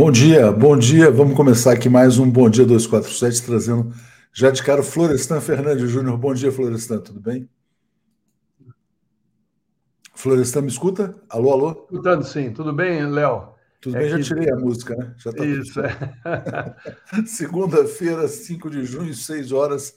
Bom dia, bom dia. Vamos começar aqui mais um Bom Dia 247, trazendo já de cara o Florestan Fernandes Júnior. Bom dia, Florestan, tudo bem? Florestan, me escuta? Alô, alô? Escutando sim, tudo bem, Léo? Tudo é bem, que... já tirei a música, né? Já tá Isso, é. Segunda-feira, 5 de junho, 6 horas,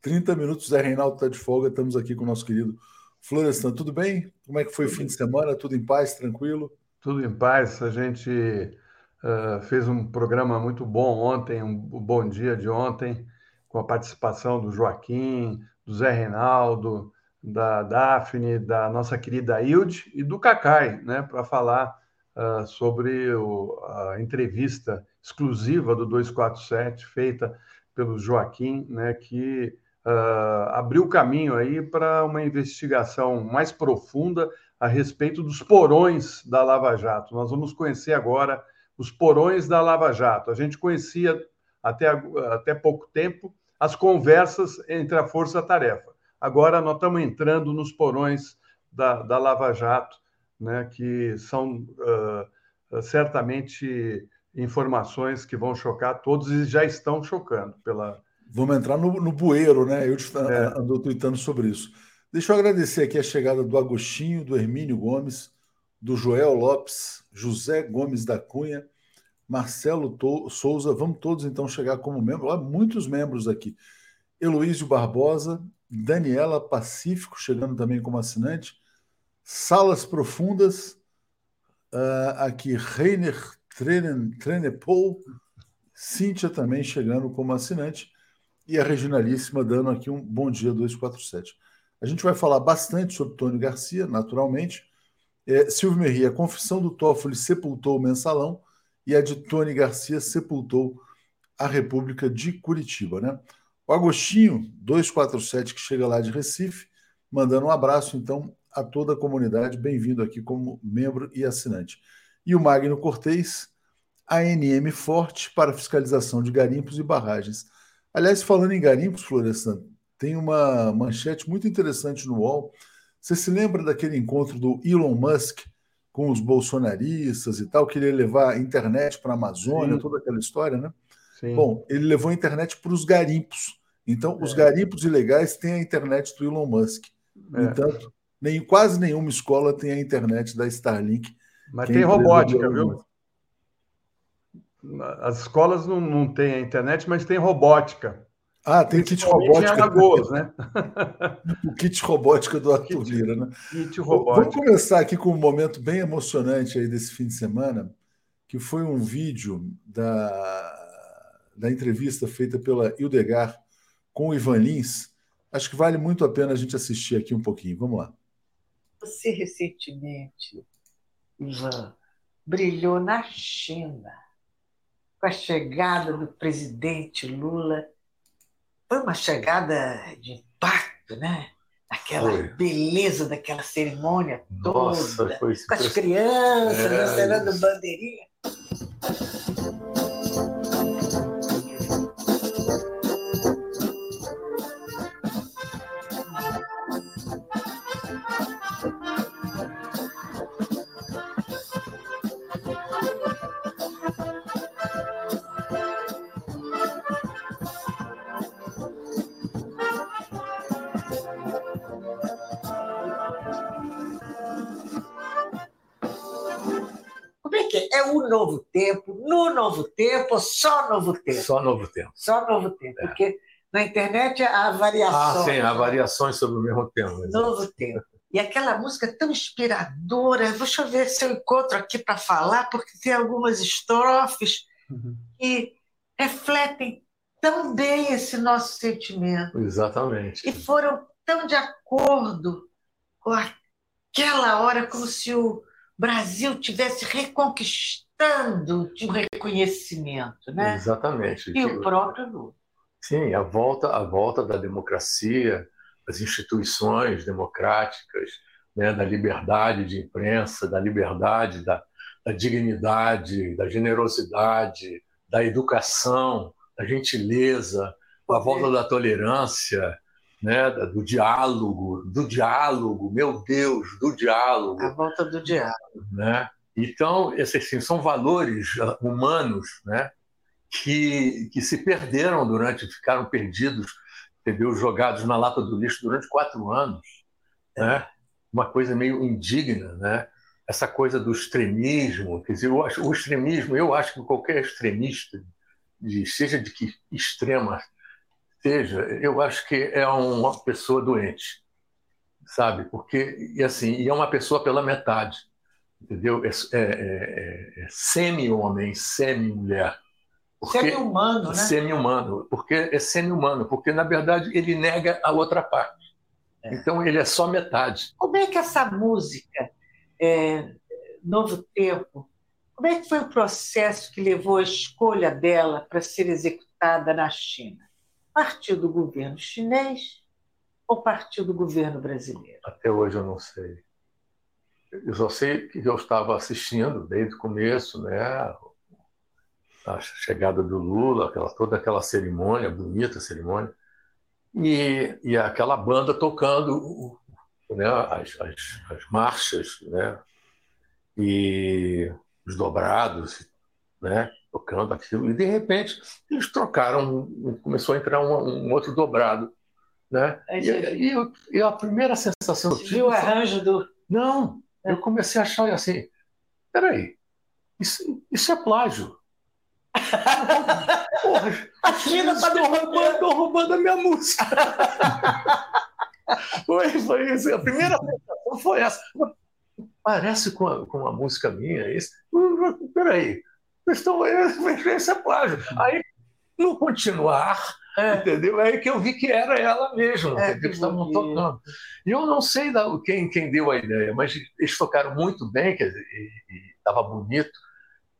30 minutos. Zé Reinaldo está de folga, estamos aqui com o nosso querido Florestan. Tudo bem? Como é que foi o fim de semana? Tudo em paz, tranquilo? Tudo em paz. A gente uh, fez um programa muito bom ontem, um bom dia de ontem, com a participação do Joaquim, do Zé Reinaldo, da Daphne, da nossa querida Hilde e do Cacai, né, para falar uh, sobre o, a entrevista exclusiva do 247, feita pelo Joaquim, né, que uh, abriu caminho aí para uma investigação mais profunda a respeito dos porões da Lava Jato. Nós vamos conhecer agora os porões da Lava Jato. A gente conhecia até, até pouco tempo as conversas entre a Força Tarefa. Agora nós estamos entrando nos porões da, da Lava Jato, né, que são uh, certamente informações que vão chocar todos e já estão chocando pela. Vamos entrar no, no bueiro, né? Eu é. andou tweetando sobre isso. Deixa eu agradecer aqui a chegada do Agostinho, do Hermínio Gomes, do Joel Lopes, José Gomes da Cunha, Marcelo Souza. Vamos todos então chegar como membro. Há muitos membros aqui. Heloísio Barbosa, Daniela Pacífico chegando também como assinante, Salas Profundas, uh, aqui Reiner Trenepol, Cíntia também chegando como assinante, e a Reginalíssima dando aqui um bom dia 247. A gente vai falar bastante sobre Tony Garcia, naturalmente. É, Silvio Merri, a confissão do Toffoli sepultou o mensalão e a de Tony Garcia sepultou a República de Curitiba. Né? O Agostinho, 247, que chega lá de Recife, mandando um abraço, então, a toda a comunidade. Bem-vindo aqui como membro e assinante. E o Magno Cortez, ANM Forte para fiscalização de garimpos e barragens. Aliás, falando em garimpos, Florestan, tem uma manchete muito interessante no UOL. Você se lembra daquele encontro do Elon Musk com os bolsonaristas e tal, que ele ia levar a internet para a Amazônia, Sim. toda aquela história, né? Sim. Bom, ele levou a internet para os garimpos. Então, é. os garimpos ilegais têm a internet do Elon Musk. É. Entanto, nem, quase nenhuma escola tem a internet da Starlink. Mas tem robótica, viu? As escolas não, não têm a internet, mas tem robótica. Ah, tem kit robótica. Em Alagoas, né? o kit robótica do Arthur Lira, né? Kit robótica. Vamos começar aqui com um momento bem emocionante aí desse fim de semana, que foi um vídeo da, da entrevista feita pela Hildegard com o Ivan Lins. Acho que vale muito a pena a gente assistir aqui um pouquinho. Vamos lá. Você recentemente, Ivan, brilhou na China com a chegada do presidente Lula. Foi uma chegada de impacto, né? Aquela foi. beleza daquela cerimônia Nossa, toda, com as crianças é. dançando bandeirinha. Novo tempo, só novo tempo. Só novo tempo. Só novo tempo, é. porque na internet há variações. Ah, sim, há variações sobre o mesmo tema. Novo tempo. E aquela música tão inspiradora, deixa eu ver se eu encontro aqui para falar, porque tem algumas estrofes uhum. que refletem tão bem esse nosso sentimento. Exatamente. E foram tão de acordo com aquela hora, como se o Brasil tivesse reconquistando um reconhecimento, né? Exatamente. E o próprio Lula. Sim, a volta, a volta da democracia, das instituições democráticas, né, da liberdade de imprensa, da liberdade, da, da dignidade, da generosidade, da educação, da gentileza, a volta da tolerância, né, do diálogo, do diálogo, meu Deus, do diálogo. A volta do diálogo. Né? Então, esses assim, são valores ah, humanos né, que, que se perderam durante, ficaram perdidos, entendeu? jogados na lata do lixo durante quatro anos. Né? Uma coisa meio indigna, né? essa coisa do extremismo. Quer dizer, eu acho, o extremismo, eu acho que qualquer extremista, de, seja de que extrema seja, eu acho que é uma pessoa doente, sabe? Porque, e assim, e é uma pessoa pela metade entendeu? É, é, é, é semi-homem, semi-mulher. Semi-humano, né? Semi-humano, porque é semi-humano, porque na verdade ele nega a outra parte. É. Então ele é só metade. Como é que essa música, é, Novo Tempo, como é que foi o processo que levou a escolha dela para ser executada na China? Partiu do governo chinês ou partiu do governo brasileiro? Até hoje eu não sei eu só sei que eu estava assistindo desde o começo, né, a chegada do Lula, aquela, toda aquela cerimônia, bonita cerimônia, e, e aquela banda tocando né, as, as, as marchas, né, e os dobrados, né, tocando aquilo, e de repente eles trocaram, começou a entrar um, um outro dobrado, né, e, e, e, a primeira sensação que eu tive... Viu o arranjo do... Não, eu comecei a achar assim, peraí, isso, isso é plágio. Porra, a China está roubando, roubando a minha música. foi, foi isso. A primeira sensação foi essa. Parece com a, com a música minha. Isso. Peraí, estão, isso é plágio. Aí, no continuar, é. Entendeu? É aí que eu vi que era ela mesma, é, que eles estavam tocando. E eu não sei da, quem, quem deu a ideia, mas eles tocaram muito bem, quer dizer, e estava bonito.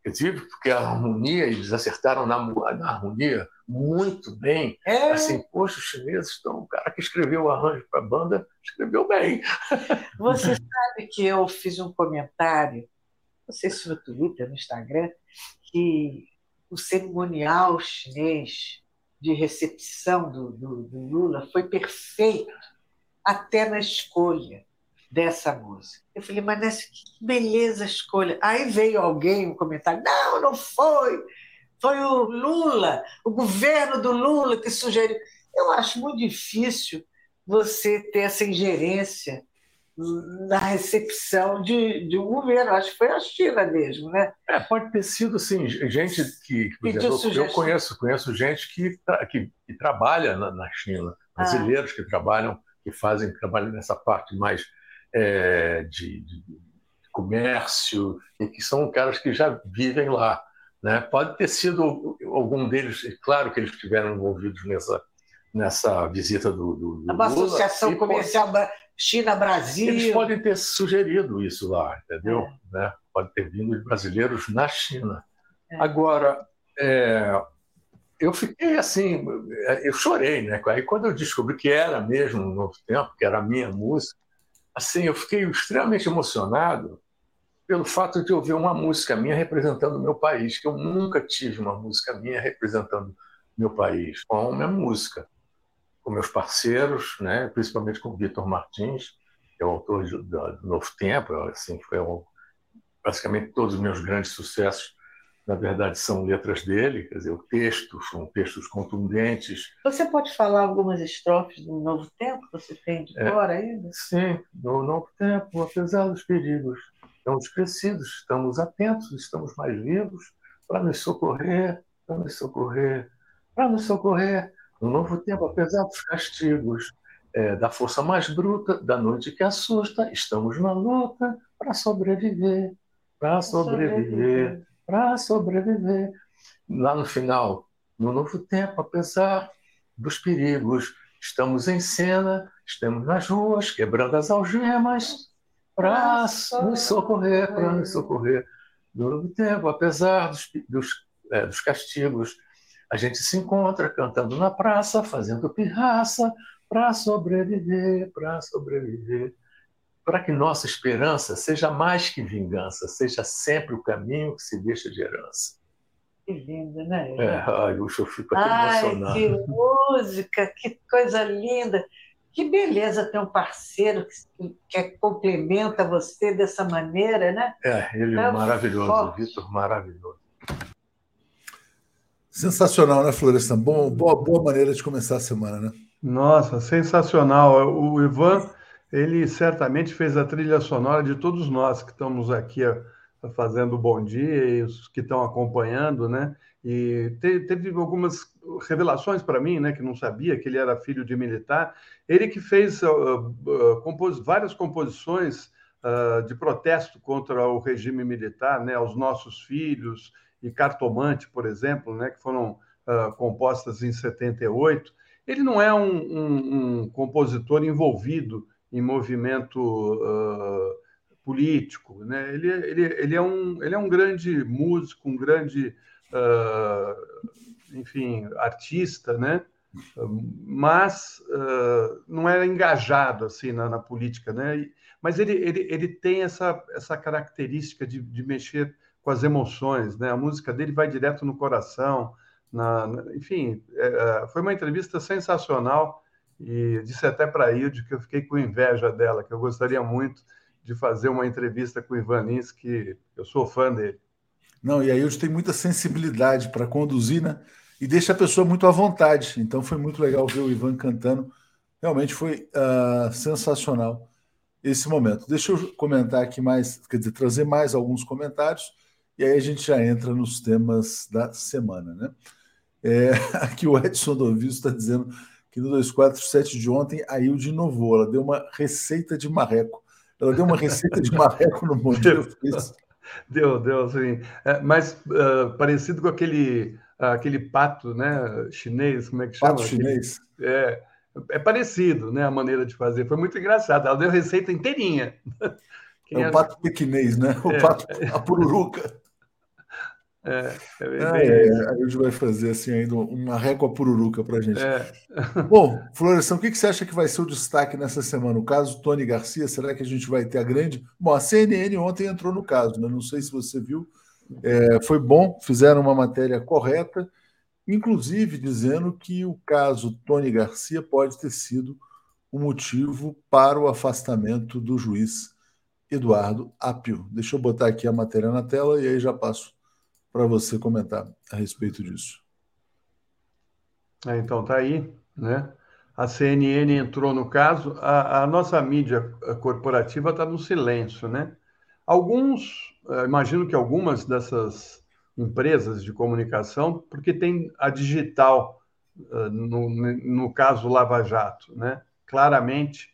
Dizer, porque a harmonia, eles acertaram na, na harmonia muito bem. É. Assim, poxa, os chineses estão. O cara que escreveu o arranjo para a banda escreveu bem. Você sabe que eu fiz um comentário, não sei se no Twitter, no Instagram, que o cerimonial chinês de recepção do, do, do Lula foi perfeito, até na escolha dessa música. Eu falei, mas nessa, que beleza a escolha. Aí veio alguém, um comentário, não, não foi, foi o Lula, o governo do Lula que sugeriu. Eu acho muito difícil você ter essa ingerência na recepção de, de um governo. Acho que foi a China mesmo, né? É, pode ter sido, assim, gente que, por exemplo, eu conheço, conheço gente que, que, que trabalha na, na China, brasileiros ah. que trabalham, que fazem, que trabalham nessa parte mais é, de, de, comércio, e que são caras que já vivem lá. Né? Pode ter sido algum deles, é claro que eles estiveram envolvidos nessa, nessa visita do, do, do Uma Lula, associação comercial pode... China-Brasil. Eles podem ter sugerido isso lá, entendeu? É. Né? Pode ter vindo de brasileiros na China. É. Agora, é, eu fiquei assim, eu chorei, né? Aí quando eu descobri que era mesmo um novo tempo, que era a minha música, assim, eu fiquei extremamente emocionado pelo fato de eu ver uma música minha representando o meu país, que eu nunca tive uma música minha representando meu país, com a minha música com meus parceiros, né, principalmente com o Vitor Martins, que é o autor do, do Novo Tempo, assim, foi um, basicamente todos os meus grandes sucessos, na verdade, são letras dele, quer dizer, o texto, são textos contundentes. Você pode falar algumas estrofes do Novo Tempo que você tem de é, fora ainda? Sim, no Novo Tempo, apesar dos perigos, estamos crescidos, estamos atentos, estamos mais vivos para nos socorrer, para nos socorrer, para nos socorrer no novo tempo, apesar dos castigos, é, da força mais bruta, da noite que assusta, estamos na luta para sobreviver, para sobreviver, para sobreviver. Lá no final, no novo tempo, apesar dos perigos, estamos em cena, estamos nas ruas, quebrando as algemas, para nos socorrer, para nos socorrer. No novo tempo, apesar dos, dos, é, dos castigos, a gente se encontra cantando na praça, fazendo pirraça, para sobreviver, para sobreviver. Para que nossa esperança seja mais que vingança, seja sempre o caminho que se deixa de herança. Que lindo, né? É, ai, eu fico até ai, emocionado. Que música, que coisa linda. Que beleza ter um parceiro que, que complementa você dessa maneira, né? É, ele é maravilhoso, Vitor, maravilhoso. Sensacional, né, Florestan? Bom, boa, boa maneira de começar a semana, né? Nossa, sensacional. O Ivan, ele certamente fez a trilha sonora de todos nós que estamos aqui fazendo Bom Dia e os que estão acompanhando, né? E teve algumas revelações para mim, né, que não sabia que ele era filho de militar. Ele que fez uh, uh, várias composições uh, de protesto contra o regime militar, né, aos nossos filhos e Cartomante, por exemplo, né, que foram compostas em 78. Ele não é um, um, um compositor envolvido em movimento político, né? Ele, ele, ele, é um, ele é um grande músico, um grande uh, enfim, artista, né? mas uh, não era engajado assim na, na, política, né? Mas ele, ele, ele tem essa, essa característica de, de mexer com as emoções, né? A música dele vai direto no coração, na, na enfim, é, é foi uma entrevista sensacional e disse até para a que eu fiquei com inveja dela, que eu gostaria muito de fazer uma entrevista com o Ivan Lins, que eu sou fã dele. Não, e a Ilde tem muita sensibilidade para conduzir, né? e deixa a pessoa muito à vontade. Então foi muito legal ver o Ivan cantando. Realmente foi uh, sensacional esse momento. Deixa eu comentar aqui mais, quer dizer, trazer mais alguns comentários e aí a gente já entra nos temas da semana, né? É, aqui o Edson Doviso está dizendo que no 247 de ontem a Ilde inovou, ela deu uma receita de marreco. Ela deu uma receita de marreco no modelo. Deu, deu, sim. É, mas uh, parecido com aquele aquele pato né, chinês, como é que chama? Pato chinês. É, é parecido, né, a maneira de fazer. Foi muito engraçado. Ela deu receita inteirinha. Quem é o é... pato pequinês, né? O é, pato, a pururuca. É, é, é, a gente vai fazer assim ainda uma régua pururuca para gente. É. Bom, Floresção, o que, que você acha que vai ser o destaque nessa semana? O caso Tony Garcia, será que a gente vai ter a grande? Bom, a CNN ontem entrou no caso, né? Não sei se você viu, é, foi bom, fizeram uma matéria correta, inclusive dizendo que o caso Tony Garcia pode ter sido o motivo para o afastamento do juiz Eduardo Apio. Deixa eu botar aqui a matéria na tela e aí já passo para você comentar a respeito disso. É, então tá aí, né? A CNN entrou no caso, a, a nossa mídia corporativa está no silêncio, né? Alguns imagino que algumas dessas empresas de comunicação, porque tem a digital, no, no caso Lava Jato, né? claramente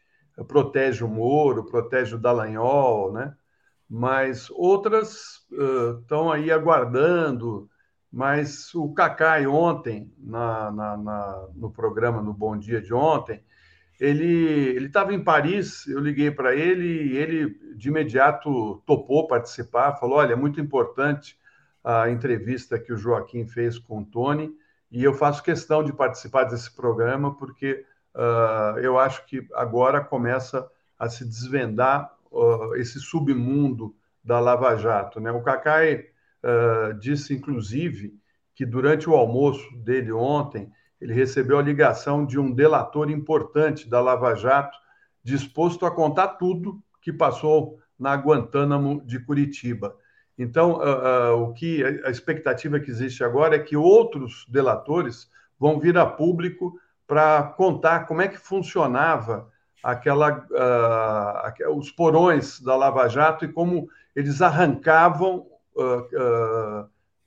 protege o Moro, protege o Dallagnol, né? Mas outras estão uh, aí aguardando. Mas o Cacai ontem, na, na, na, no programa no Bom Dia de ontem, ele estava em Paris, eu liguei para ele e ele de imediato topou participar, falou: olha, é muito importante a entrevista que o Joaquim fez com o Tony e eu faço questão de participar desse programa porque uh, eu acho que agora começa a se desvendar esse submundo da Lava Jato. Né? O Cacai uh, disse, inclusive, que durante o almoço dele ontem, ele recebeu a ligação de um delator importante da Lava Jato, disposto a contar tudo que passou na Guantánamo de Curitiba. Então, uh, uh, o que a expectativa que existe agora é que outros delatores vão vir a público para contar como é que funcionava aquela uh, os porões da Lava Jato e como eles arrancavam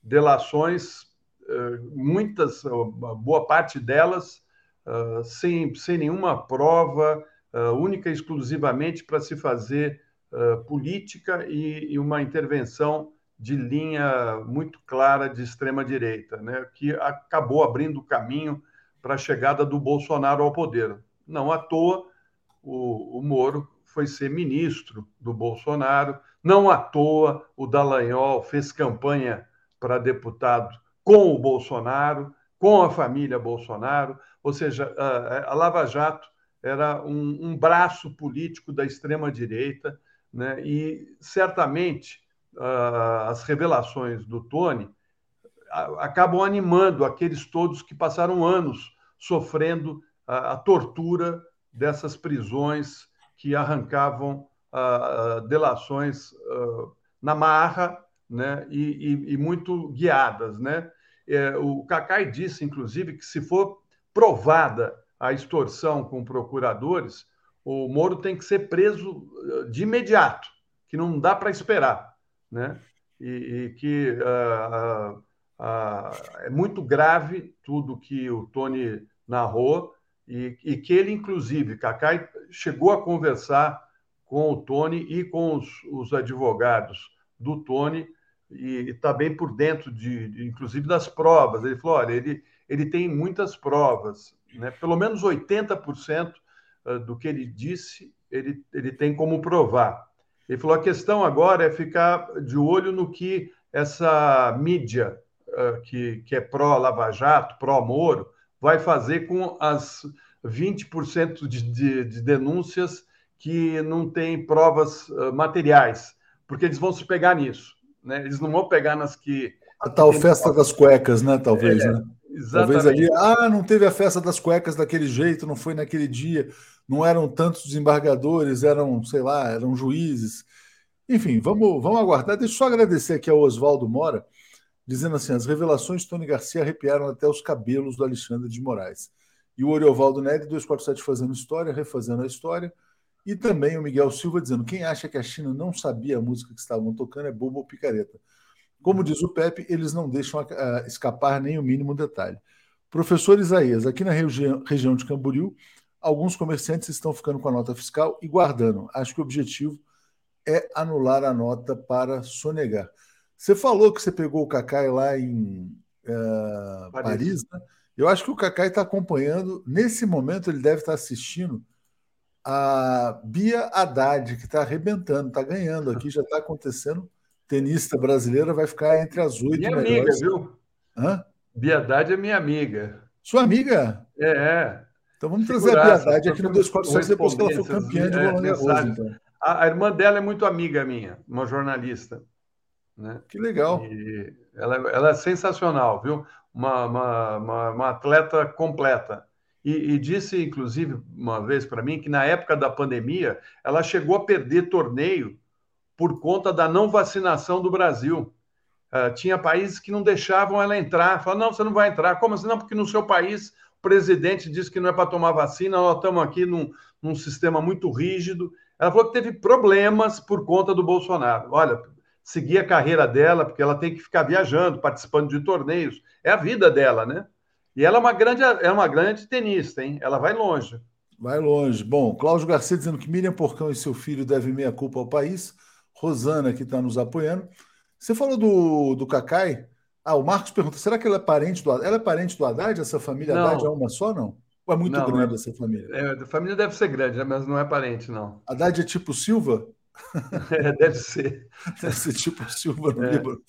delações eh, muitas, boa parte delas, sem, sem nenhuma prova, única e exclusivamente para se fazer política e, uma intervenção de linha muito clara de extrema-direita, né, que acabou abrindo o caminho para a chegada do Bolsonaro ao poder. Não à toa, o, o Moro foi ser ministro do Bolsonaro, não à toa, o Dallagnol fez campanha para deputado com o Bolsonaro, com a família Bolsonaro, ou seja, a, Lava Jato era um, um braço político da extrema-direita, né? e certamente as revelações do Tony acabam animando aqueles todos que passaram anos sofrendo a, a tortura dessas prisões que arrancavam ah, delações ah, na marra né, e, e, e, muito guiadas. Né? É, o Cacai disse, inclusive, que se for provada a extorsão com procuradores, o Moro tem que ser preso ah, de imediato, que não dá para esperar. Né? E, e que uh, uh, uh, é muito grave tudo que o Tony narrou e, e que ele, inclusive, Cacai, chegou a conversar com o Tony e com os, os advogados do Tony e está bem por dentro de, de, inclusive das provas. Ele falou, olha, ele, ele tem muitas provas, né? pelo menos 80% ah, do que ele disse, ele, ele tem como provar. Ele falou, a questão agora é ficar de olho no que essa mídia que, que é pró-Lava Jato, pró-Moro, vai fazer com as 20% de, de, de denúncias que não têm provas uh, materiais, porque eles vão se pegar nisso. Né? Eles não vão pegar nas que. A tal festa provas. das cuecas, né? Talvez, é, né? Exatamente. Talvez ali, ah, não teve a festa das cuecas daquele jeito, não foi naquele dia, não eram tantos desembargadores, eram, sei lá, eram juízes. Enfim, vamos, vamos aguardar. Deixa eu só agradecer aqui ao Oswaldo Mora, dizendo assim: as revelações de Tony Garcia arrepiaram até os cabelos do Alexandre de Moraes. E o Oriovaldo Neri, 247 fazendo história, refazendo a história. E também o Miguel Silva dizendo: quem acha que a China não sabia a música que estavam tocando é bobo ou picareta. Como diz o Pepe, eles não deixam uh, escapar nem o mínimo detalhe. Professor Isaías, aqui na regi região de Camboriú, alguns comerciantes estão ficando com a nota fiscal e guardando. Acho que o objetivo é anular a nota para sonegar. Você falou que você pegou o Cacai lá em uh, Paris. Paris né? Eu acho que o Cacai está acompanhando. Nesse momento, ele deve estar assistindo a Bia Haddad, que está arrebentando, está ganhando aqui, já está acontecendo. Tenista brasileira vai ficar entre as oito Minha melhores. amiga, viu? Hã? Bia Haddad é minha amiga. Sua amiga? É, é. Então vamos trazer a Bia Haddad aqui no 246 depois que ela for campeã de Roland Garros. Então. A, a irmã dela é muito amiga minha, uma jornalista. Né? Que legal. E ela, ela é sensacional, viu? Uma, uma, uma, uma atleta completa. E, e, disse, inclusive, uma vez para mim, que na época da pandemia ela chegou a perder torneio por conta da não vacinação do Brasil. Uh, tinha países que não deixavam ela entrar. Falaram, não, você não vai entrar. Como assim? Não, porque no seu país o presidente disse que não é para tomar vacina, nós estamos aqui num, num sistema muito rígido. Ela falou que teve problemas por conta do Bolsonaro. Olha, seguir a carreira dela, porque ela tem que ficar viajando, participando de torneios. É a vida dela, né? E ela é uma grande, é uma grande tenista, hein? Ela vai longe. Vai longe. Bom, Cláudio Garcia dizendo que Miriam Porcão e seu filho devem meia culpa ao país. Rosana, que está nos apoiando. Você falou do, do Cacai. Ah, o Marcos pergunta: será que ela é parente do Ela é parente do Haddad? Essa família não. Haddad é uma só, não? Ou é muito não, grande é, essa família? É, a família deve ser grande, né? mas não é parente, não. Haddad é tipo Silva? É, deve ser. Deve ser tipo Silva no é. Líbano.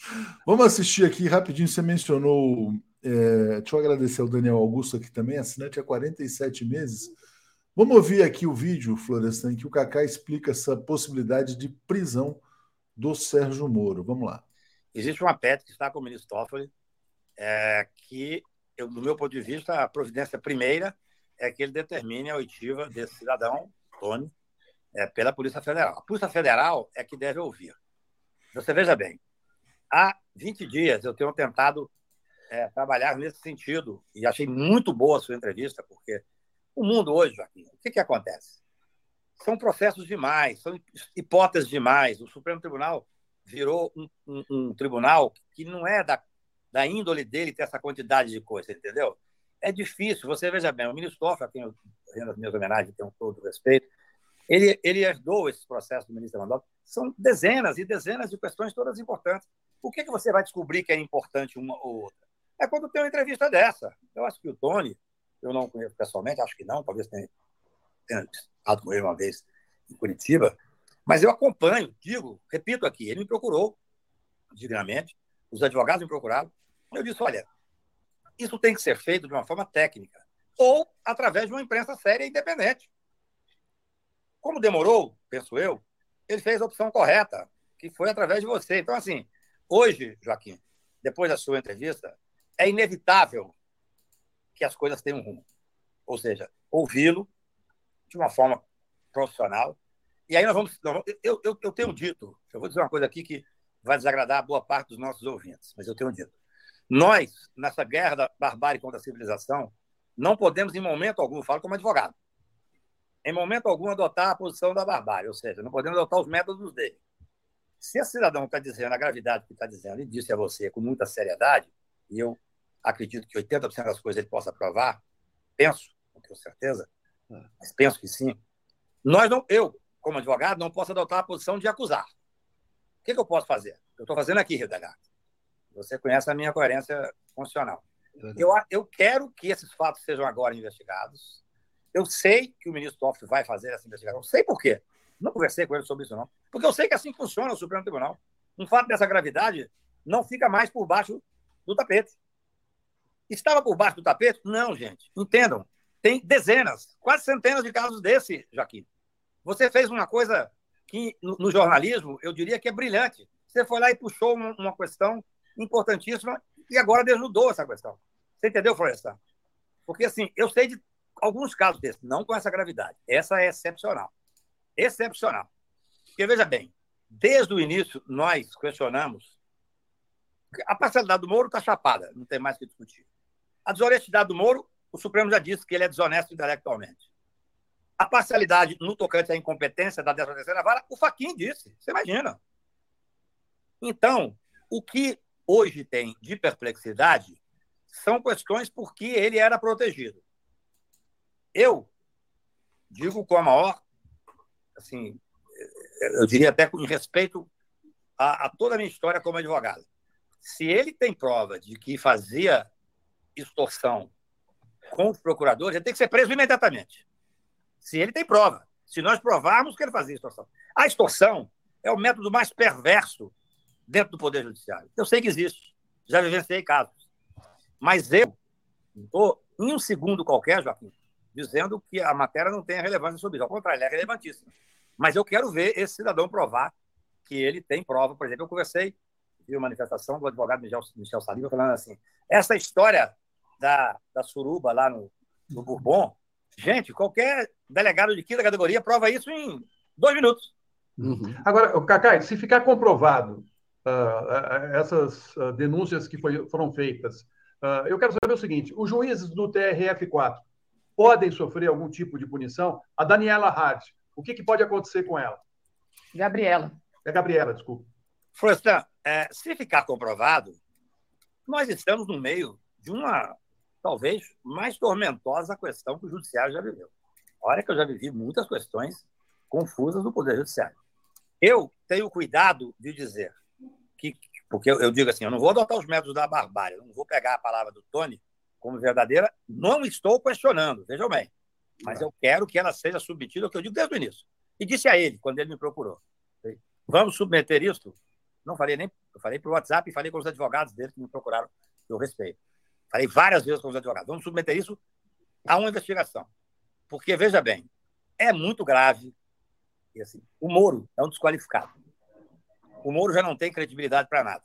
Vamos assistir aqui rapidinho. Você mencionou. É, deixa eu agradecer ao Daniel Augusto aqui também, assinante há 47 meses. Vamos ouvir aqui o vídeo, Florestan, em que o Cacá explica essa possibilidade de prisão do Sérgio Moro. Vamos lá. Existe uma PET que está com o ministro Toffoli, é, que, eu, do meu ponto de vista, a providência primeira é que ele determine a oitiva desse cidadão, Tony, é, pela Polícia Federal. A Polícia Federal é que deve ouvir. Você veja bem, há 20 dias eu tenho tentado é, trabalhar nesse sentido e achei muito boa a sua entrevista, porque o mundo hoje, Joaquim, o que, que acontece? São processos demais, são hipóteses demais. O Supremo Tribunal virou um, um, um tribunal que não é da, da índole dele ter essa quantidade de coisa, entendeu? É difícil. Você veja bem, o ministro Toffoli, a quem eu rendo as minhas homenagens, tenho todo o respeito, ele, ele herdou esses processos do ministro Lewandowski. São dezenas e dezenas de questões todas importantes. O que, que você vai descobrir que é importante uma ou outra? É quando tem uma entrevista dessa. Eu acho que o Tony, eu não conheço pessoalmente, acho que não, talvez tenha, tenha estado com ele uma vez em Curitiba, mas eu acompanho, digo, repito aqui, ele me procurou dignamente, os advogados me procuraram. Eu disse: olha, isso tem que ser feito de uma forma técnica ou através de uma imprensa séria e independente. Como demorou, penso eu, ele fez a opção correta, que foi através de você. Então, assim, hoje, Joaquim, depois da sua entrevista, é inevitável que as coisas tenham um rumo. Ou seja, ouvi-lo, de uma forma profissional. E aí nós vamos. Eu, eu, eu tenho dito, eu vou dizer uma coisa aqui que vai desagradar a boa parte dos nossos ouvintes, mas eu tenho dito. Nós, nessa guerra da barbárie contra a civilização, não podemos, em momento algum, falo como advogado, em momento algum adotar a posição da barbárie, ou seja, não podemos adotar os métodos dele. Se esse cidadão está dizendo a gravidade que está dizendo e disse a você com muita seriedade, e eu acredito que 80% das coisas ele possa provar, penso, não tenho certeza, mas penso que sim, nós não, eu, como advogado, não posso adotar a posição de acusar. O que, que eu posso fazer? Eu estou fazendo aqui, Rio. Você conhece a minha coerência funcional. Eu, eu quero que esses fatos sejam agora investigados. Eu sei que o ministro Toffoli vai fazer essa investigação. Sei por quê. Não conversei com ele sobre isso, não. Porque eu sei que assim funciona o Supremo Tribunal. Um fato dessa gravidade não fica mais por baixo do tapete. Estava por baixo do tapete? Não, gente. Entendam. Tem dezenas, quase centenas de casos desse, Joaquim. Você fez uma coisa que, no, no jornalismo, eu diria que é brilhante. Você foi lá e puxou uma, uma questão importantíssima e agora desnudou essa questão. Você entendeu, Florestan? Porque, assim, eu sei de alguns casos desses, não com essa gravidade. Essa é excepcional. Excepcional. Porque, veja bem, desde o início, nós questionamos. A parcialidade do Moro está chapada, não tem mais o que discutir. A desonestidade do Moro, o Supremo já disse que ele é desonesto intelectualmente. A parcialidade no tocante à incompetência da 13 vara, o Faquin disse. Você imagina. Então, o que hoje tem de perplexidade são questões por que ele era protegido. Eu digo com a maior, assim, eu diria até com respeito a, a toda a minha história como advogado. Se ele tem prova de que fazia extorsão com os procuradores, ele tem que ser preso imediatamente. Se ele tem prova. Se nós provarmos que ele fazia extorsão. A extorsão é o método mais perverso dentro do Poder Judiciário. Eu sei que existe, já vivenciei casos. Mas eu em um segundo qualquer, Joaquim, dizendo que a matéria não tem relevância sobre isso. Ao contrário, ela é relevantíssima. Mas eu quero ver esse cidadão provar que ele tem prova. Por exemplo, eu conversei, vi uma manifestação do advogado Michel, Michel Saliba falando assim: essa história da, da suruba lá no, no Bourbon, gente, qualquer delegado de quinta categoria prova isso em dois minutos. Uhum. Agora, Cacai, se ficar comprovado uh, essas uh, denúncias que foi, foram feitas. Uh, eu quero saber o seguinte: os juízes do TRF4 podem sofrer algum tipo de punição? A Daniela Hard, o que, que pode acontecer com ela? Gabriela. É Gabriela, desculpa. Florestan, é, se ficar comprovado, nós estamos no meio de uma, talvez, mais tormentosa questão que o Judiciário já viveu. Olha que eu já vivi muitas questões confusas do Poder Judiciário. Eu tenho cuidado de dizer que, porque eu, eu, digo assim, eu não vou adotar os métodos da barbárie, eu não vou pegar a palavra do Tony como verdadeira, não estou questionando, vejam bem, mas eu quero que ela seja submetida ao que eu digo desde o início. E disse a ele, quando ele me procurou, vamos submeter isso? Não falei nem, eu falei por WhatsApp e falei com os advogados dele que me procuraram, que eu respeito. Falei várias vezes com os advogados, vamos submeter isso a uma investigação. Porque, veja bem, é muito grave. E, assim, o Moro é um desqualificado o Moro já não tem credibilidade para nada.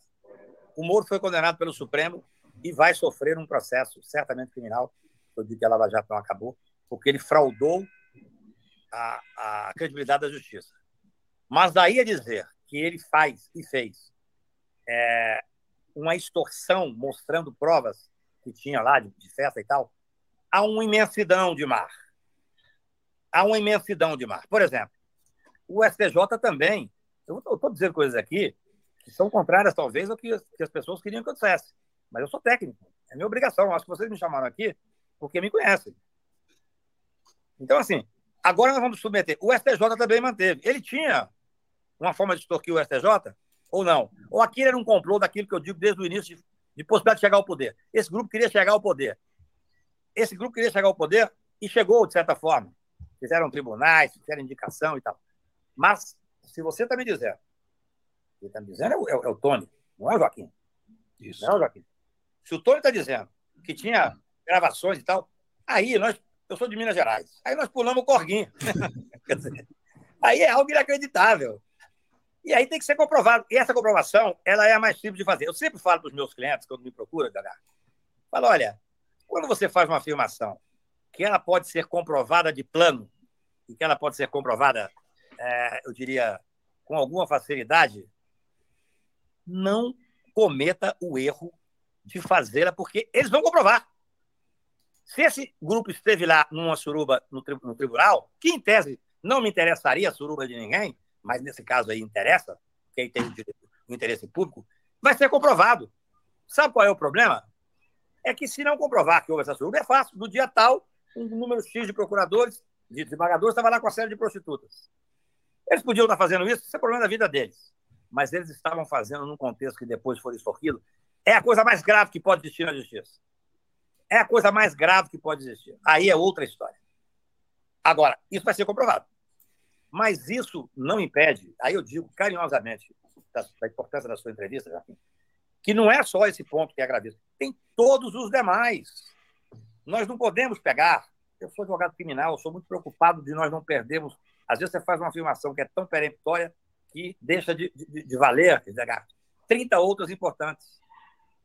O Moro foi condenado pelo Supremo e vai sofrer um processo certamente criminal. Eu digo que a Lava Jato não acabou, porque ele fraudou a, a credibilidade da justiça. Mas daí a dizer que ele faz e fez é, uma extorsão mostrando provas que tinha lá de, de festa e tal, há uma imensidão de mar. Há uma imensidão de mar. Por exemplo, o STJ também eu estou dizendo coisas aqui que são contrárias, talvez, ao que, que as pessoas queriam que eu dissesse. Mas eu sou técnico. É minha obrigação. Acho que vocês me chamaram aqui porque me conhecem. Então, assim, agora nós vamos submeter. O STJ também manteve. Ele tinha uma forma de extorquir o STJ ou não? Ou aquilo era um complô daquilo que eu digo desde o início de, de possibilidade de chegar ao poder? Esse grupo queria chegar ao poder. Esse grupo queria chegar ao poder e chegou, de certa forma. Fizeram tribunais, fizeram indicação e tal. Mas se você está me dizendo, quem está me dizendo é o, é, é o, Tony, não é o Joaquim. Isso. Não é o Joaquim. Se o Tony está dizendo que tinha gravações e tal, aí nós, eu sou de Minas Gerais, aí nós pulamos o corguinho. aí é algo inacreditável. E aí tem que ser comprovado. E essa comprovação, ela é a mais simples de fazer. Eu sempre falo para os meus clientes, quando me procuram, Gaga, falo, olha, quando você faz uma afirmação que ela pode ser comprovada de plano, e que ela pode ser comprovada, é, eu diria, com alguma facilidade, não cometa o erro de fazê-la, porque eles vão comprovar. Se esse grupo esteve lá numa suruba no, tri no tribunal, que em tese não me interessaria a suruba de ninguém, mas nesse caso aí interessa, quem tem o, direito, o interesse público, vai ser comprovado. Sabe qual é o problema? É que se não comprovar que houve essa suruba, é fácil. No dia tal, um número X de procuradores, de desembargadores, estava lá com a série de prostitutas. Eles podiam estar fazendo isso, isso é problema da vida deles. Mas eles estavam fazendo num contexto que depois ou aquilo. É a coisa mais grave que pode existir na justiça. É a coisa mais grave que pode existir. Aí é outra história. Agora, isso vai ser comprovado. Mas isso não impede, aí eu digo carinhosamente, da, da importância da sua entrevista, que não é só esse ponto que é gravíssimo, tem todos os demais. Nós não podemos pegar. Eu sou advogado criminal, eu sou muito preocupado de nós não perdermos. Às vezes você faz uma afirmação que é tão peremptória que deixa de, de, de valer, quer dizer, 30 outras importantes.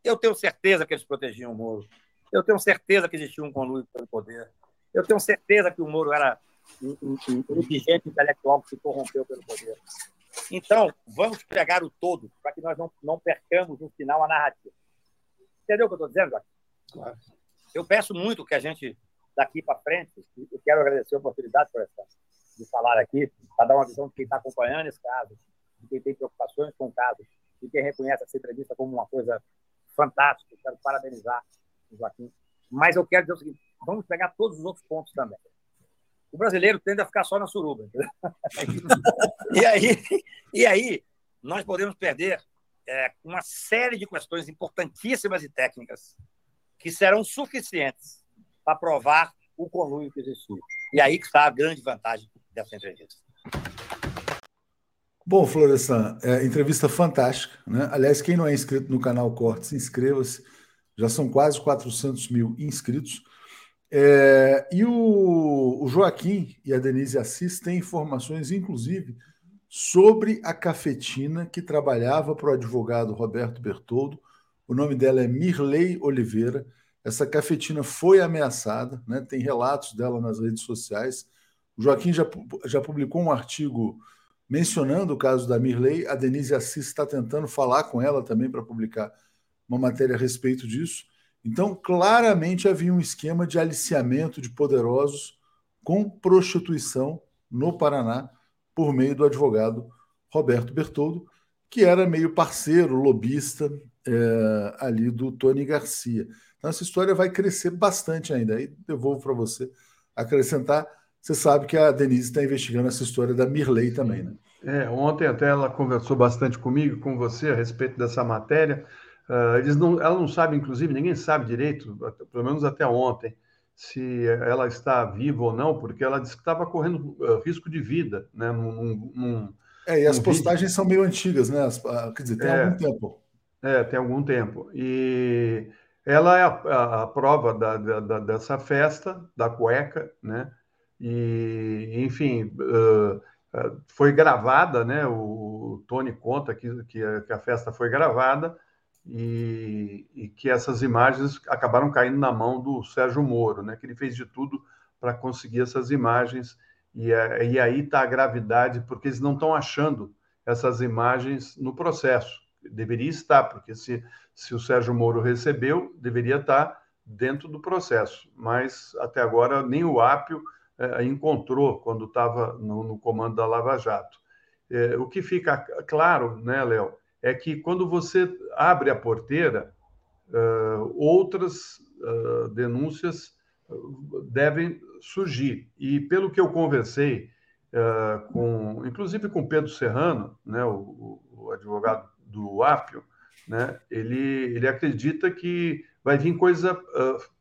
Eu tenho certeza que eles protegiam o Moro. Eu tenho certeza que existia um conluio pelo poder. Eu tenho certeza que o Moro era um, um, um dirigente intelectual que se corrompeu pelo poder. Então, vamos pegar o todo para que nós não, não percamos no final a narrativa. Entendeu o que eu estou dizendo? Claro. Eu peço muito que a gente, daqui para frente, eu quero agradecer a oportunidade por essa, de falar aqui, para dar uma visão de quem está acompanhando esse caso, de quem tem preocupações com o caso, de quem reconhece essa entrevista como uma coisa fantástica. Eu quero parabenizar o Joaquim. Mas eu quero dizer o seguinte: vamos pegar todos os outros pontos também. O brasileiro tende a ficar só na suruba. e, aí, e aí, nós podemos perder é, uma série de questões importantíssimas e técnicas que serão suficientes para provar o conluio que existiu. E aí que está a grande vantagem dessa entrevista. Bom, Florestan, é, entrevista fantástica. Né? Aliás, quem não é inscrito no canal Cortes, inscreva-se. Já são quase 400 mil inscritos. É, e o, o, Joaquim e a Denise Assis têm informações, inclusive, sobre a cafetina que trabalhava para o advogado Roberto Bertoldo. O nome dela é Mirley Oliveira. Essa cafetina foi ameaçada, né? tem relatos dela nas redes sociais. O Joaquim já, já publicou um artigo mencionando o caso da Mirley. A Denise Assis está tentando falar com ela também para publicar uma matéria a respeito disso. Então, claramente havia um esquema de aliciamento de poderosos com prostituição no Paraná por meio do advogado Roberto Bertoldo, que era meio parceiro, lobista é, ali do Tony Garcia. Então, essa história vai crescer bastante ainda. Aí devolvo para você acrescentar. Você sabe que a Denise está investigando essa história da Mirley também, né? É, ontem até ela conversou bastante comigo, com você, a respeito dessa matéria. Uh, eles não, ela não sabe, inclusive, ninguém sabe direito, pelo menos até ontem, se ela está viva ou não, porque ela disse que estava correndo uh, risco de vida, né? Num, num, é, e as postagens vídeo. são meio antigas, né? As, uh, quer dizer, tem é, algum tempo. É, tem algum tempo. E ela é a, a, a prova da, da, dessa festa, da cueca, né? E, enfim, foi gravada, né? O, Tony conta que, que a, que a festa foi gravada e, e, que essas imagens acabaram caindo na mão do Sérgio Moro, né? Que ele fez de tudo para conseguir essas imagens e, é, e aí está a gravidade porque eles não estão achando essas imagens no processo. Deveria estar, porque se, se o Sérgio Moro recebeu, deveria estar dentro do processo. Mas até agora nem o Ápio é, encontrou quando estava no, no, comando da Lava Jato. É, o que fica claro, né, Léo, é que quando você abre a porteira, uh, outras uh, denúncias devem surgir. E pelo que eu conversei, uh, com, inclusive com Pedro Serrano, né, o, o advogado do Apio, né, ele, ele acredita que vai vir coisa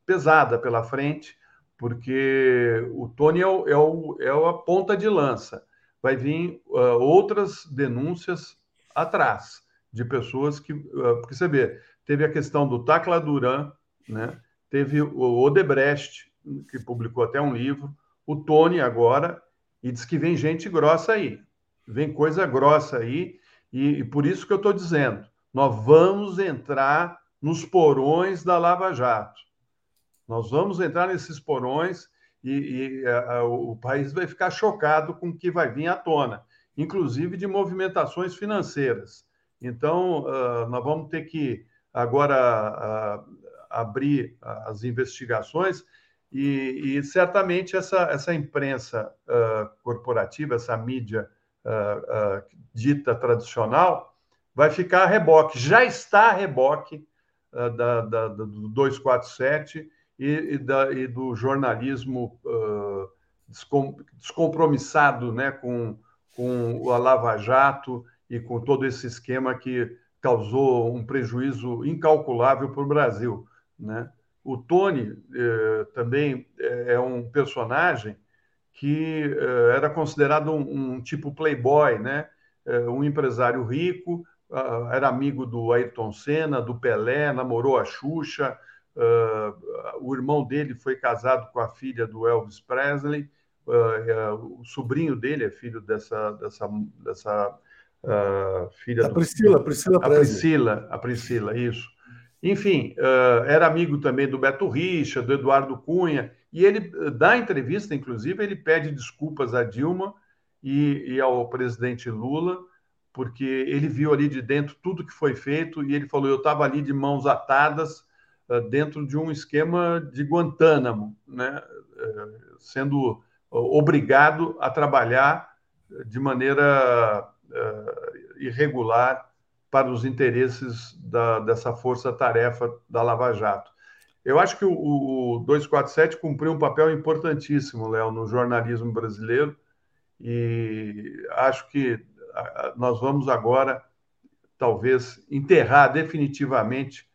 pesada pela frente, porque o Tony é, o, é, o, é a ponta de lança. Vai vir outras denúncias atrás de pessoas que. Ah, porque você vê, teve a questão do Tacla Duran, né? teve o Odebrecht, que publicou até um livro, o Tony agora, e diz que vem gente grossa aí. Vem coisa grossa aí, e, e por isso que eu estou dizendo: nós vamos entrar nos porões da Lava Jato. Nós vamos entrar nesses porões e, e a, o país vai ficar chocado com o que vai vir à tona, inclusive de movimentações financeiras. Então, uh, nós vamos ter que agora uh, abrir as investigações e, e, certamente essa, essa imprensa uh, corporativa, essa mídia dita tradicional, vai ficar a reboque, já está a reboque da, da, do 247 e, e, da, e do jornalismo uh, descom, descompromissado né, com, com a Lava Jato e com todo esse esquema que causou um prejuízo incalculável para o Brasil. Né? O Tony eh, também é um personagem que eh, era considerado um, um, tipo playboy, né? Eh, um empresário rico, uh, era amigo do Ayrton Senna, do Pelé, namorou a Xuxa, Uh, o irmão dele foi casado com a filha do Elvis Presley. Uh, uh, o sobrinho dele é filho dessa dessa dessa filha a do, Priscila, Priscila a Priscila, a Priscila, isso. Enfim, era amigo também do Beto Richa, do Eduardo Cunha, e ele dá entrevista, inclusive, ele pede desculpas a Dilma e, e ao presidente Lula, porque ele viu ali de dentro tudo que foi feito e ele falou: eu estava ali de mãos atadas dentro de um esquema de Guantánamo, né? Eh, sendo obrigado a trabalhar de maneira eh, irregular para os interesses da, dessa força-tarefa da Lava Jato. Eu acho que o, o 247 cumpriu um papel importantíssimo, Léo, no jornalismo brasileiro, e acho que nós vamos agora, talvez, enterrar definitivamente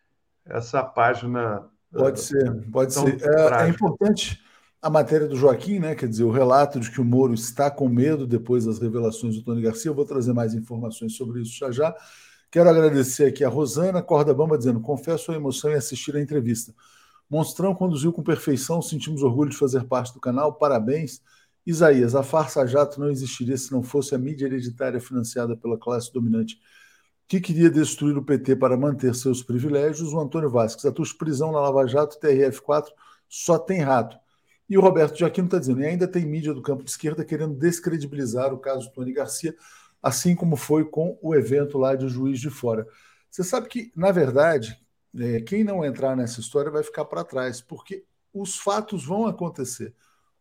essa página. Pode uh, ser, pode ser. É, é, importante a matéria do Joaquim, né? Quer dizer, o relato de que o Moro está com medo depois das revelações do Tony Garcia. Eu vou trazer mais informações sobre isso já já. Quero agradecer aqui a Rosana Corda Bamba dizendo: confesso a emoção em assistir a entrevista. Monstrão conduziu com perfeição, sentimos orgulho de fazer parte do canal, parabéns. Isaías, a farsa jato não existiria se não fosse a mídia hereditária financiada pela classe dominante que queria destruir o PT para manter seus privilégios, o Antônio Vasques, a tua prisão na Lava Jato, TRF4, só tem rato. E o Roberto Jaquino está dizendo, e ainda tem mídia do campo de esquerda querendo descredibilizar o caso Tony Garcia, assim como foi com o evento lá de Juiz de Fora. Você sabe que, na verdade, é, quem não entrar nessa história vai ficar para trás, porque os fatos vão acontecer.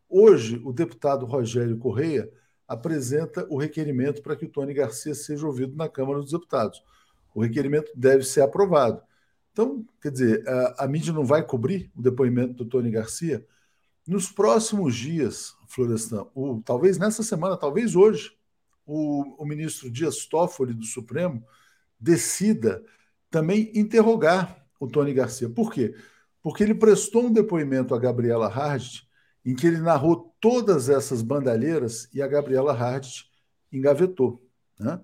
Hoje, o deputado Rogério Correia apresenta o requerimento para que o Tony Garcia seja ouvido na Câmara dos Deputados. O requerimento deve ser aprovado. Então, quer dizer, a, a mídia não vai cobrir o depoimento do Tony Garcia. Nos próximos dias, Florestan, talvez nessa semana, talvez hoje, o, o ministro Dias Toffoli do Supremo decida também interrogar o Tony Garcia. Por quê? Porque ele prestou um depoimento a Gabriela Hardt em que ele narrou todas essas bandalheiras e a Gabriela Hardt engavetou. Né?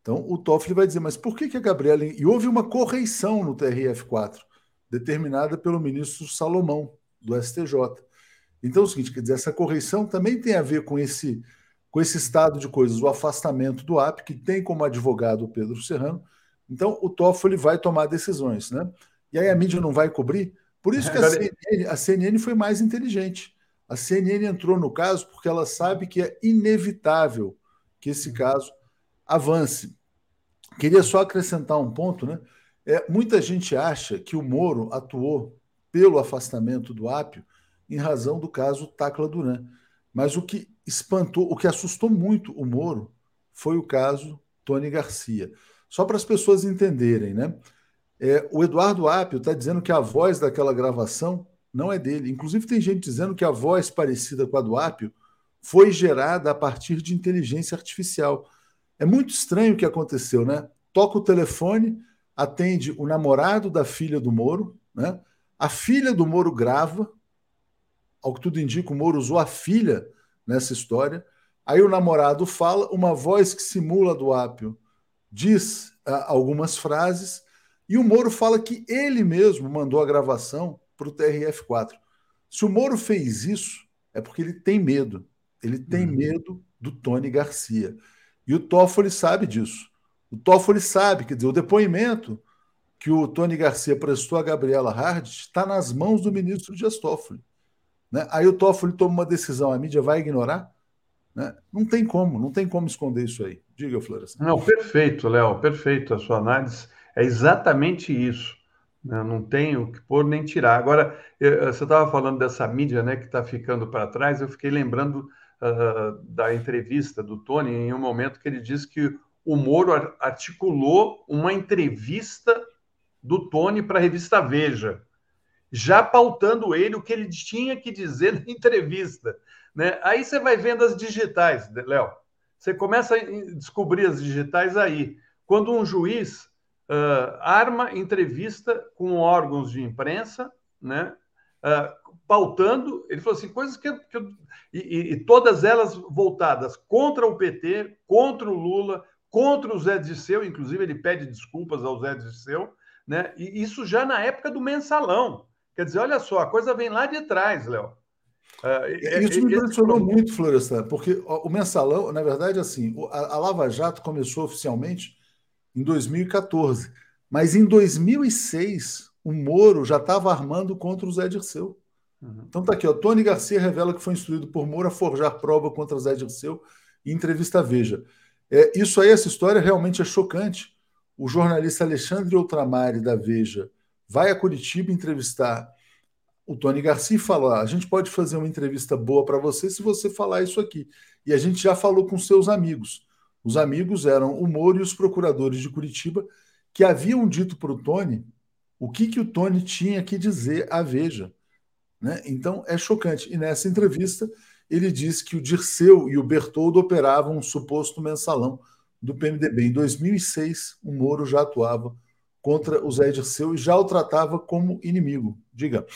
Então o Toffoli vai dizer, mas por que, que a Gabriela. E houve uma correição no TRF4, determinada pelo ministro Salomão, do STJ. Então é o seguinte, quer dizer, essa correição também tem a ver com esse, com esse estado de coisas, o afastamento do AP, que tem como advogado o Pedro Serrano. Então o Toffoli vai tomar decisões. Né? E aí a mídia não vai cobrir. Por isso que a CNN, a CNN foi mais inteligente a CNN entrou no caso porque ela sabe que é inevitável que esse caso avance. Queria só acrescentar um ponto, né? É, muita gente acha que o Moro atuou pelo afastamento do Ápio em razão do caso Tacla Duran. Mas o que espantou, o que assustou muito o Moro foi o caso Tony Garcia. Só para as pessoas entenderem, né? É, o Eduardo Apio está dizendo que a voz daquela gravação não é dele. Inclusive, tem gente dizendo que a voz parecida com a do Apio foi gerada a partir de inteligência artificial. É muito estranho o que aconteceu, né? Toca o telefone, atende o namorado da filha do Moro, né? A filha do Moro grava, ao que tudo indica, o Moro usou a filha nessa história. Aí o namorado fala, uma voz que simula do Apio diz ah, algumas frases, e o Moro fala que ele mesmo mandou a gravação para o TRF4. Se o Moro fez isso, é porque ele tem medo. Ele tem uhum. medo do Tony Garcia. E o Toffoli sabe disso. O Toffoli sabe, quer dizer, o depoimento que o Tony Garcia prestou a Gabriela Hard está nas mãos do ministro Dias Toffoli. Né? Aí o Toffoli toma uma decisão, a mídia vai ignorar? Né? Não tem como, não tem como esconder isso aí. Diga, Florestan. Não, perfeito, Léo, perfeito. A sua análise é exatamente isso. Né? Não tem o que pôr nem tirar. Agora, você estava falando dessa mídia né, que está ficando para trás, eu fiquei lembrando uh, da entrevista do Tony em um momento que ele disse que o Moro articulou uma entrevista do Tony para a revista Veja, já pautando ele o que ele tinha que dizer na entrevista. Né? Aí você vai vendo as digitais, Léo. Você começa a descobrir as digitais aí. Quando um juiz uh, arma entrevista com órgãos de imprensa, né? Uh, pautando, ele falou assim, coisas que, que eu, e, e, todas elas voltadas contra o PT, contra o Lula, contra o Zé Disseu, inclusive ele pede desculpas ao Zé Disseu, né? E isso já na época do mensalão. Quer dizer, olha só, a coisa vem lá de trás, Léo. Uh, isso me impressionou muito, Florestan, porque o mensalão, na verdade, assim, a, a Lava Jato começou oficialmente em 2014, mas em 2006 o Moro já estava armando contra o Zé Dirceu. Uhum. Então tá aqui, o Tony Garcia revela que foi instruído por Moro a forjar prova contra Zé Dirceu em entrevista Veja. É, isso aí, essa história realmente é chocante. O jornalista Alexandre Outramari, da Veja, vai a Curitiba entrevistar o Tony Garcia e fala: a gente pode fazer uma entrevista boa para você se você falar isso aqui. E a gente já falou com seus amigos. Os amigos eram o Moro e os procuradores de Curitiba, que haviam dito para o Tony o que, que o Tony tinha que dizer à Veja. Né? Então é chocante. E nessa entrevista, ele diz que o Dirceu e o Bertoldo operavam um suposto mensalão do PMDB. Em 2006, o Moro já atuava contra o Zé Dirceu e já o tratava como inimigo. Diga.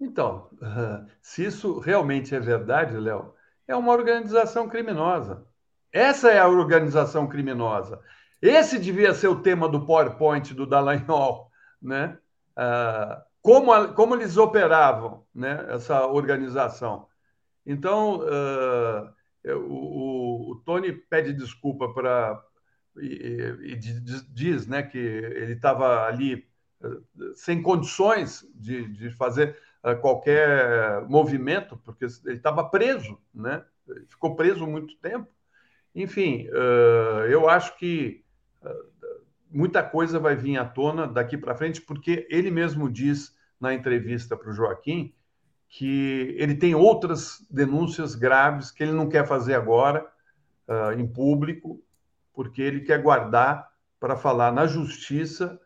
Então, se isso realmente é verdade, Léo, é uma organização criminosa. Essa é a organização criminosa. Esse devia ser o tema do PowerPoint do Dallagnol, né? Ah, como, como eles operavam né, essa organização. Então, uh, o, o, Tony pede desculpa para. E, e, diz né, que ele estava ali uh, sem condições de, de fazer qualquer movimento, porque ele estava preso, né? ficou preso muito tempo. Enfim, eu acho que muita coisa vai vir à tona daqui para frente, porque ele mesmo diz na entrevista para o Joaquim que ele tem outras denúncias graves que ele não quer fazer agora em público, porque ele quer guardar para falar na justiça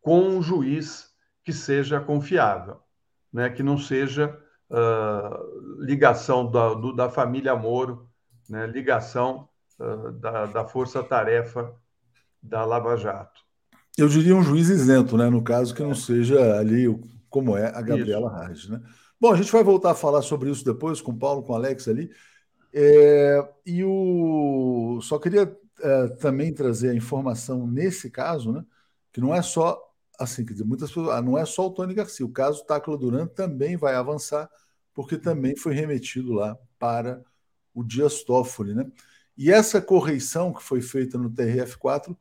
com um juiz que seja confiável, né? que não seja ligação da, do, da família Moro, né? ligação da, da força-tarefa da Lava Jato. Eu diria um juiz isento, né? no caso que não seja ali como é a Gabriela Reis. Né? Bom, a gente vai voltar a falar sobre isso depois com o Paulo, com o Alex ali. É, e o só queria é, também trazer a informação nesse caso, né? Que não é só assim, quer dizer, muitas pessoas, ah, não é só o Tony Garcia, o caso Tácula Duran também vai avançar, porque também foi remetido lá para o Dias Toffoli, né? E essa correição que foi feita no TRF4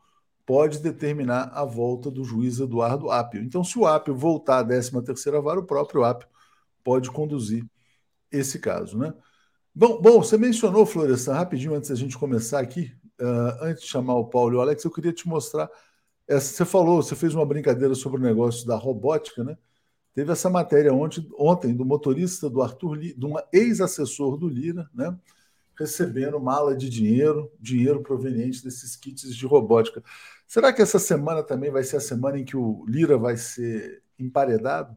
pode determinar a volta do juiz Eduardo Apio. Então, se o Apio voltar à 13 terceira vara, o próprio Apio pode conduzir esse caso, né? Bom, bom você mencionou, Florestan, rapidinho antes da gente começar aqui, uh, antes de chamar o Paulo e o Alex, eu queria te mostrar. Essa, você falou, você fez uma brincadeira sobre o negócio da robótica, né? Teve essa matéria ontem, ontem do motorista do Arthur, de um ex-assessor do Lira, né? Recebendo mala de dinheiro, dinheiro proveniente desses kits de robótica. Será que essa semana também vai ser a semana em que o Lira vai ser emparedado?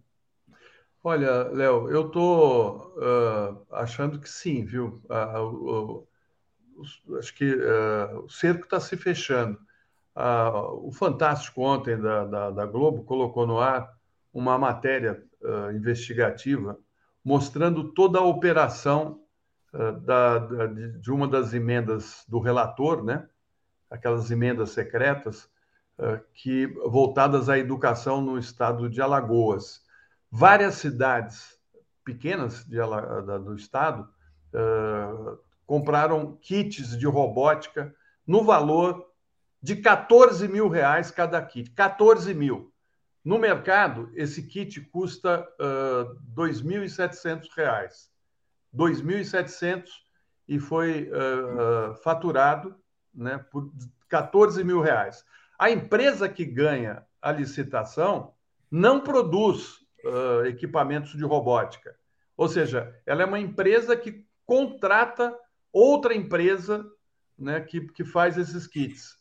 Olha, Léo, eu estou uh, achando que sim, viu? Uh, uh, acho que o cerco está se fechando. o Fantástico ontem da, da, da, Globo colocou no ar uma matéria investigativa mostrando toda a operação da, da, de uma das emendas do relator, né? Aquelas emendas secretas que voltadas à educação no estado de Alagoas Várias cidades pequenas de, da, do estado uh, compraram kits de robótica no valor de 14 mil reais cada kit. 14 mil. No mercado, esse kit custa uh, 2.700 reais. 2.700 e foi uh, uh, faturado né, por 14 mil reais. A empresa que ganha a licitação não produz uh, equipamentos de robótica. Ou seja, ela é uma empresa que contrata outra empresa né, que, que faz esses kits.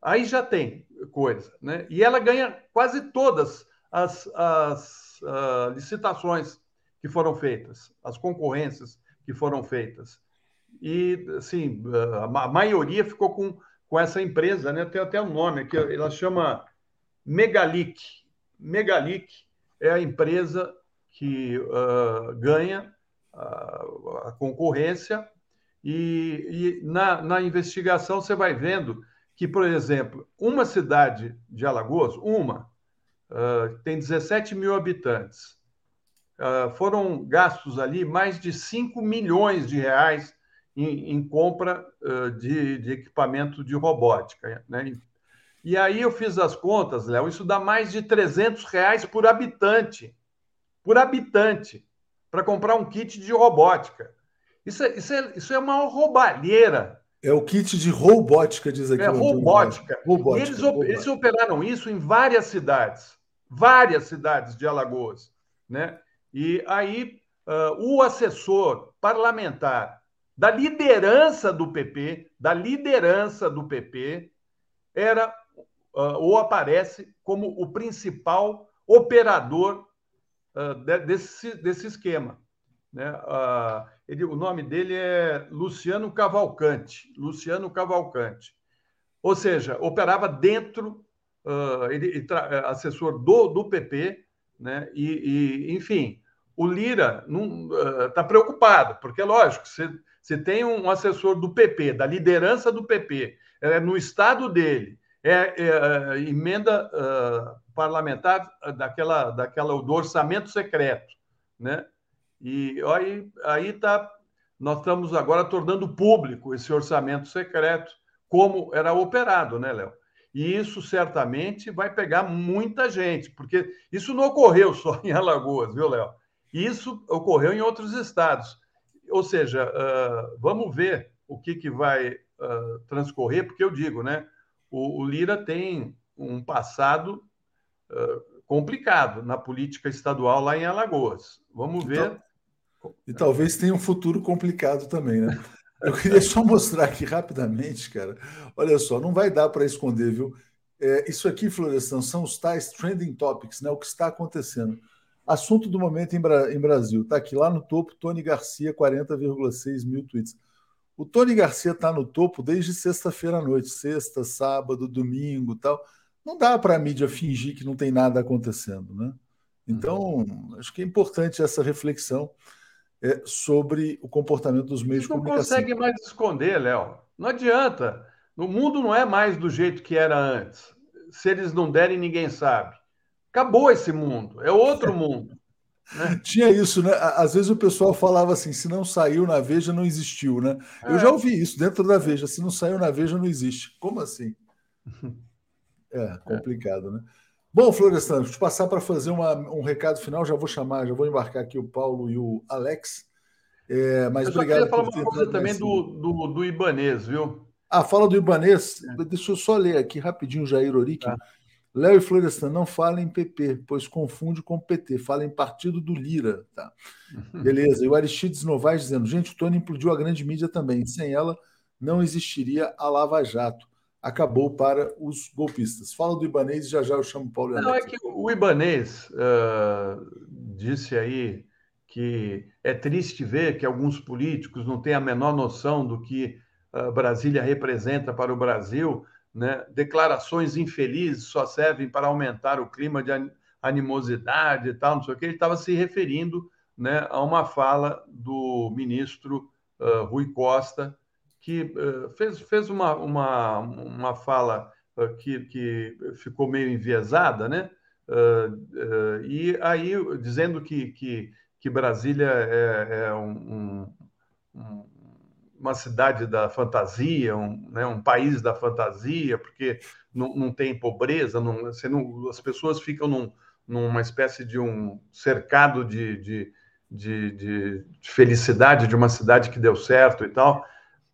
Aí já tem coisa. Né? E ela ganha quase todas as, as uh, licitações que foram feitas, as concorrências que foram feitas. E, assim, a maioria ficou com, com essa empresa, né? tem até um nome aqui, ela chama Megalic. Megalic é a empresa que uh, ganha a, a concorrência e, e na, na, investigação você vai vendo que, por exemplo, uma cidade de Alagoas, uma, uh, tem 17 mil habitantes. Uh, foram gastos ali mais de 5 milhões de reais em, em compra uh, de, de, equipamento de robótica. Né? E aí eu fiz as contas, Léo, isso dá mais de 300 reais por habitante. Por habitante, para comprar um kit de robótica. Isso é, isso é, isso é uma roubalheira. É o kit de robótica, diz aqui. É, robótica. robótica, eles, robótica. eles operaram isso em várias cidades. Várias cidades de Alagoas. Né? E aí, uh, o assessor parlamentar da liderança do PP, da liderança do PP, era uh, ou aparece como o principal operador uh, desse, desse esquema. Né? Uh, ele, o nome dele é Luciano Cavalcante. Luciano Cavalcante. Ou seja, operava dentro, ele, assessor do, do PP, né? e, e enfim, o Lira está uh, preocupado, porque, lógico, você, você tem um assessor do PP, da liderança do PP, é no estado dele, é, é, é emenda uh, parlamentar daquela, daquela, do orçamento secreto, né? E aí aí tá, nós estamos agora tornando público esse orçamento secreto, como era operado, né, Léo? E isso certamente vai pegar muita gente, porque isso não ocorreu só em Alagoas, viu, Léo? Isso ocorreu em outros estados. Ou seja, uh, vamos ver o que, que vai uh, transcorrer, porque eu digo, né? O, o Lira tem um passado uh, complicado na política estadual lá em Alagoas. Vamos ver. Então, e talvez tenha um futuro complicado também, né? Eu queria só mostrar aqui rapidamente, cara. Olha só, não vai dar para esconder, viu? É, isso aqui, Florestan, são os tais trending topics, né? O que está acontecendo. Assunto do momento em, Bra em Brasil. Está aqui lá no topo, Tony Garcia, 40,6 mil tweets. O Tony Garcia está no topo desde sexta-feira à noite, sexta, sábado, domingo tal. Não dá para a mídia fingir que não tem nada acontecendo, né? Então, uhum. acho que é importante essa reflexão é, sobre o comportamento dos meios de comunicação. Não consegue mais esconder, Léo. Não adianta. O mundo não é mais do jeito que era antes. Se eles não derem, ninguém sabe. Acabou esse mundo, é outro mundo. Né? Tinha isso, né? Às vezes o pessoal falava assim: se não saiu na Veja, não existiu, né? É. Eu já ouvi isso dentro da Veja: se não saiu na Veja, não existe. Como assim? É complicado, né? Bom, Florestan, deixa eu passar para fazer uma, um recado final. Já vou chamar, já vou embarcar aqui o Paulo e o Alex. É, mas eu só obrigado. queria falar uma coisa também do, do, do, Ibanês, viu? Ah, fala do Ibanês. É. Deixa eu só ler aqui rapidinho, Jair Orique. Tá. Léo e Florestan, não fala em PP, pois confunde com PT, fala em partido do Lira. Tá? Beleza. E o Aristides Novaes dizendo: gente, o Tony implodiu a grande mídia também. Sem ela, não existiria a Lava Jato. Acabou para os golpistas. Fala do Ibanês e já já eu chamo o Paulo. Não, é que o Ibanês uh, disse aí que é triste ver que alguns políticos não têm a menor noção do que uh, Brasília representa para o Brasil né? Declarações infelizes só servem para aumentar o clima de animosidade e tal, não sei o que. Ele estava se referindo né, a uma fala do ministro uh, Rui Costa, que uh, fez, fez uma, uma, uma fala uh, que, que ficou meio enviesada, né? e aí dizendo que, que, que Brasília é, é um, um uma cidade da fantasia, um, né, um país da fantasia, porque não, não tem pobreza, não, você não, as pessoas ficam num, numa espécie de um cercado de, de, de, de, de, felicidade de uma cidade que deu certo e tal.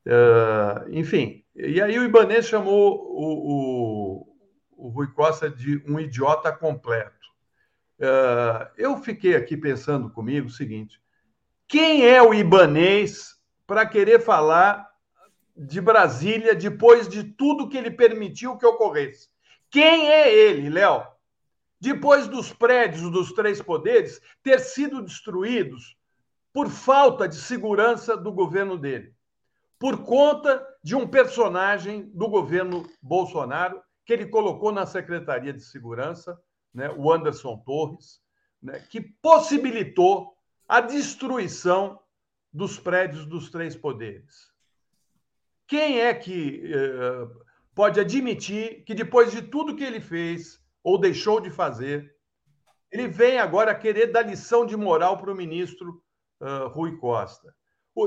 Uh, enfim, e aí o Ibanez chamou o, o, o, Rui Costa de um idiota completo. Uh, eu fiquei aqui pensando comigo o seguinte: quem é o Ibanez para querer falar de Brasília depois de tudo que ele permitiu que ocorresse? Quem é ele, Léo? depois dos prédios dos três poderes ter sido destruídos por falta de segurança do governo dele, por conta de um personagem do governo Bolsonaro que ele colocou na Secretaria de Segurança, né, o Anderson Torres, né, que possibilitou a destruição dos prédios dos três poderes. Quem é que eh, pode admitir que depois de tudo que ele fez, ou deixou de fazer. Ele vem agora querer dar lição de moral para o ministro uh, Rui Costa.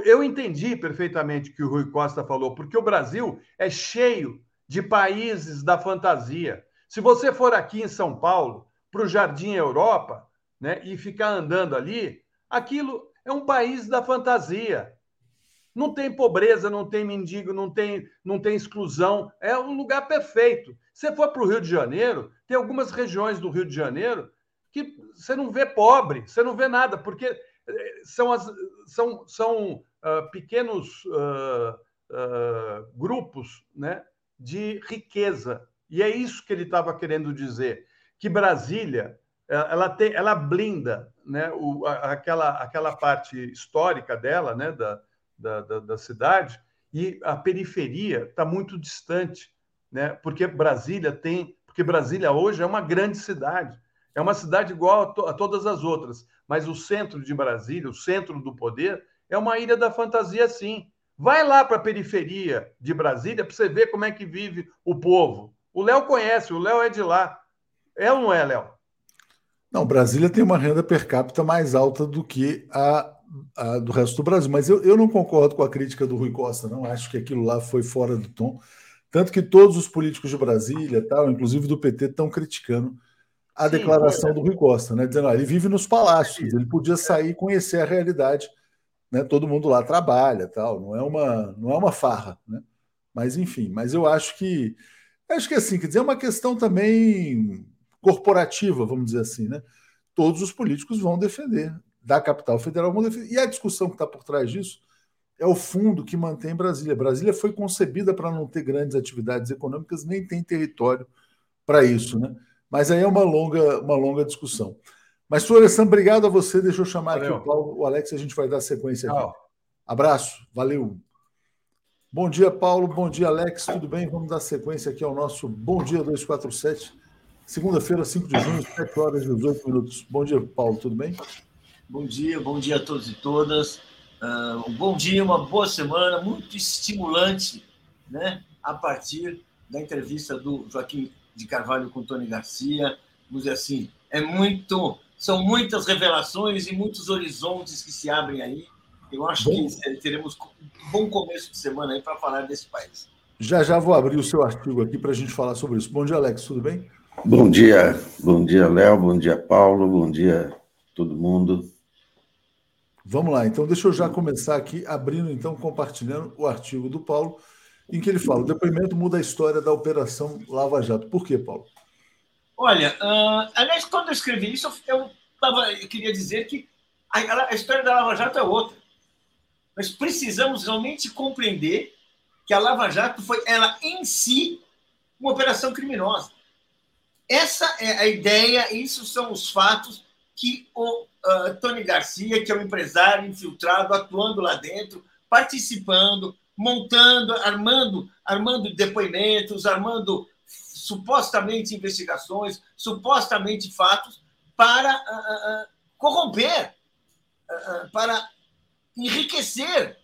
Eu entendi perfeitamente o que o Rui Costa falou, porque o Brasil é cheio de países da fantasia. Se você for aqui em São Paulo, para o Jardim Europa, né, e ficar andando ali, aquilo é um país da fantasia. Não tem pobreza, não tem mendigo, não tem, não tem exclusão. É um lugar perfeito. Você for para o Rio de Janeiro, tem algumas regiões do Rio de Janeiro que você não vê pobre, você não vê nada, porque eh, são, as, são, são uh, pequenos uh, uh, grupos né, de riqueza. E é isso que ele estava querendo dizer, que Brasília ela, tem, ela blinda né, o, aquela, aquela parte histórica dela, né, da, da, da, da cidade, e a periferia está muito distante, né? porque Brasília tem. Porque Brasília hoje é uma grande cidade, é uma cidade igual a, to, a todas as outras, mas o centro de Brasília, o centro do poder, é uma ilha da fantasia, sim. Vai lá para a periferia de Brasília para você ver como é que vive o povo. O Léo conhece, o Léo é de lá. É ou não é, Léo? Não, Brasília tem uma renda per capita mais alta do que a a, do resto do Brasil. Mas eu, eu não concordo com a crítica do Rui Costa, não. Acho que aquilo lá foi fora do tom. Tanto que todos os políticos de Brasília, tal, inclusive do PT, estão criticando a Sim, declaração é. do Rui Costa, né? Dizendo, ah, ele vive nos palácios, ele podia sair e conhecer a realidade, né? Todo mundo lá trabalha, tal, não é uma, não é uma farra, né? Mas enfim, mas eu acho que acho que assim, quer dizer, é uma questão também corporativa, vamos dizer assim, né? Todos os políticos vão defender da capital federal. E a discussão que está por trás disso é o fundo que mantém Brasília. Brasília foi concebida para não ter grandes atividades econômicas, nem tem território para isso, né? Mas aí é uma longa, uma longa discussão. Mas, Alessandro, obrigado a você. Deixa eu chamar valeu. aqui o Paulo, o Alex, a gente vai dar sequência aqui. Abraço, valeu. Bom dia, Paulo. Bom dia, Alex. Tudo bem? Vamos dar sequência aqui ao nosso Bom Dia 247. Segunda-feira, 5 de junho, 7 horas e 18 minutos. Bom dia, Paulo. Tudo bem? Bom dia, bom dia a todos e todas. Uh, um bom dia, uma boa semana, muito estimulante, né? A partir da entrevista do Joaquim de Carvalho com Tony Garcia, vamos dizer assim, é muito, são muitas revelações e muitos horizontes que se abrem aí. Eu acho bom. que teremos um bom começo de semana aí para falar desse país. Já já vou abrir o seu artigo aqui para a gente falar sobre isso. Bom dia, Alex, tudo bem? Bom dia, bom dia, Léo, bom dia, Paulo, bom dia todo mundo. Vamos lá, então deixa eu já começar aqui abrindo, então, compartilhando o artigo do Paulo, em que ele fala: o depoimento muda a história da Operação Lava Jato. Por quê, Paulo? Olha, uh, aliás, quando eu escrevi isso, eu, tava, eu queria dizer que a, a história da Lava Jato é outra. Nós precisamos realmente compreender que a Lava Jato foi ela em si uma operação criminosa. Essa é a ideia, isso são os fatos que o uh, Tony Garcia, que é um empresário infiltrado, atuando lá dentro, participando, montando, armando, armando depoimentos, armando supostamente investigações, supostamente fatos, para uh, uh, corromper, para enriquecer,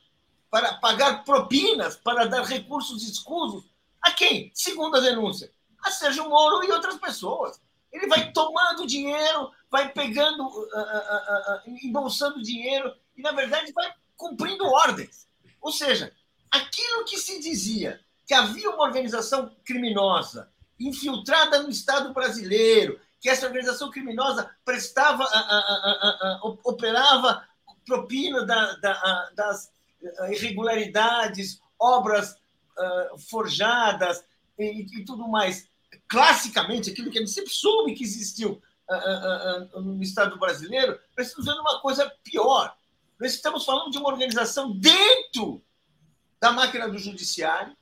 para pagar propinas, para dar recursos escusos. A quem? Segundo a denúncia, a Sérgio Moro e outras pessoas. Ele vai tomando dinheiro, vai pegando, uh, uh, uh, embolsando dinheiro e, na verdade, vai cumprindo ordens. Ou seja, aquilo que se dizia que havia uma organização criminosa infiltrada no Estado brasileiro, que essa organização criminosa prestava, operava propina da, da, das irregularidades, obras uh, forjadas e, e, tudo mais. Classicamente, aquilo que a gente sempre soube que existiu uh, uh, no Estado brasileiro, nós estamos vendo uma coisa pior. Nós estamos falando de uma organização dentro da máquina do judiciário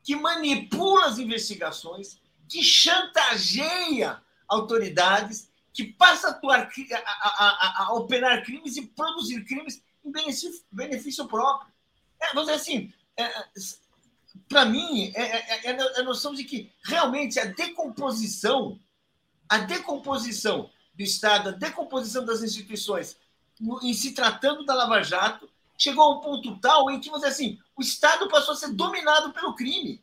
que manipula as investigações, que chantageia autoridades, que passa a, atuar, a, a, a operar crimes e produzir crimes em benefício, benefício próprio. É, vamos dizer assim, é, para mim, é, é, é, a noção de que realmente a decomposição, a decomposição do Estado, a decomposição das instituições, em se tratando da Lava Jato, chegou a um ponto tal em que, vamos dizer assim, o Estado passou a ser dominado pelo crime.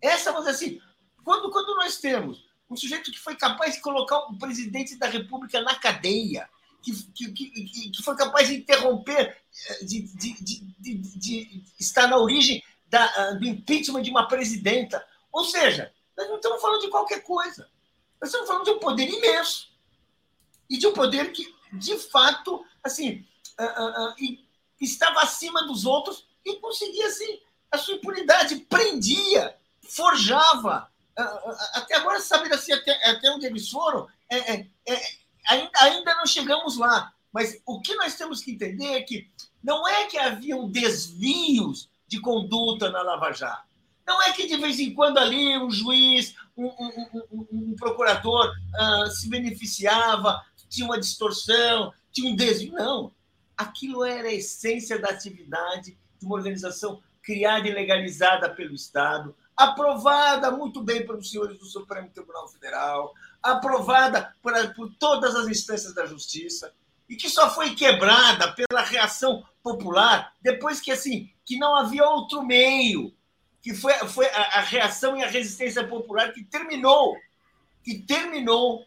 Essa, vamos dizer assim, quando, quando nós temos um sujeito que foi capaz de colocar o presidente da República na cadeia, que, que, que, que foi capaz de interromper, eh, de, de, de, de estar na origem da, ah, do impeachment de uma presidenta. Ou seja, nós não estamos falando de qualquer coisa. Nós estamos falando de um poder imenso. E de um poder que, de fato, assim, uh, uh, uh, estava acima dos outros e conseguia, assim, a sua impunidade, prendia, forjava. Até agora, sabe assim, até, até onde eles foram, é, é, é, ainda, ainda não chegamos lá. Mas o que nós temos que entender é que não é que haviam desvios de conduta na Lava Jato. Não é que de vez em quando ali um juiz, um, um, um, um procurador uh, se beneficiava, tinha uma distorção, tinha um desvio. Não. Aquilo era a essência da atividade de uma organização criada e legalizada pelo Estado, aprovada muito bem pelos senhores do Supremo Tribunal Federal, aprovada por, por todas as instâncias da justiça e que só foi quebrada pela reação popular depois que assim que não havia outro meio que foi, foi a, a reação e a resistência popular que terminou que terminou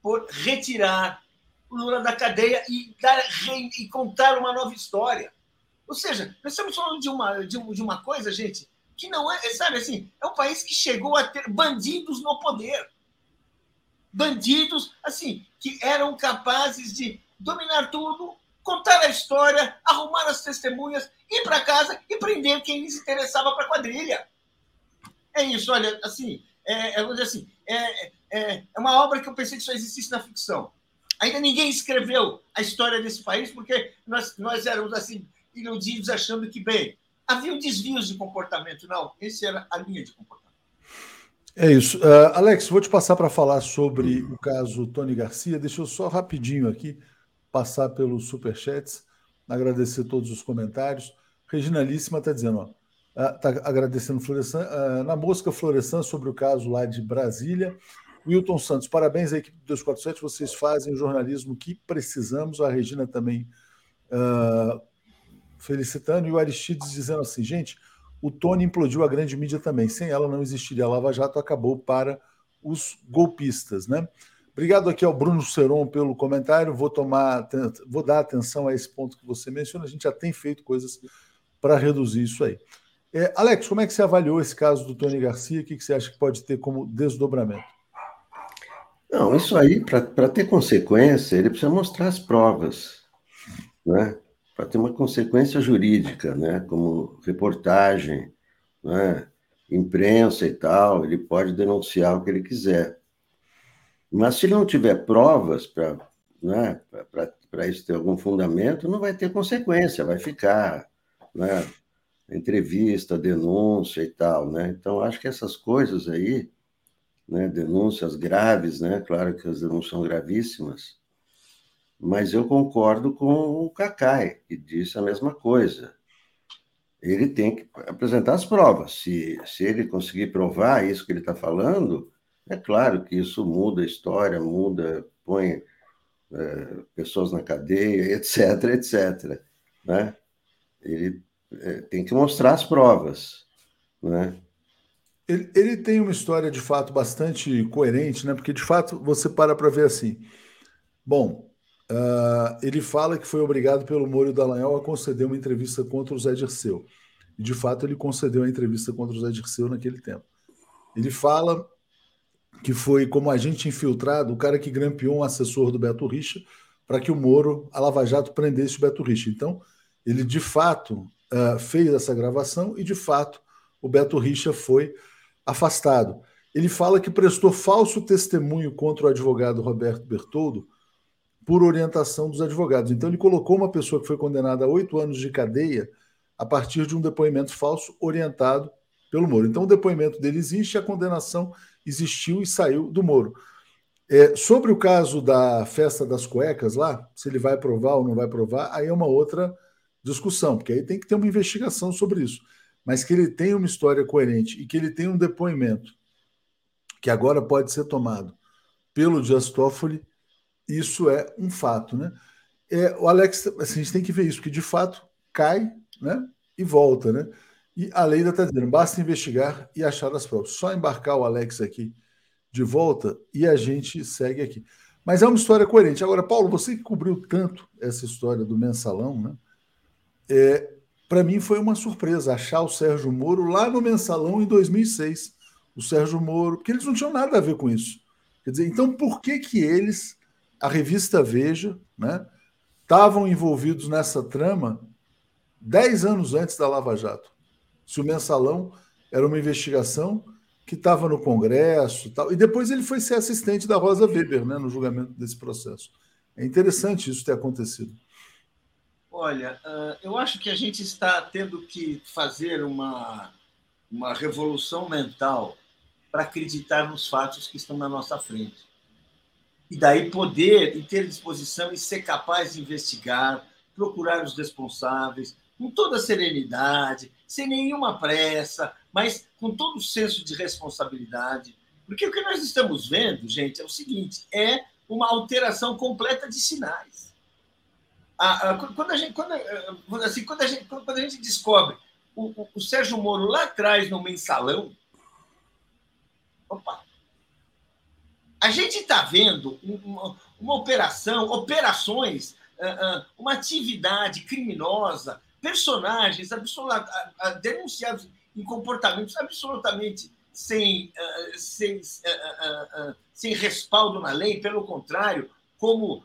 por retirar o Lula da cadeia e, dar, e contar uma nova história. Ou seja, nós estamos falando de uma, de, de uma coisa, gente, que não é, sabe assim, é um país que chegou a ter bandidos no poder bandidos, assim, que eram capazes de dominar tudo, contar a história, arrumar as testemunhas, ir para casa e prender quem se interessava para a quadrilha. É isso, olha, assim, é, é, assim, é, é, é uma obra que eu pensei que só existisse na ficção. Ainda ninguém escreveu a história desse país porque nós, nós éramos assim iludidos achando que, bem, havia desvios de comportamento. Não, esse era a linha de comportamento. É isso. Uh, Alex, vou te passar para falar sobre o caso Tony Garcia. Deixa eu só rapidinho aqui passar pelos superchats, agradecer todos os comentários. Regina Líssima está dizendo, está uh, agradecendo Florestan, uh, na mosca Florestan sobre o caso lá de Brasília. Wilton Santos, parabéns à equipe do 247, vocês fazem o jornalismo que precisamos. A Regina também uh, felicitando, e o Aristides dizendo assim, gente, o Tony implodiu a grande mídia também. Sem ela não existiria a Lava Jato, acabou para os golpistas, né? Obrigado aqui ao Bruno Seron pelo comentário. Vou tomar, vou dar atenção a esse ponto que você menciona. A gente já tem feito coisas para reduzir isso aí. É, Alex, como é que você avaliou esse caso do Tony Garcia? O que, que você acha que pode ter como desdobramento? Não, isso aí, para ter consequência, ele precisa mostrar as provas. Né? para ter uma consequência jurídica, né? como reportagem, né? imprensa e tal, ele pode denunciar o que ele quiser. Mas se não tiver provas para né, isso ter algum fundamento, não vai ter consequência, vai ficar né, entrevista, denúncia e tal. Né? Então, acho que essas coisas aí, né, denúncias graves, né, claro que as denúncias são gravíssimas, mas eu concordo com o Cacai, que disse a mesma coisa. Ele tem que apresentar as provas. Se, se ele conseguir provar isso que ele está falando, é claro que isso muda a história, muda, põe é, pessoas na cadeia, etc, etc. Né? Ele é, tem que mostrar as provas. Né? Ele, ele tem uma história de fato bastante coerente, né? porque de fato você para para ver assim. Bom, Uh, ele fala que foi obrigado pelo Moro Dallagnol a conceder uma entrevista contra o Zé Dirceu. E, de fato, ele concedeu a entrevista contra o Zé Dirceu naquele tempo. Ele fala que foi como agente infiltrado, o cara que grampeou um assessor do Beto Richa para que o Moro, a Lava Jato, prendesse o Beto Richa. Então, ele de fato uh, fez essa gravação e de fato o Beto Richa foi afastado. Ele fala que prestou falso testemunho contra o advogado Roberto Bertoldo por orientação dos advogados. Então, ele colocou uma pessoa que foi condenada a oito anos de cadeia a partir de um depoimento falso orientado pelo Moro. Então, o depoimento dele existe, a condenação existiu e saiu do Moro. É, sobre o caso da festa das cuecas lá, se ele vai provar ou não vai provar, aí é uma outra discussão, porque aí tem que ter uma investigação sobre isso. Mas que ele tem uma história coerente e que ele tem um depoimento que agora pode ser tomado pelo Dias Toffoli, isso é um fato, né? É, o Alex, assim, a gente tem que ver isso, que de fato cai, né? E volta, né? E a lei está dizendo, basta investigar e achar as provas. Só embarcar o Alex aqui de volta e a gente segue aqui. Mas é uma história coerente. Agora, Paulo, você que cobriu tanto essa história do mensalão, né? É, Para mim foi uma surpresa achar o Sérgio Moro lá no mensalão em 2006 o Sérgio Moro, porque eles não tinham nada a ver com isso. Quer dizer, então por que que eles, a revista Veja, né, estavam envolvidos nessa trama dez anos antes da Lava Jato? Se o mensalão era uma investigação que estava no Congresso tal, e depois ele foi ser assistente da Rosa Weber né, no julgamento desse processo. É interessante isso ter acontecido. Olha, eu acho que a gente está tendo que fazer uma, uma revolução mental para acreditar nos fatos que estão na nossa frente. E daí poder e ter disposição e ser capaz de investigar, procurar os responsáveis, com toda serenidade, sem nenhuma pressa, mas com todo o senso de responsabilidade. Porque o que nós estamos vendo, gente, é o seguinte: é uma alteração completa de sinais. quando, a gente, quando, assim, quando, a gente, quando a gente descobre o, o, o Sérgio Moro lá atrás no mensalão, Opa! A gente está vendo uma, uma, operação, operações, uma atividade criminosa, personagens denunciados em comportamentos absolutamente sem, sem, sem respaldo na lei, pelo contrário, como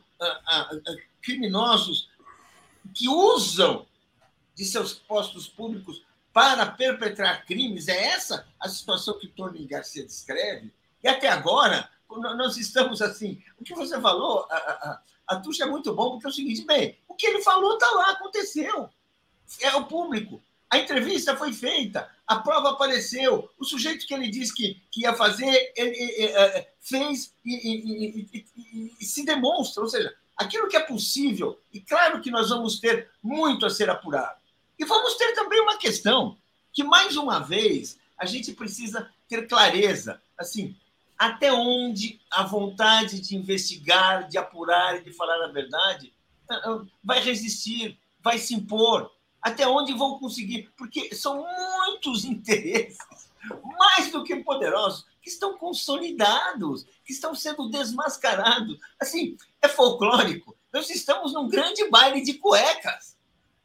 criminosos que usam de seus postos públicos para perpetrar crimes. É essa a situação que Tony Garcia descreve. E até agora, nós estamos assim. O que você falou, a, a, a Tuxa é muito bom, porque é o seguinte: bem, o que ele falou está lá, aconteceu. É o público. A entrevista foi feita, a prova apareceu, o sujeito que ele disse que, que ia fazer, ele, ele, ele fez e, e, e, e se demonstra. Ou seja, aquilo que é possível, e claro que nós vamos ter muito a ser apurado. E vamos ter também uma questão que, mais uma vez, a gente precisa ter clareza. Assim, até onde a vontade de investigar, de apurar e de falar a verdade ah, ah, vai resistir, vai se impor? Até onde vão conseguir? Porque são muitos interesses, mais do que poderosos, que estão consolidados, que estão sendo desmascarados. Assim, é folclórico. Nós estamos num grande baile de cuecas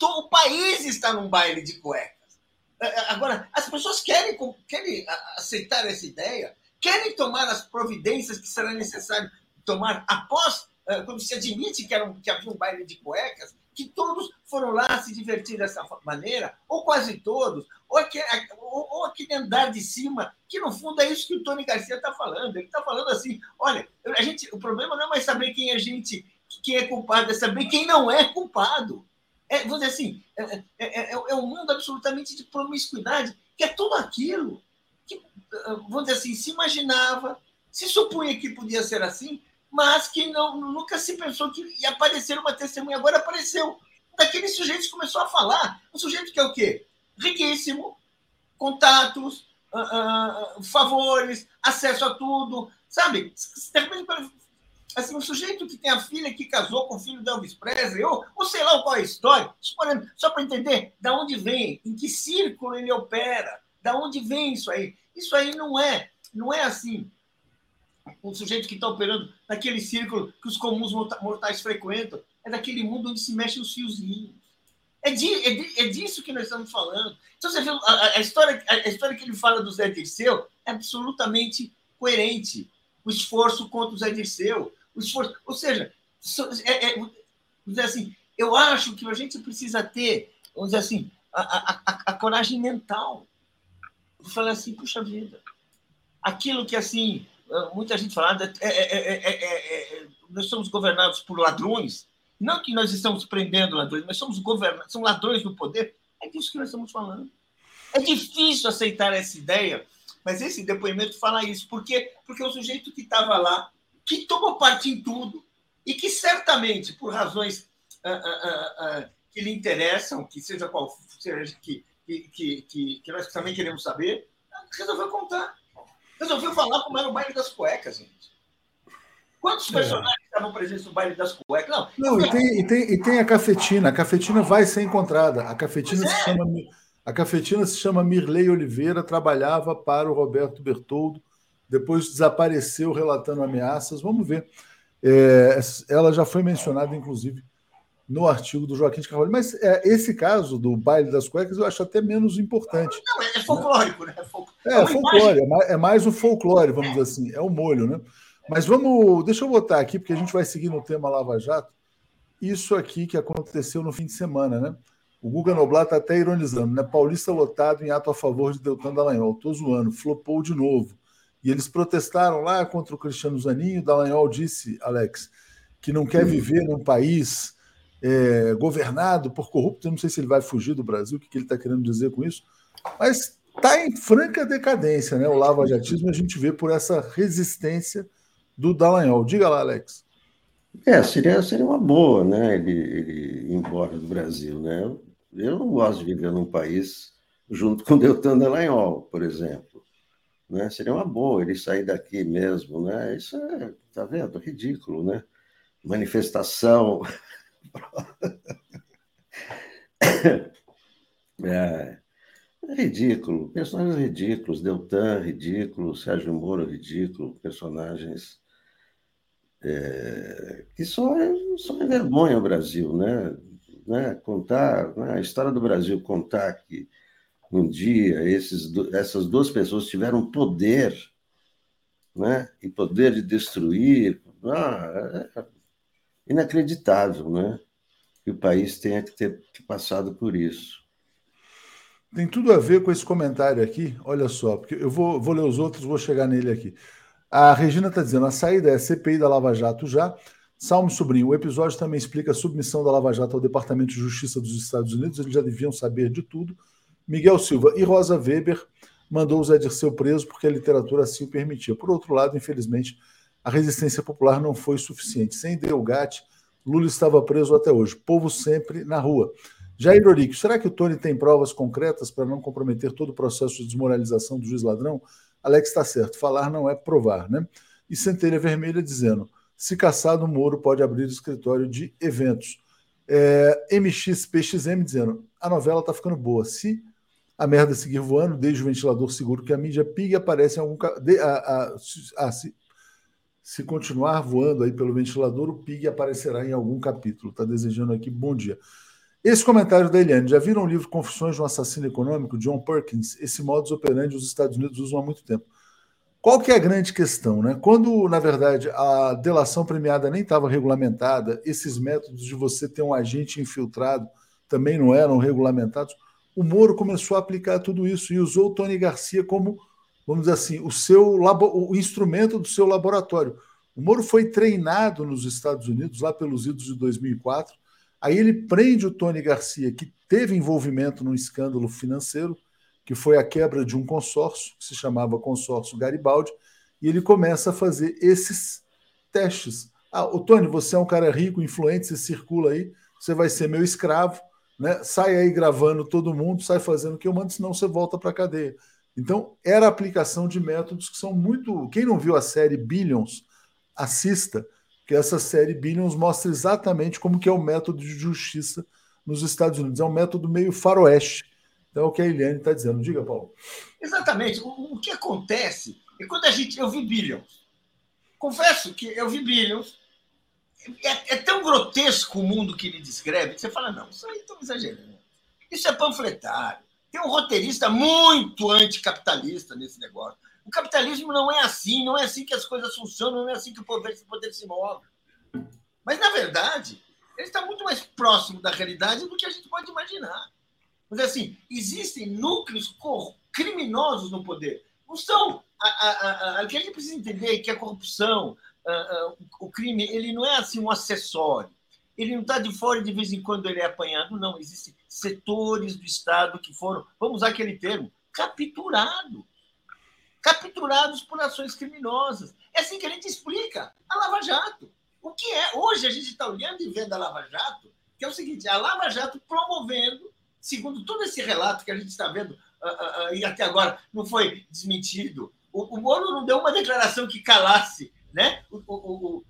o país está num baile de cuecas. É, é, agora, as pessoas querem, querem aceitar essa ideia, querem tomar as providências que será necessário tomar após, é, quando se admite que, era um, que havia um baile de cuecas, que todos foram lá se divertir dessa maneira, ou quase todos, ou aquele, ou, ou aquele andar de cima, que no fundo é isso que o Tony Garcia está falando. Ele está falando assim: olha, a gente, o problema não é mais saber quem é gente, quem é culpado, é saber quem não é culpado. É, vamos dizer assim, é, é, é, é, um mundo absolutamente de promiscuidade, que é tudo aquilo que, vamos dizer assim, se imaginava, se supunha que podia ser assim, mas que não, nunca se pensou que ia aparecer uma testemunha. Agora apareceu. Daqueles sujeitos começou a falar. Um sujeito que é o quê? Riquíssimo, contatos, uh, uh, favores, acesso a tudo, sabe? Assim, um sujeito que tem a filha que casou com o filho da Elvis Presley, ou, ou sei lá qual é a história, só para entender da onde vem, em que círculo ele opera, da onde vem isso aí. Isso aí não é, não é assim um sujeito que está operando naquele círculo que os comuns mortais frequentam, é daquele mundo onde se mexem os fiozinhos. É, de, é, de, é disso que nós estamos falando. Então, você vê, a, a, história, a história que ele fala do Zé Dirceu é absolutamente coerente. O esforço contra o Zé Dirceu, o esforço. Ou seja, é, é, dizer assim, eu acho que a gente precisa ter, vamos dizer assim, a, a, a, coragem mental falar assim, puxa vida, aquilo que assim muita gente fala, é, é, é, nós somos governados por ladrões, não que nós estamos prendendo ladrões, mas somos governados, são ladrões do poder. É disso que nós estamos falando. É difícil aceitar essa ideia, mas esse depoimento fala isso. Por quê? Porque o sujeito que estava lá, que tomou parte em tudo, e que certamente, por razões ah, ah, ah, que lhe interessam, que seja qual seja que, que, que, que nós também queremos saber, resolveu contar. Resolveu falar como era o baile das cuecas, gente. Quantos é. personagens é. estavam presentes no baile das cuecas? Não, Não e, tem, e, tem, e tem a cafetina. A cafetina vai ser encontrada. A cafetina se chama. A cafetina se chama Mirley Oliveira, trabalhava para o Roberto Bertoldo, depois desapareceu relatando ameaças. Vamos ver. É, ela já foi mencionada, inclusive, no artigo do Joaquim de Carvalho. Mas é, esse caso do baile das cuecas eu acho até menos importante. Não, é folclórico, né? É, é, é folclore, é mais, é mais o folclore, vamos dizer assim, é o molho, né? Mas vamos, deixa eu botar aqui, porque a gente vai seguir no tema Lava Jato. Isso aqui que aconteceu no fim de semana, né? O Guga Noblat está até ironizando, né? Paulista lotado em ato a favor de Deltan Dallagnol. Estou zoando, flopou de novo. E eles protestaram lá contra o Cristiano Zaninho. Dallagnol disse, Alex, que não quer viver num país é, governado por corruptos. Eu não sei se ele vai fugir do Brasil, o que, que ele está querendo dizer com isso. Mas está em franca decadência, né? O lava-jatismo a gente vê por essa resistência do Dallagnol. Diga lá, Alex. É, seria, seria uma boa, né? Ele, ele ir embora do Brasil, né? Eu não gosto de viver num país junto com Deltan Dallagnol, por exemplo. Né? Seria uma boa ele sair daqui mesmo, né? Isso é, tá vendo? Ridículo, né? Manifestação. é, é ridículo. Personagens ridículos. Deltan, ridículo. Sérgio Moro, ridículo. Personagens é, que só, só envergonha o Brasil, né? né, contar né, a história do Brasil, contar que um dia esses, essas duas pessoas tiveram poder, né, e poder de destruir, ah, é inacreditável, né, que o país tenha que ter passado por isso. Tem tudo a ver com esse comentário aqui, olha só, porque eu vou, vou ler os outros, vou chegar nele aqui. A Regina está dizendo: a saída é CPI da Lava Jato já. Salmo Sobrinho, o episódio também explica a submissão da Lava Jato ao Departamento de Justiça dos Estados Unidos, eles já deviam saber de tudo. Miguel Silva e Rosa Weber mandou o Zé Dirceu preso porque a literatura assim o permitia. Por outro lado, infelizmente, a resistência popular não foi suficiente. Sem Delgatti, Lula estava preso até hoje. Povo sempre na rua. Jair Orico, será que o Tony tem provas concretas para não comprometer todo o processo de desmoralização do juiz ladrão? Alex está certo, falar não é provar, né? E Centelha Vermelha dizendo: se caçado, Moro pode abrir escritório de eventos. É, MXPXM dizendo: a novela está ficando boa. Se a merda seguir voando, desde o ventilador seguro que a mídia pig aparece em algum. De, a, a, a, se, se continuar voando aí pelo ventilador, o pig aparecerá em algum capítulo. Está desejando aqui bom dia. Esse comentário da Eliane, já viram o livro Confissões de um Assassino Econômico, John Perkins? Esse modus operandi os Estados Unidos usam há muito tempo. Qual que é a grande questão? Né? Quando, na verdade, a delação premiada nem estava regulamentada, esses métodos de você ter um agente infiltrado também não eram regulamentados, o Moro começou a aplicar tudo isso e usou Tony Garcia como, vamos dizer assim, o seu o instrumento do seu laboratório. O Moro foi treinado nos Estados Unidos, lá pelos idos de 2004. Aí ele prende o Tony Garcia, que teve envolvimento num escândalo financeiro, que foi a quebra de um consórcio, que se chamava Consórcio Garibaldi, e ele começa a fazer esses testes. Ah, o Tony, você é um cara rico, influente, você circula aí, você vai ser meu escravo, né? sai aí gravando todo mundo, sai fazendo o que eu mando, senão você volta para a cadeia. Então, era a aplicação de métodos que são muito. Quem não viu a série Billions, assista, que essa série Billions mostra exatamente como que é o método de justiça nos Estados Unidos. É um método meio faroeste então, é o que a Eliane está dizendo. Diga, Paulo. Exatamente. O, que acontece é quando a gente. Eu vi Billions. Confesso que eu vi Billions. É, é, tão grotesco o mundo que ele descreve que você fala: não, isso aí estão exagerando. Isso é panfletário. Tem um roteirista muito anticapitalista nesse negócio. O capitalismo não é assim, não é assim que as coisas funcionam, não é assim que o poder, o poder se move. Mas, na verdade, ele está muito mais próximo da realidade do que a gente pode imaginar. Mas, assim, existem núcleos criminosos no poder. Não são. O que a gente precisa entender é que a corrupção, a, o crime, ele não é assim um acessório. Ele não está de fora e de vez em quando ele é apanhado, não. Existem setores do Estado que foram, vamos usar aquele termo, capturados. Capturados por ações criminosas. É assim que a gente explica a Lava Jato. O que é? Hoje a gente está olhando e vendo a Lava Jato, que é o seguinte: a Lava Jato promovendo, segundo todo esse relato que a gente está vendo, uh, uh, uh, e até agora não foi desmentido, o, o Moro não deu uma declaração que calasse né? o, o, o,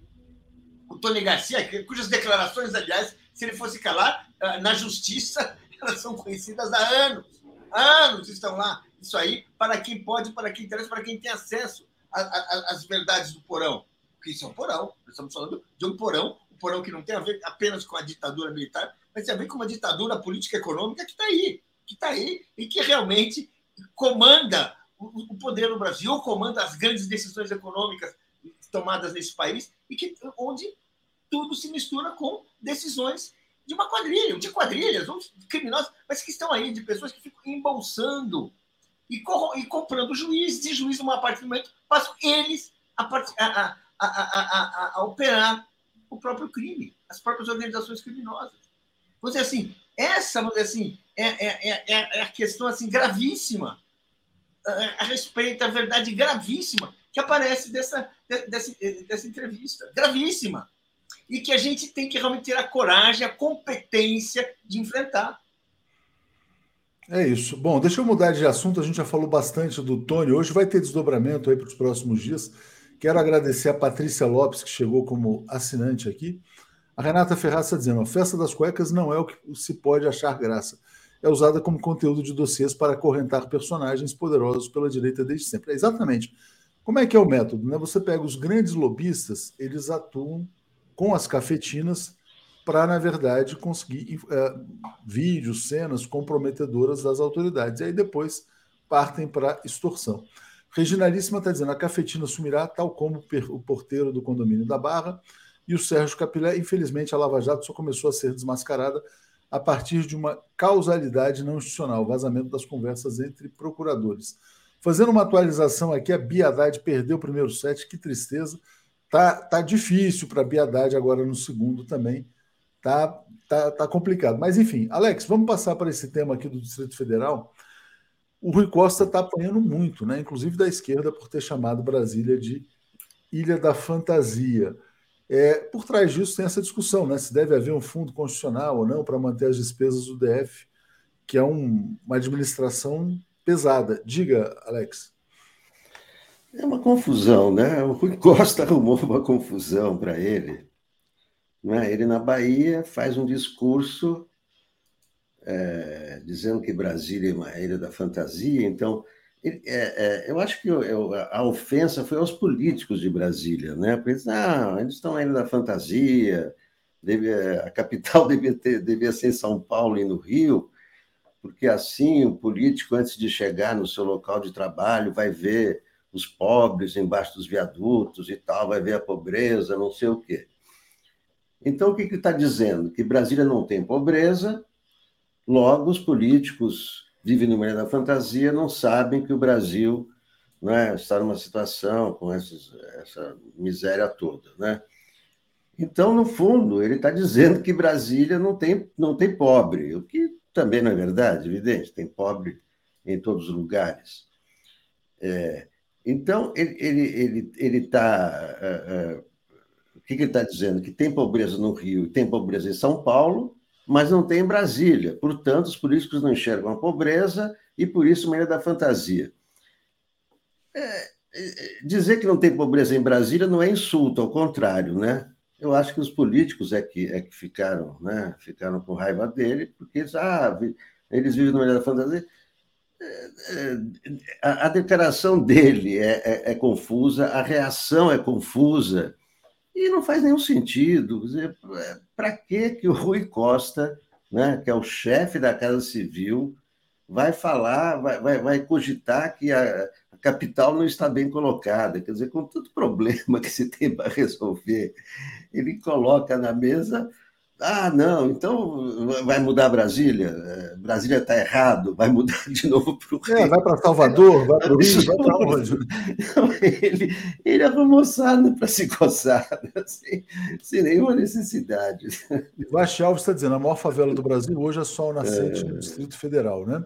o Tony Garcia, cujas declarações, aliás, se ele fosse calar, na justiça, elas são conhecidas há anos. Anos estão lá. Isso aí, para quem pode, para quem interessa, para quem tem acesso às verdades do porão porque isso é um porão. Nós estamos falando de um porão, um porão que não tem a ver apenas com a ditadura militar, mas tem a ver com uma ditadura política econômica que está aí, que está aí e que realmente comanda o poder no Brasil, comanda as grandes decisões econômicas tomadas nesse país e que onde tudo se mistura com decisões de uma quadrilha, de quadrilhas, ou criminosos, mas que estão aí, de pessoas que ficam embolsando e, e comprando juízes, e juízes, numa parte do momento, passam eles a, a, a, a, a, operar o próprio crime, as próprias organizações criminosas. Vamos dizer assim, essa dizer assim, é, é, é, é, a questão assim, gravíssima a respeito da verdade gravíssima que aparece dessa, dessa, dessa entrevista. Gravíssima. E que a gente tem que realmente ter a coragem, a competência de enfrentar. É isso. Bom, deixa eu mudar de assunto. A gente já falou bastante do Tony. Hoje vai ter desdobramento aí para os próximos dias. Quero agradecer a Patrícia Lopes, que chegou como assinante aqui. A Renata Ferraz está dizendo: a festa das cuecas não é o que se pode achar graça. É usada como conteúdo de dossiês para acorrentar personagens poderosos pela direita desde sempre. É exatamente. Como é que é o método? Né? Você pega os grandes lobistas, eles atuam com as cafetinas para, na verdade, conseguir é, vídeos, cenas comprometedoras das autoridades. E aí depois partem para extorsão. Reginalíssima está dizendo: a cafetina sumirá, tal como o porteiro do condomínio da Barra. E o Sérgio Capilé, infelizmente, a Lava Jato só começou a ser desmascarada a partir de uma causalidade não institucional, vazamento das conversas entre procuradores. Fazendo uma atualização aqui, a Biadade perdeu o primeiro set, que tristeza. Tá, tá difícil para a Biadade agora no segundo também. Tá, tá, tá complicado. Mas enfim, Alex, vamos passar para esse tema aqui do Distrito Federal o Rui Costa está apanhando muito, né? inclusive da esquerda, por ter chamado Brasília de Ilha da Fantasia. É, por trás disso tem essa discussão, né? Se deve haver um fundo constitucional ou não para manter as despesas do DF, que é um, uma administração pesada. Diga, Alex. É uma confusão, né? O Rui Costa arrumou uma confusão para ele. Né? Ele na Bahia faz um discurso é, dizendo que Brasília é uma ilha da fantasia. Então, é, é, eu acho que eu, a ofensa foi aos políticos de Brasília, né? Porque eles, ah, eles estão na ilha da fantasia, deve, a capital devia, ter, devia ser São Paulo e no Rio, porque assim o político, antes de chegar no seu local de trabalho, vai ver os pobres embaixo dos viadutos e tal, vai ver a pobreza, não sei o quê. Então, o que está dizendo? Que Brasília não tem pobreza, Logo, os políticos vivem no meio da fantasia, não sabem que o Brasil né, está numa situação com essa miséria toda. Né? Então, no fundo, ele está dizendo que Brasília não tem, não tem pobre, o que também não é verdade, evidente, tem pobre em todos os lugares. É, então, ele está. Ele, ele, ele uh, uh, o que, que ele está dizendo? Que tem pobreza no Rio e tem pobreza em São Paulo, mas não tem em Brasília. Portanto, os políticos não enxergam a pobreza e, por isso, meio da fantasia. É, é, dizer que não tem pobreza em Brasília não é insulto, ao contrário, né? Eu acho que os políticos é que, é que ficaram, né? ficaram com raiva dele, porque eles, ah, eles vivem no meio da fantasia. É, é, a, declaração dele é, é, é confusa, a reação é confusa. E não faz nenhum sentido. Para que que o Rui Costa, né, que é o chefe da Casa Civil, vai falar, vai, vai, vai cogitar que a, capital não está bem colocada. Quer dizer, com tanto problema que se tem para resolver, ele coloca na mesa ah, não, então vai mudar Brasília? É, Brasília está errado, vai mudar de novo para o Rio. É, vai para Salvador, vai para o Rio, vai para onde? Ele, ele é moçada para se coçar, sem, sem nenhuma necessidade. Vasti Alves está dizendo, a maior favela do Brasil hoje é Sol Nascente, é... no Distrito Federal, né?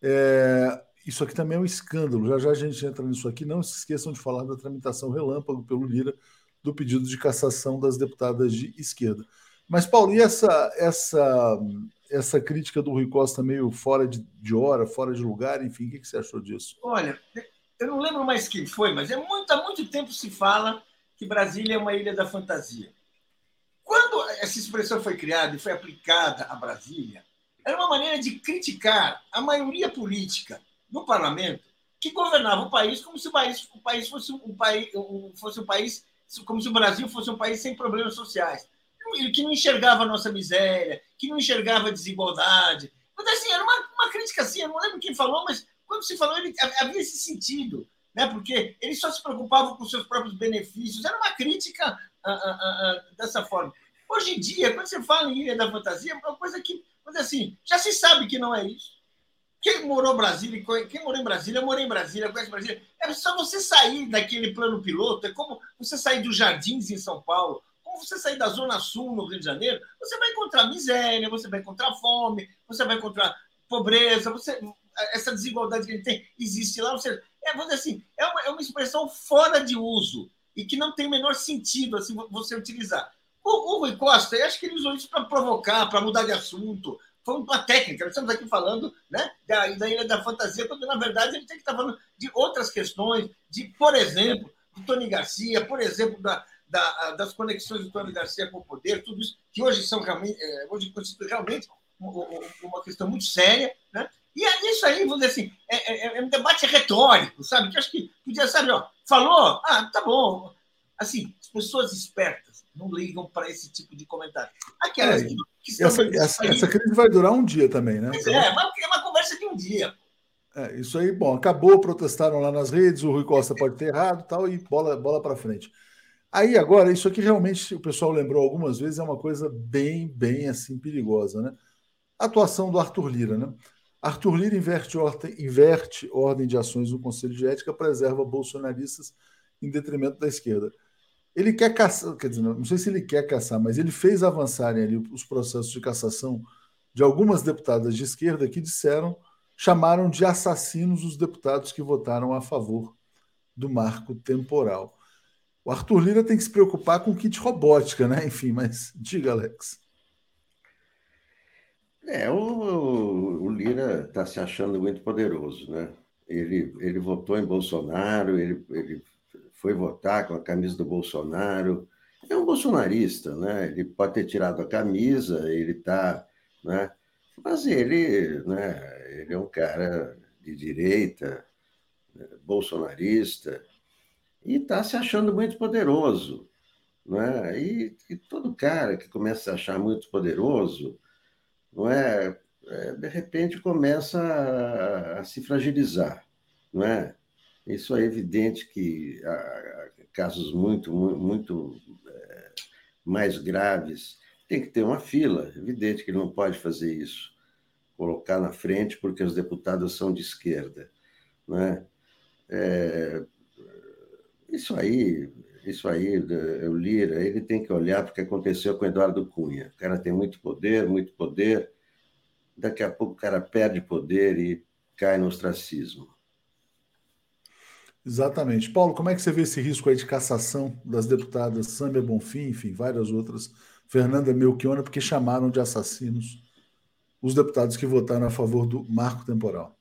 É, isso aqui também é um escândalo, já já a gente entra nisso aqui, não se esqueçam de falar da tramitação relâmpago pelo Lira do pedido de cassação das deputadas de esquerda. Mas, Paulo, e essa, essa, essa crítica do Rui Costa meio fora de, de hora, fora de lugar, enfim, o que, que você achou disso? Olha, eu não lembro mais quem foi, mas é muito, há muito tempo se fala que Brasília é uma ilha da fantasia. Quando essa expressão foi criada e foi aplicada a Brasília, era uma maneira de criticar a maioria política no parlamento que governava o país como se o país, o país fosse um país, fosse um país, como se o Brasil fosse um país sem problemas sociais que não enxergava a nossa miséria, que não enxergava a desigualdade. Mas assim, era uma, uma crítica assim, eu não lembro quem falou, mas quando se falou, ele havia esse sentido, né? porque ele só se preocupava com seus próprios benefícios, era uma crítica uh, uh, uh, dessa forma. Hoje em dia, quando você fala em Ilha da Fantasia, é uma coisa que, assim, já se sabe que não é isso. Quem morou Brasília, quem morou em Brasília, eu morei em Brasília, conhece Brasília. É só você sair daquele plano piloto, é como você sair dos jardins em São Paulo, você sair da Zona Sul, no Rio de Janeiro, você vai encontrar miséria, você vai encontrar fome, você vai encontrar pobreza, você, essa desigualdade que a gente tem existe lá. Você, é, vamos assim, é uma, é uma expressão fora de uso e que não tem o menor sentido assim, você utilizar. O, o Rui Costa, eu acho que ele usou isso para provocar, para mudar de assunto. Foi uma técnica. Nós estamos aqui falando né, da, da Ilha da Fantasia, quando na verdade ele tem que estar falando de outras questões, de, por exemplo, do Tony Garcia, por exemplo, da, da, das conexões do Tony Garcia com o poder, tudo isso, que hoje são realmente, é, hoje constitui realmente uma questão muito séria, né? E é isso aí, vamos dizer assim, é, é, é, um debate retórico, sabe? Que acho que podia, sabe, ó, falou, ah, tá bom. Assim, as pessoas espertas não ligam para esse tipo de comentário. Aquelas é, que, que estão essa, essa, essa, crise vai durar um dia também, né? Pois é, mas é uma conversa de um dia. É, isso aí, bom, acabou, protestaram lá nas redes, o Rui Costa pode ter errado tal, e bola, bola para frente. Aí agora, isso aqui realmente o pessoal lembrou algumas vezes, é uma coisa bem, bem assim perigosa, né? Atuação do Arthur Lira, né? Arthur Lira inverte ordem, inverte ordem de ações no Conselho de Ética, preserva bolsonaristas em detrimento da esquerda. Ele quer caçar, quer dizer, não sei se ele quer caçar, mas ele fez avançarem ali os processos de cassação de algumas deputadas de esquerda que disseram, chamaram de assassinos os deputados que votaram a favor do marco temporal. O Arthur Lira tem que se preocupar com kit robótica, né? Enfim, mas diga, Alex. É, o, o Lira está se achando muito poderoso, né? Ele, ele votou em Bolsonaro, ele, ele foi votar com a camisa do Bolsonaro. É um bolsonarista, né? Ele pode ter tirado a camisa, ele está, né? Mas ele, né? Ele é um cara de direita, né? bolsonarista e está se achando muito poderoso. Não é? E, e, todo cara que começa a se achar muito poderoso, não é? é de repente começa a, a, se fragilizar. Não é? Isso é evidente que há casos muito, muito, muito é, mais graves. Tem que ter uma fila, evidente que não pode fazer isso. Colocar na frente porque os deputados são de esquerda. Não é? É, isso aí, isso aí, o Lira, ele tem que olhar para o que aconteceu com o Eduardo Cunha. O cara tem muito poder, muito poder. Daqui a pouco o cara perde poder e cai no ostracismo. Exatamente. Paulo, como é que você vê esse risco aí de cassação das deputadas Sâmia Bonfim, enfim, várias outras, Fernanda Melchiona, porque chamaram de assassinos os deputados que votaram a favor do marco temporal?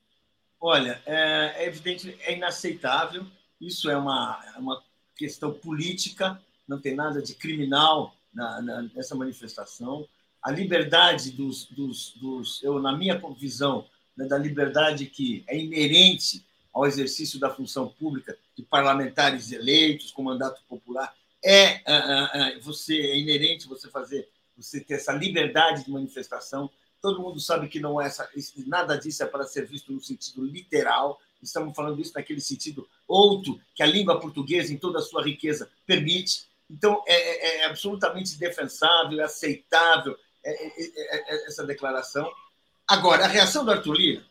Olha, é, é evidente, é inaceitável isso é uma, é uma questão política, não tem nada de criminal na, na, nessa manifestação. A liberdade dos, dos, dos, eu na minha visão, né, da liberdade que é inerente ao exercício da função pública de parlamentares eleitos com mandato popular, é, é, é você é inerente você fazer, você ter essa liberdade de manifestação todo mundo sabe que não é essa, nada disso é para ser visto no sentido literal. Estamos falando isso naquele sentido outro que a língua portuguesa, em toda a sua riqueza, permite. Então, é, é, é absolutamente defensável, é aceitável é, é, essa declaração. Agora, a reação do Arthur Lira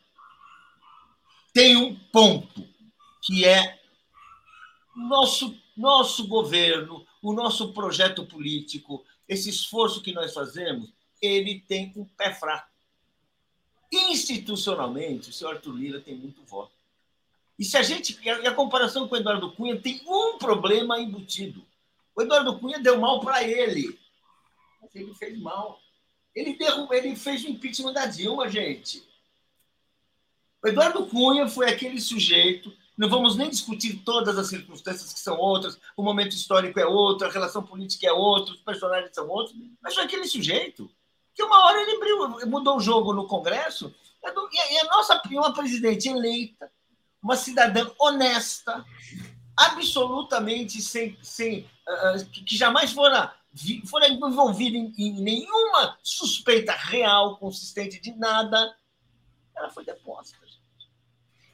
tem um ponto, que é nosso, nosso governo, o nosso projeto político, esse esforço que nós fazemos, ele tem um pé fraco. Institucionalmente, o senhor Arthur Lira tem muito voto. E se a gente. E a comparação com o Eduardo Cunha tem um problema embutido. O Eduardo Cunha deu mal para ele. Mas ele fez mal. Ele, derrubou, ele fez o impeachment da Dilma, gente. O Eduardo Cunha foi aquele sujeito. Não vamos nem discutir todas as circunstâncias que são outras, o momento histórico é outro, a relação política é outro, os personagens são outros, mas foi aquele sujeito que uma hora ele mudou o jogo no Congresso e a nossa uma presidente eleita, uma cidadã honesta, absolutamente sem, sem uh, que jamais fora, fora envolvida em, em nenhuma suspeita real, consistente de nada, ela foi deposta.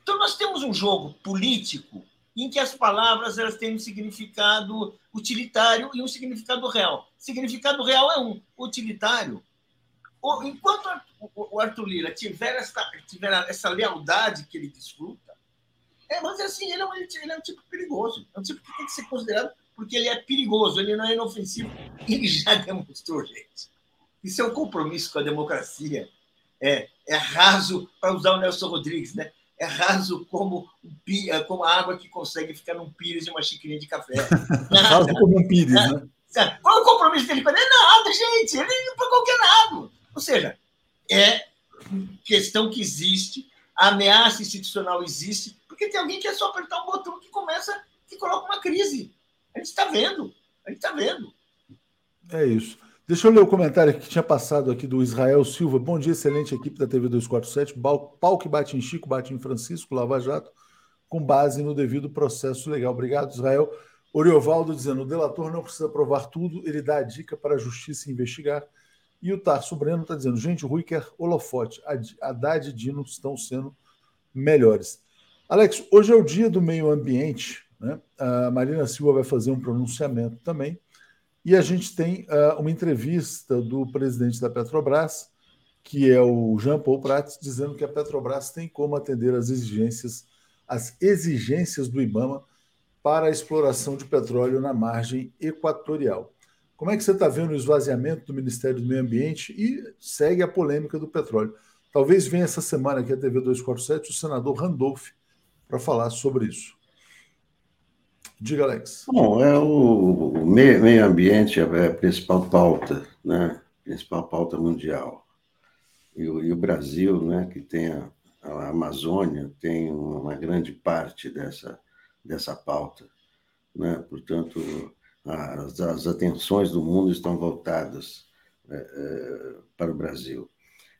Então, nós temos um jogo político em que as palavras elas têm um significado utilitário e um significado real. Significado real é um, utilitário. Enquanto o Arthur Lira tiver essa, tiver essa lealdade que ele desfruta, é, mas assim, ele é, um, ele é um tipo perigoso. É um tipo que tem que ser considerado porque ele é perigoso, ele não é inofensivo. Ele já demonstrou, gente. Isso é um compromisso com a democracia. É, é raso, para usar o Nelson Rodrigues, né? é raso como, é como a água que consegue ficar num pires e uma xicrinha de café. raso como um pires, né? Qual é o compromisso dele com ele? É nada, gente. Ele não para qualquer lado. Ou seja, é questão que existe, a ameaça institucional existe, porque tem alguém que é só apertar um botão que começa, que coloca uma crise. A gente está vendo. A gente está vendo. É isso. Deixa eu ler o comentário que tinha passado aqui do Israel Silva. Bom dia, excelente equipe da TV 247. Pau que bate em Chico, bate em Francisco, Lava Jato, com base no devido processo legal. Obrigado, Israel. Oriovaldo dizendo: o delator não precisa provar tudo, ele dá a dica para a justiça investigar. E o Tarso Breno está dizendo: gente, Rui quer holofote. Haddad e Dino estão sendo melhores. Alex, hoje é o dia do meio ambiente. Né? A Marina Silva vai fazer um pronunciamento também. E a gente tem uh, uma entrevista do presidente da Petrobras, que é o Jean Paul Prats, dizendo que a Petrobras tem como atender às exigências, as exigências do IBAMA para a exploração de petróleo na margem equatorial. Como é que você está vendo o esvaziamento do Ministério do Meio Ambiente e segue a polêmica do petróleo? Talvez venha essa semana aqui a TV 247 o senador Randolph para falar sobre isso. Diga, Alex. Bom, é o, meio, ambiente é a principal pauta, né? Principal pauta mundial. E o, e o Brasil, né, que tem a, a, Amazônia, tem uma grande parte dessa, dessa pauta. Né? Portanto, as, as atenções do mundo estão voltadas é, é, para o Brasil.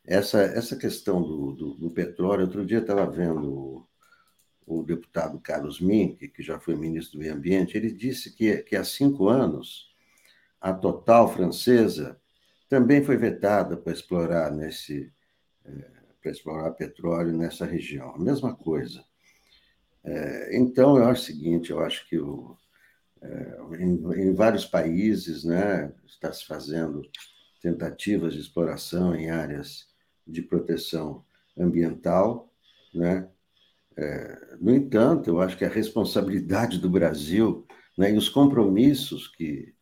Essa, essa questão do, do, do petróleo, outro dia estava vendo o deputado Carlos Mink, que já foi ministro do Meio Ambiente, ele disse que, que há cinco anos a Total francesa também foi vetada para explorar nesse é, para explorar petróleo nessa região. A mesma coisa. É, então, eu acho o seguinte, eu acho que o, é, em, vários países né, está se fazendo tentativas de exploração em áreas de proteção ambiental, né, é, no entanto, eu acho que a responsabilidade do Brasil né, e os compromissos que,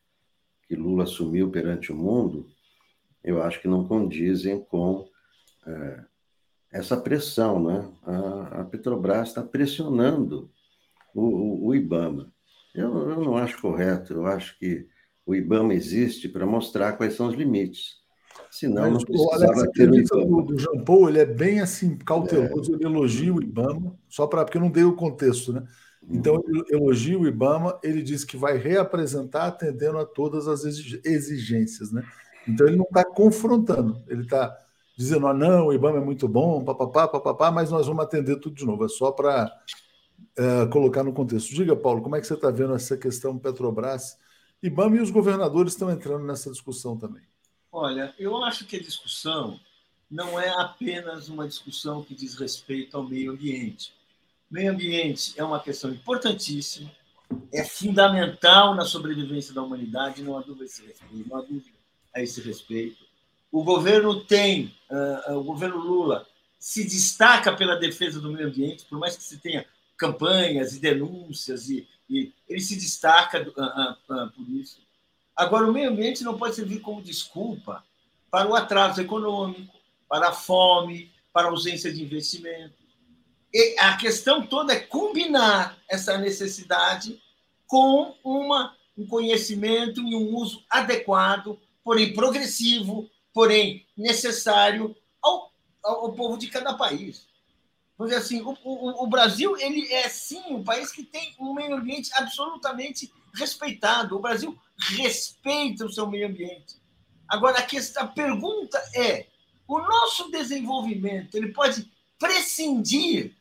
que Lula assumiu perante o mundo, eu acho que não condizem com é, essa pressão. Né? A, a Petrobras está pressionando o, o, o IBAMA. Eu, eu não acho correto, eu acho que o IBAMA existe para mostrar quais são os limites. Senão, não ter o do Jean Paul, ele é bem assim, cauteloso, é. ele elogia o IBAMA, só para porque eu não dei o contexto, né? Então, uhum. ele elogia o IBAMA, ele diz que vai reapresentar atendendo a todas as exigências, né? Então, ele não está confrontando, ele está dizendo, ah, não, o IBAMA é muito bom, papapá, papapá, mas nós vamos atender tudo de novo, é só para é, colocar no contexto. Diga, Paulo, como é que você está vendo essa questão Petrobras? IBAMA e os governadores estão entrando nessa discussão também. Olha, eu acho que a discussão não é apenas uma discussão que diz respeito ao meio ambiente. Meio ambiente é uma questão importantíssima, é fundamental na sobrevivência da humanidade, não há dúvida a esse respeito. Não há a esse respeito. O governo tem, uh, o governo Lula se destaca pela defesa do meio ambiente, por mais que se tenha campanhas e denúncias, e, e ele se destaca uh, uh, por isso. Agora, o meio ambiente não pode servir como desculpa para o atraso econômico, para a fome, para a ausência de investimento. E a questão toda é combinar essa necessidade com uma, um conhecimento e um uso adequado, porém progressivo, porém necessário ao, ao povo de cada país. Vamos dizer assim, o, o, o, Brasil ele é sim um país que tem um meio ambiente absolutamente respeitado. O Brasil respeita o seu meio ambiente. Agora a, questão, a pergunta é: o nosso desenvolvimento ele pode prescindir,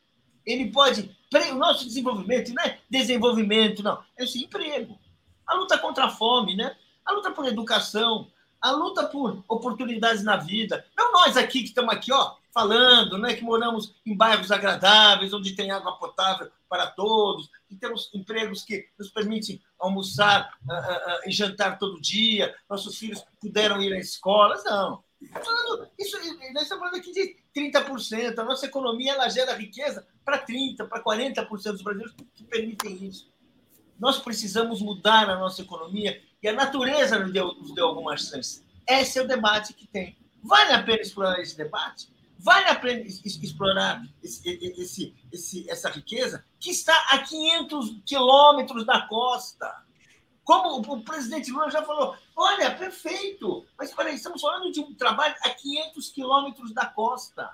ele pode. O nosso desenvolvimento não é desenvolvimento, não, é esse emprego. A luta contra a fome, né? a luta por educação, a luta por oportunidades na vida. Não nós aqui que estamos aqui, ó, falando, né, que moramos em bairros agradáveis, onde tem água potável para todos, que temos empregos que nos permitem almoçar uh, uh, uh, e jantar todo dia, nossos filhos puderam ir à escola. Não, isso, nós estamos falando aqui de 30%. A nossa economia ela gera riqueza para 30%, para 40% dos brasileiros que permitem isso. Nós precisamos mudar a nossa economia e a natureza nos deu, nos deu algumas chances. Esse é o debate que tem. Vale a pena explorar esse debate? Vale a pena explorar esse, esse, esse, essa riqueza que está a 500 quilômetros da costa? Como o presidente Lula já falou, olha, perfeito, mas peraí, estamos falando de um trabalho a 500 quilômetros da costa.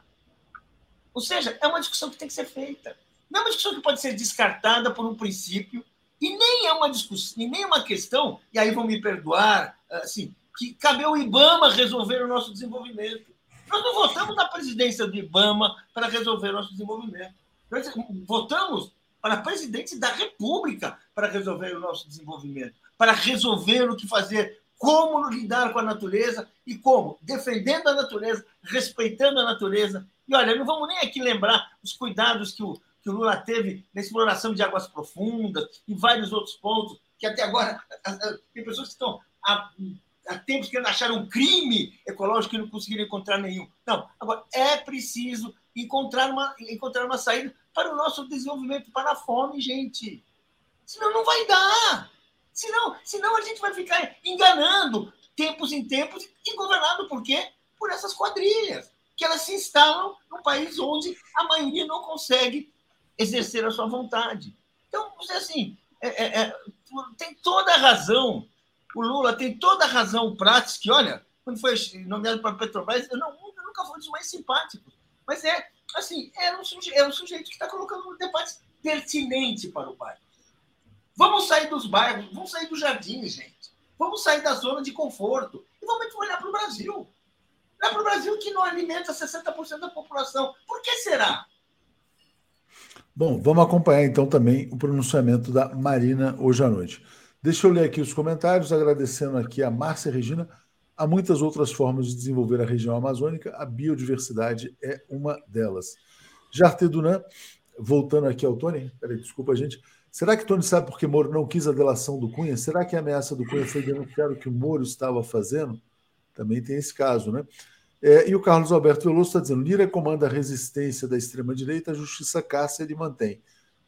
Ou seja, é uma discussão que tem que ser feita. Não é uma discussão que pode ser descartada por um princípio, e nem é uma discussão, e nem é uma questão, e aí vão me perdoar, assim, que cabe ao IBAMA resolver o nosso desenvolvimento. Nós não votamos na presidência do IBAMA para resolver nosso desenvolvimento. Nós votamos para presidente da República para resolver o nosso desenvolvimento para resolver o que fazer, como lidar com a natureza e como, defendendo a natureza, respeitando a natureza. E olha, não vamos nem aqui lembrar os cuidados que o, que o Lula teve na exploração de águas profundas e vários outros pontos, que até agora tem pessoas que estão há, tempos querendo achar um crime ecológico e não conseguiram encontrar nenhum. Não, agora é preciso encontrar uma, encontrar uma saída para o nosso desenvolvimento, para a fome, gente. Senão não vai dar. Senão, senão a gente vai ficar enganando tempos em tempos e governado por quê? Por essas quadrilhas, que elas se instalam num país onde a maioria não consegue exercer a sua vontade. Então, assim, é, é, é, tem toda a razão, o Lula tem toda a razão prática, que, olha, quando foi nomeado para Petrobras, eu, não, eu nunca fui dos mais simpáticos, mas é, assim, é um sujeito, é um sujeito que está colocando um debate pertinente para o país. Vamos sair dos bairros, vamos sair do jardim, gente. Vamos sair da zona de conforto e vamos olhar para o Brasil. Olhar para o Brasil que não alimenta 60% da população. Por que será? Bom, vamos acompanhar então também o pronunciamento da Marina hoje à noite. Deixa eu ler aqui os comentários, agradecendo aqui a Márcia Regina. Há muitas outras formas de desenvolver a região amazônica, a biodiversidade é uma delas. Jarte Dunan, voltando aqui ao Tony, peraí, desculpa, gente. Será que Tony sabe por que Moro não quis a delação do Cunha? Será que a ameaça do Cunha foi denunciar o que o Moro estava fazendo? Também tem esse caso, né? É, e o Carlos Alberto Veloso está dizendo: Lira comanda a resistência da extrema-direita, a justiça caça ele mantém.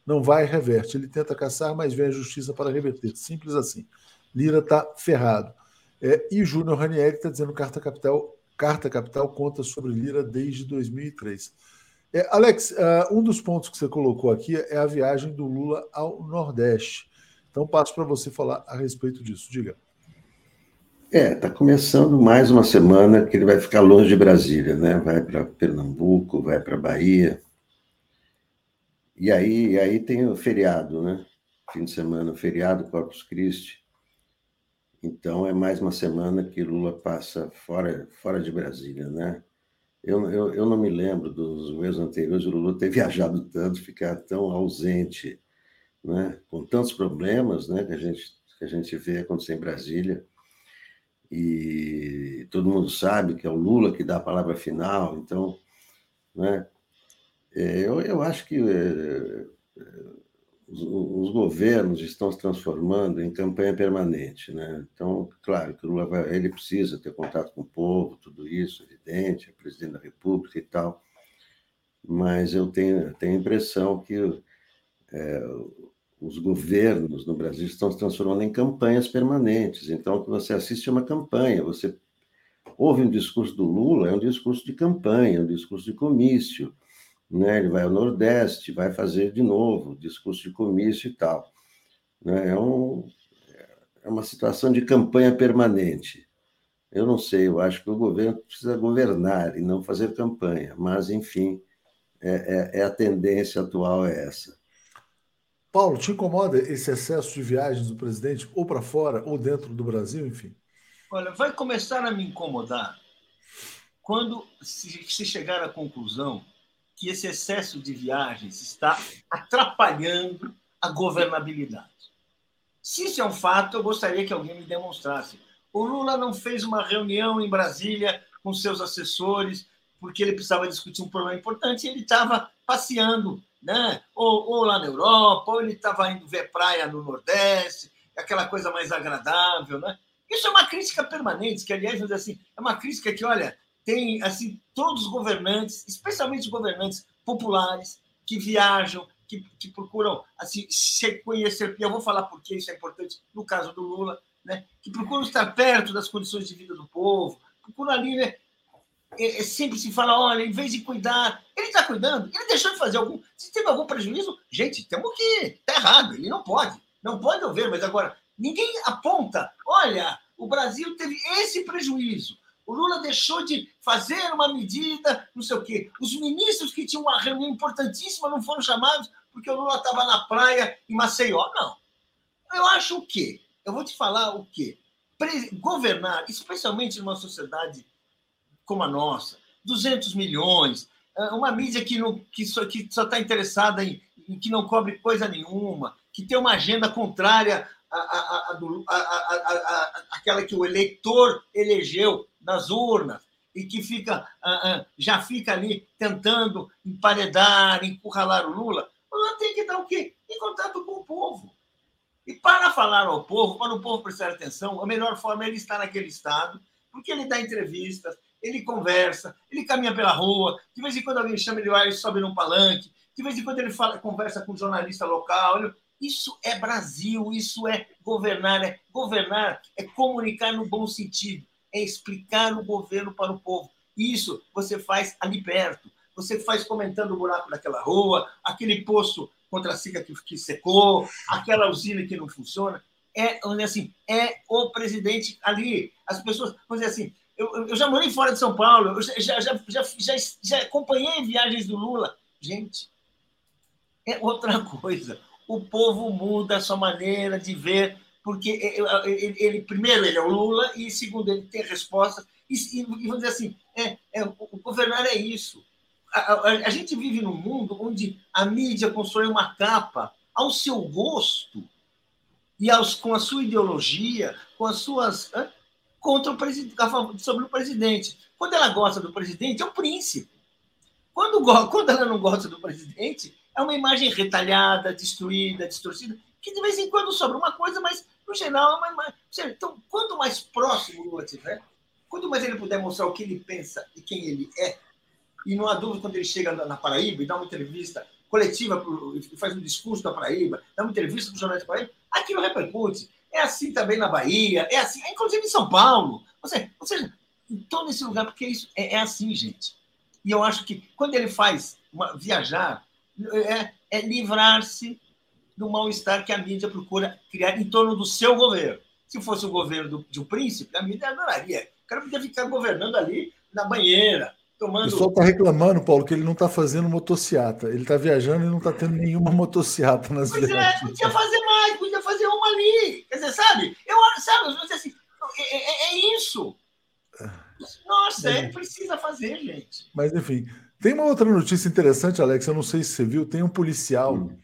Não vai e reverte. Ele tenta caçar, mas vem a justiça para reverter. Simples assim. Lira está ferrado. É, e Júnior Ranieri está dizendo: Carta Capital, Carta Capital conta sobre Lira desde 2003. É, Alex, uh, um dos pontos que você colocou aqui é a viagem do Lula ao Nordeste. Então, passo para você falar a respeito disso. Diga. É, está começando mais uma semana que ele vai ficar longe de Brasília, né? Vai para Pernambuco, vai para Bahia. E aí, aí tem o feriado, né? Fim de semana, feriado Corpus Christi. Então é mais uma semana que Lula passa fora, fora de Brasília, né? Eu, eu, eu não me lembro dos meses anteriores o Lula ter viajado tanto, ficar tão ausente, né? com tantos problemas né? que, a gente, que a gente vê acontecer em Brasília. e todo mundo sabe que é o Lula que dá a palavra final, então, né? É, eu, eu acho que é, os, os, governos estão se transformando em campanha permanente, né? Então, claro que Lula vai, ele precisa ter contato com o povo, tudo isso, evidente, é presidente da República e tal, mas eu tenho, tenho a impressão que é, os governos no Brasil estão se transformando em campanhas permanentes. Então, o que você assiste é uma campanha. Você ouve um discurso do Lula, é um discurso de campanha, um discurso de comício. Né? Ele vai ao Nordeste, vai fazer de novo discurso de comício e tal. Né? É, um, é uma situação de campanha permanente. Eu não sei, eu acho que o governo precisa governar e não fazer campanha, mas, enfim, é, é, é a tendência atual é essa. Paulo, te incomoda esse excesso de viagens do presidente, ou para fora, ou dentro do Brasil, enfim? Olha, vai começar a me incomodar quando se chegar à conclusão que esse excesso de viagens está atrapalhando a governabilidade. Se isso é um fato, eu gostaria que alguém me demonstrasse. O Lula não fez uma reunião em Brasília com seus assessores porque ele precisava discutir um problema importante e ele estava passeando né? ou, ou lá na Europa, ou ele estava indo ver praia no Nordeste, aquela coisa mais agradável. Né? Isso é uma crítica permanente, que, aliás, assim, é uma crítica que, olha, tem assim todos os governantes, especialmente os governantes populares, que viajam, que, que procuram assim, se conhecer. E eu vou falar por que isso é importante no caso do Lula, né? que procuram estar perto das condições de vida do povo, procuram ali né, é, é, sempre se fala, olha, em vez de cuidar, ele está cuidando, ele deixou de fazer algum. Se teve algum prejuízo, gente, temos que. Está errado, ele não pode. Não pode haver, mas agora, ninguém aponta, olha, o Brasil teve esse prejuízo. O Lula deixou de fazer uma medida, não sei o quê. Os ministros que tinham uma reunião importantíssima não foram chamados porque o Lula estava na praia em Maceió. Não. Eu acho o quê? Eu vou te falar o quê? Governar, especialmente numa sociedade como a nossa, 200 milhões, é, uma mídia que, não, que só está interessada em, em, que não cobre coisa nenhuma, que tem uma agenda contrária à, à, àquela que o eleitor elegeu nas urnas e que fica já fica ali tentando emparedar, encurralar o Lula, o Lula tem que dar o quê? Em contato com o povo. E para falar ao povo, para o povo prestar atenção, a melhor forma é ele estar naquele estado, porque ele dá entrevistas, ele conversa, ele caminha pela rua, de vez em quando alguém chama ele vai, ele sobe num palanque, de vez em quando ele fala, conversa com um jornalista local. Isso é Brasil, isso é governar, é governar, é comunicar no bom sentido, é explicar o governo para o povo. Isso você faz ali perto, você faz comentando o buraco daquela rua, aquele poço contra a siga que, que secou, aquela usina que não funciona. É, assim, é o presidente ali. As pessoas, vamos dizer assim, eu, eu já morei fora de São Paulo, eu já, já, já, já, já acompanhei viagens do Lula. Gente, é outra coisa. O povo muda a sua maneira de ver, porque ele, ele primeiro, ele é o Lula, e segundo, ele tem respostas. E, e vamos dizer assim, é, é, o governar é isso. A, a, a, gente vive num mundo onde a mídia constrói uma capa ao seu gosto e aos, com a sua ideologia, com as suas contra o presidente, sobre o presidente. Quando ela gosta do presidente, é um príncipe. Quando, quando ela não gosta do presidente, é uma imagem retalhada, destruída, distorcida, que de vez em quando sobra uma coisa, mas no geral é uma imagem. Então, quanto mais próximo o Lula tiver, quanto mais ele puder mostrar o que ele pensa e quem ele é, e não há dúvida quando ele chega na Paraíba e dá uma entrevista coletiva, faz um discurso da Paraíba, dá uma entrevista para o jornal da Paraíba, aquilo repercute. É assim também na Bahia, é assim, inclusive em São Paulo. Ou seja, ou seja em todo esse lugar, porque isso é, é assim, gente. E eu acho que quando ele faz uma, viajar, é, é livrar-se do mal-estar que a mídia procura criar em torno do seu governo. Se fosse o governo do, de um príncipe, a mídia adoraria. O cara podia ficar governando ali na banheira, tomando. O pessoal está reclamando, Paulo, que ele não está fazendo motociata. Ele está viajando e não está tendo nenhuma motociata nas pois é, viagens. É, podia fazer mais, podia fazer uma ali. Quer dizer, sabe? Eu, sabe, assim, é, é, é isso. Nossa, é, precisa fazer, gente. Mas, enfim. Tem uma outra notícia interessante, Alex. Eu não sei se você viu. Tem um policial, hum.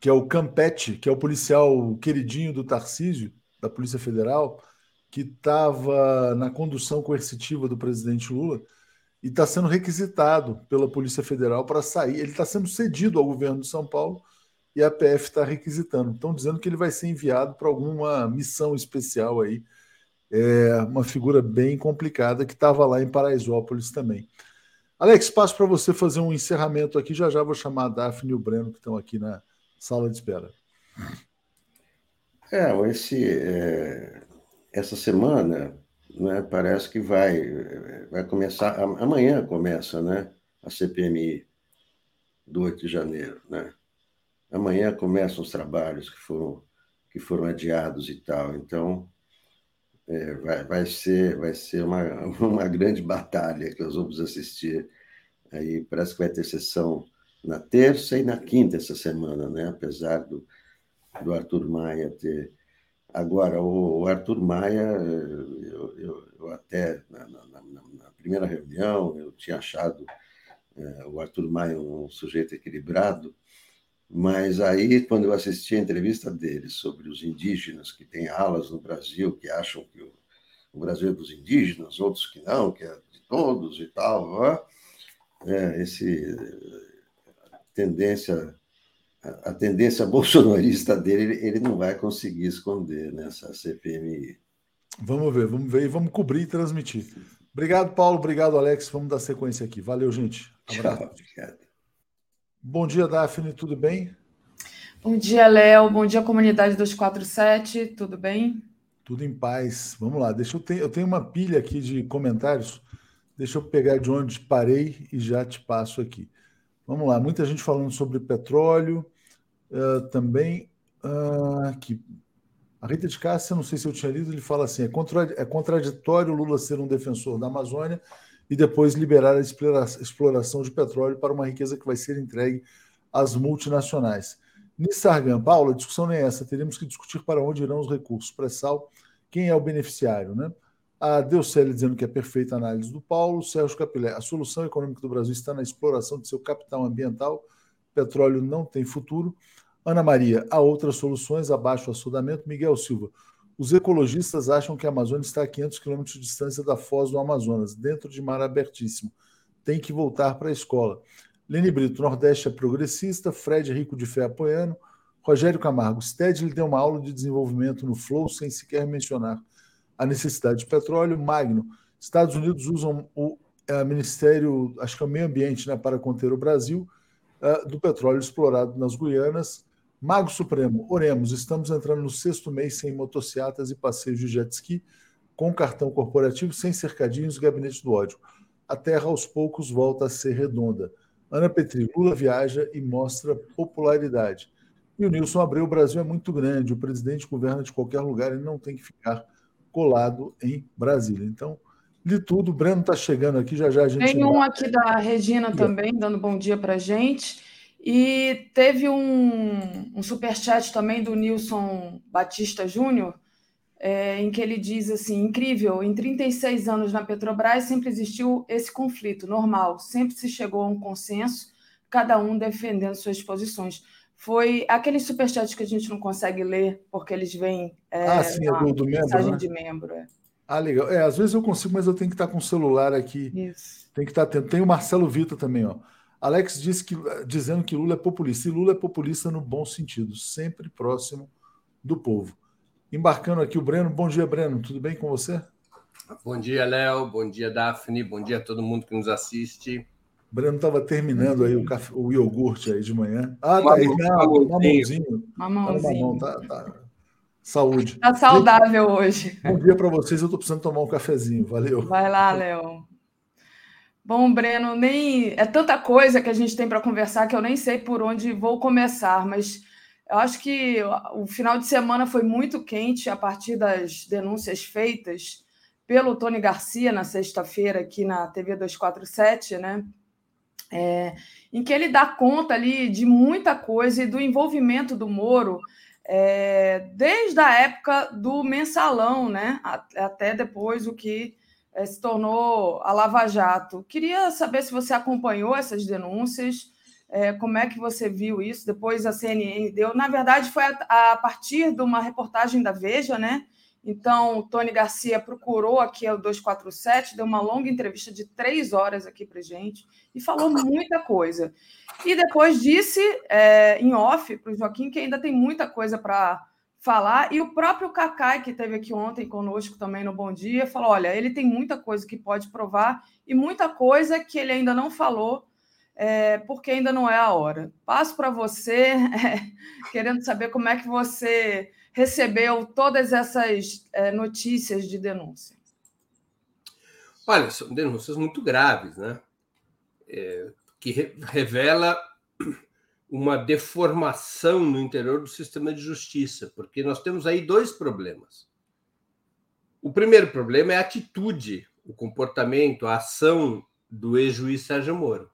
que é o Campete, que é o policial queridinho do Tarcísio, da Polícia Federal, que estava na condução coercitiva do presidente Lula e está sendo requisitado pela Polícia Federal para sair. Ele está sendo cedido ao governo de São Paulo e a PF está requisitando. Estão dizendo que ele vai ser enviado para alguma missão especial aí. É uma figura bem complicada que estava lá em Paraisópolis também. Alex, passo para você fazer um encerramento aqui. Já já vou chamar a Daphne e o Breno, que estão aqui na sala de espera. É, esse, é, essa semana né, parece que vai, vai começar. Amanhã começa né, a CPMI do 8 de janeiro. Né? Amanhã começam os trabalhos que foram, que foram adiados e tal. Então, é, vai, vai ser, vai ser uma, uma grande batalha que nós vamos assistir. Aí parece que vai ter sessão na terça e na quinta essa semana, né? apesar do, do Arthur Maia ter. Agora, o, o Arthur Maia, eu, eu, eu até na, na, na, primeira reunião, eu tinha achado é, o Arthur Maia um sujeito equilibrado, mas aí, quando eu assisti a entrevista dele sobre os indígenas que têm alas no Brasil, que acham que o, o Brasil é dos indígenas, outros que não, que é de todos e tal, é, esse a tendência a, tendência bolsonarista dele ele, ele não vai conseguir esconder nessa CPMI. Vamos ver, vamos ver e vamos cobrir e transmitir. Obrigado, Paulo. Obrigado, Alex. Vamos dar sequência aqui. Valeu, gente. Abraço. Tchau, obrigado. Bom dia, Daphne, tudo bem? Bom dia, Léo. Bom dia, comunidade 247, tudo bem? Tudo em paz. Vamos lá, deixa eu ter, eu tenho uma pilha aqui de comentários. Deixa eu pegar de onde parei e já te passo aqui. Vamos lá, muita gente falando sobre petróleo. Uh, também uh, aqui. A Rita de Cássia, não sei se eu tinha lido, ele fala assim: é, contra, é contraditório Lula ser um defensor da Amazônia e depois liberar a exploração de petróleo para uma riqueza que vai ser entregue às multinacionais. Nissargan, Paulo, a discussão nem é essa. Teremos que discutir para onde irão os recursos. Pré-sal, quem é o beneficiário, né? A Deucele dizendo que é perfeita a análise do Paulo. Sérgio Capilé, a solução econômica do Brasil está na exploração de seu capital ambiental. Petróleo não tem futuro. Ana Maria, há outras soluções abaixo do assodamento. Miguel Silva, os ecologistas acham que a Amazônia está a 500 quilômetros de distância da foz do Amazonas, dentro de mar abertíssimo. Tem que voltar para a escola. Lene Brito, Nordeste é progressista. Fred Rico de Fé apoiando. Rogério Camargo, Stedley deu uma aula de desenvolvimento no Flow sem sequer mencionar a necessidade de petróleo. Magno, Estados Unidos usam o é, Ministério, acho que é o Meio Ambiente, né, para conter o Brasil, é, do petróleo explorado nas Guianas. Mago Supremo, oremos, estamos entrando no sexto mês sem motocicletas e passeios de jet ski, com cartão corporativo, sem cercadinhos e gabinete do ódio. A terra aos poucos volta a ser redonda. Ana Petri, Lula viaja e mostra popularidade. E o Nilson Abreu, o Brasil é muito grande, o presidente governa de qualquer lugar e não tem que ficar colado em Brasília. Então, de tudo, o Breno está chegando aqui, já já a gente. Tem um aqui da Regina também, dando bom dia para a gente. E teve um, um superchat também do Nilson Batista Júnior, é, em que ele diz assim: incrível, em 36 anos na Petrobras sempre existiu esse conflito normal, sempre se chegou a um consenso, cada um defendendo suas posições. Foi aquele superchat que a gente não consegue ler porque eles vêm. É, ah, sim, é do, do membro. Mensagem né? de membro. É. Ah, legal. É, às vezes eu consigo, mas eu tenho que estar com o celular aqui. Isso. Tem que estar atento. Tem o Marcelo Vitor também, ó. Alex disse que, dizendo que Lula é populista. E Lula é populista no bom sentido, sempre próximo do povo. Embarcando aqui o Breno. Bom dia, Breno. Tudo bem com você? Bom dia, Léo. Bom dia, Daphne. Bom dia a todo mundo que nos assiste. O Breno estava terminando aí o, café, o iogurte aí de manhã. Ah, tá aí. Não, mamãozinho. Mamãozinho. Tá, tá. Saúde. Está saudável hoje. Bom dia para vocês. Eu estou precisando tomar um cafezinho. Valeu. Vai lá, Léo. Bom, Breno, nem é tanta coisa que a gente tem para conversar que eu nem sei por onde vou começar, mas eu acho que o final de semana foi muito quente a partir das denúncias feitas pelo Tony Garcia na sexta-feira aqui na TV 247, né? É, em que ele dá conta ali de muita coisa e do envolvimento do Moro é, desde a época do mensalão, né? Até depois o que se tornou a Lava Jato. Queria saber se você acompanhou essas denúncias, é, como é que você viu isso? Depois a CNN deu. Na verdade, foi a, partir de uma reportagem da Veja, né? Então, Tony Garcia procurou aqui o 247, deu uma longa entrevista de três horas aqui para gente e falou muita coisa. E depois disse é, em off para o Joaquim que ainda tem muita coisa para falar. E o próprio Cacai, que esteve aqui ontem conosco também no Bom Dia, falou: olha, ele tem muita coisa que pode provar e muita coisa que ele ainda não falou, é, porque ainda não é a hora. Passo para você, é, querendo saber como é que você recebeu todas essas é, notícias de denúncia. Olha, são denúncias muito graves, né? É, que re revela uma deformação no interior do sistema de justiça, porque nós temos aí dois problemas. O primeiro problema é a atitude, o comportamento, a ação do ex-juiz Sérgio Moro,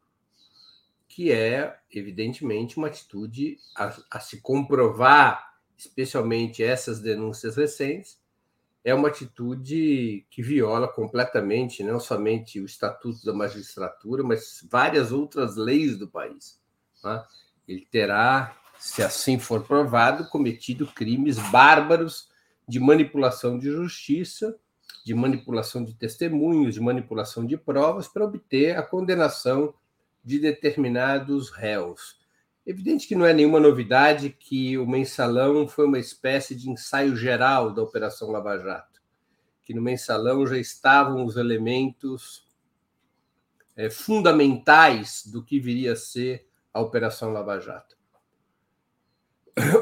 que é, evidentemente, uma atitude a, a se comprovar, especialmente essas denúncias recentes, é uma atitude que viola completamente não somente o Estatuto da Magistratura, mas várias outras leis do país. Né? Ele terá, se assim for provado, cometido crimes bárbaros de manipulação de justiça, de manipulação de testemunhos, de manipulação de provas para obter a condenação de determinados réus. Evidente que não é nenhuma novidade que o mensalão foi uma espécie de ensaio geral da Operação Lava Jato, que no mensalão já estavam os elementos é, fundamentais do que viria a ser a Operação Lava Jato.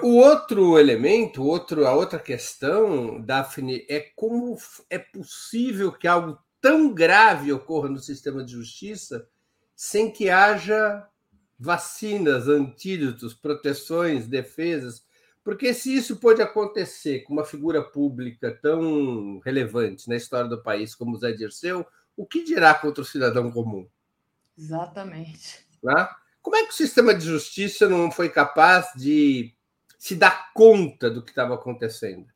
O outro elemento, outro, a outra questão, Daphne, é como é possível que algo tão grave ocorra no sistema de justiça sem que haja vacinas, antídotos, proteções, defesas. Porque se isso pode acontecer com uma figura pública tão relevante na história do país como Zé Dirceu, o que dirá contra o cidadão comum? Exatamente. Né? Como é que o sistema de justiça não foi capaz de se dar conta do que estava acontecendo?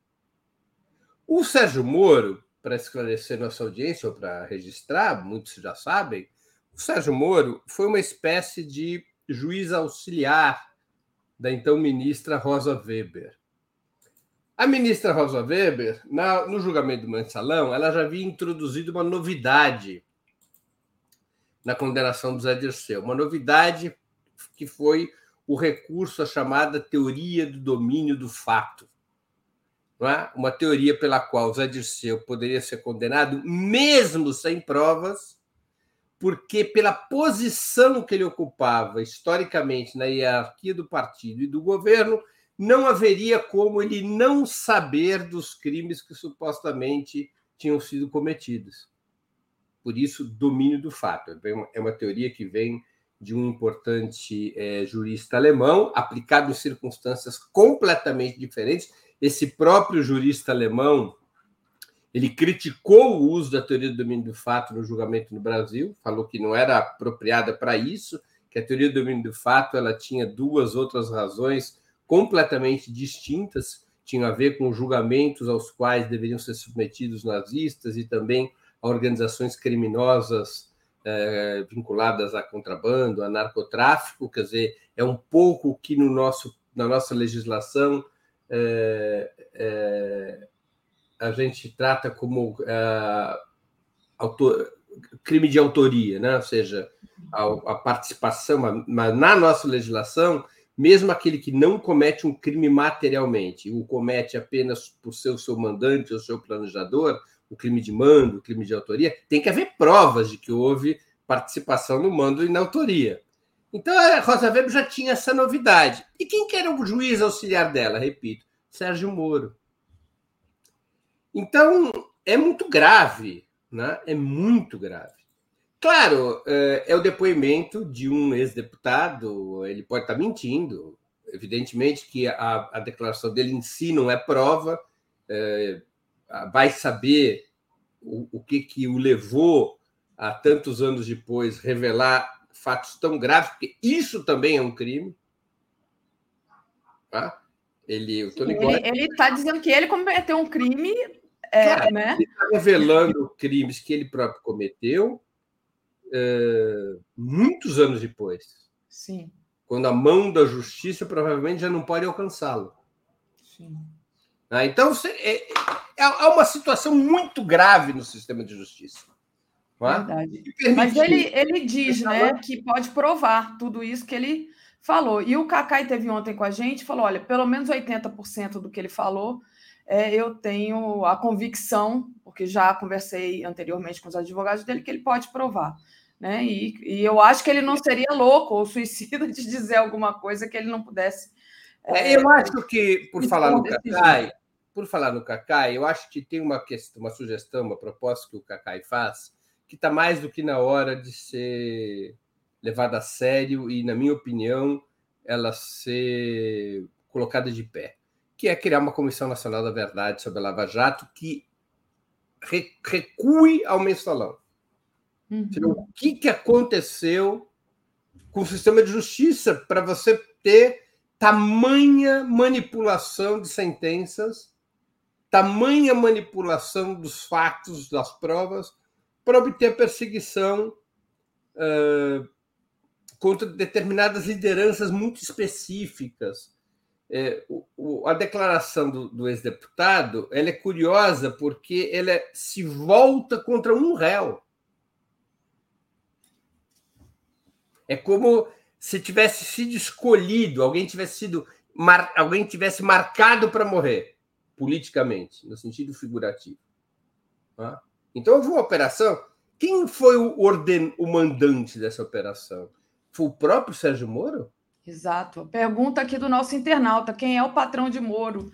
O Sérgio Moro, para esclarecer nossa audiência ou para registrar, muitos já sabem, o Sérgio Moro foi uma espécie de juiz auxiliar da então ministra Rosa Weber. A ministra Rosa Weber, no julgamento do mensalão, ela já havia introduzido uma novidade na condenação do Zé Dirceu. Uma novidade que foi o recurso à chamada teoria do domínio do fato. É? Uma teoria pela qual Zé Dirceu poderia ser condenado mesmo sem provas, porque pela posição que ele ocupava historicamente na hierarquia do partido e do governo, não haveria como ele não saber dos crimes que supostamente tinham sido cometidos por isso, domínio do fato. É uma teoria que vem de um importante é, jurista alemão, aplicado em circunstâncias completamente diferentes. Esse próprio jurista alemão ele criticou o uso da teoria do domínio do fato no julgamento no Brasil, falou que não era apropriada para isso, que a teoria do domínio do fato ela tinha duas outras razões completamente distintas, tinha a ver com julgamentos aos quais deveriam ser submetidos nazistas e também a organizações criminosas é, vinculadas a contrabando, a narcotráfico, quer dizer, é um pouco que no nosso, na nossa legislação é, é, a gente trata como autor, crime de autoria, né? ou seja, a, a participação, mas na nossa legislação, mesmo aquele que não comete um crime materialmente, o comete apenas por ser o seu mandante ou seu planejador, o crime de mando, o crime de autoria, tem que haver provas de que houve participação no mando e na autoria. Então a Rosa Weber já tinha essa novidade. E quem que era o juiz auxiliar dela? Repito, Sérgio Moro. Então é muito grave, né? É muito grave. Claro, é, é o depoimento de um ex-deputado, ele pode estar mentindo, evidentemente que a, a declaração dele em si não é prova, é, vai saber o, o que, que o levou a tantos anos depois revelar fatos tão graves, porque isso também é um crime. Tá? Ele, o Tony ele está dizendo que ele cometeu um crime, é, né? Ele está revelando crimes que ele próprio cometeu é, muitos anos depois. Sim. Quando a mão da justiça provavelmente já não pode alcançá-lo. Sim. Né? Então, é, é, é uma situação muito grave no sistema de justiça. É? Verdade. Mas ele, ele diz né, que pode provar tudo isso que ele falou. E o Cacai teve ontem com a gente falou: olha, pelo menos 80% do que ele falou, é, eu tenho a convicção, porque já conversei anteriormente com os advogados dele, que ele pode provar. Né? E, e eu acho que ele não seria louco ou suicida de dizer alguma coisa que ele não pudesse. É, eu acho que, por falar no Cacai, por falar no Cacai, eu acho que tem uma questão, uma sugestão, uma proposta que o Cacai faz, que está mais do que na hora de ser levada a sério e, na minha opinião, ela ser colocada de pé, que é criar uma Comissão Nacional da Verdade sobre a Lava Jato que recue ao mensalão. Uhum. O que, que aconteceu com o sistema de justiça para você ter tamanha manipulação de sentenças, tamanha manipulação dos fatos, das provas, para obter perseguição uh, contra determinadas lideranças muito específicas. É, o, o, a declaração do, do ex-deputado ela é curiosa porque ela é, se volta contra um réu. É como se tivesse sido escolhido, alguém tivesse sido mar, alguém tivesse marcado para morrer politicamente, no sentido figurativo. Tá? Então houve uma operação. Quem foi o, orden, o mandante dessa operação? Foi o próprio Sérgio Moro? Exato. Pergunta aqui do nosso internauta: quem é o patrão de Moro?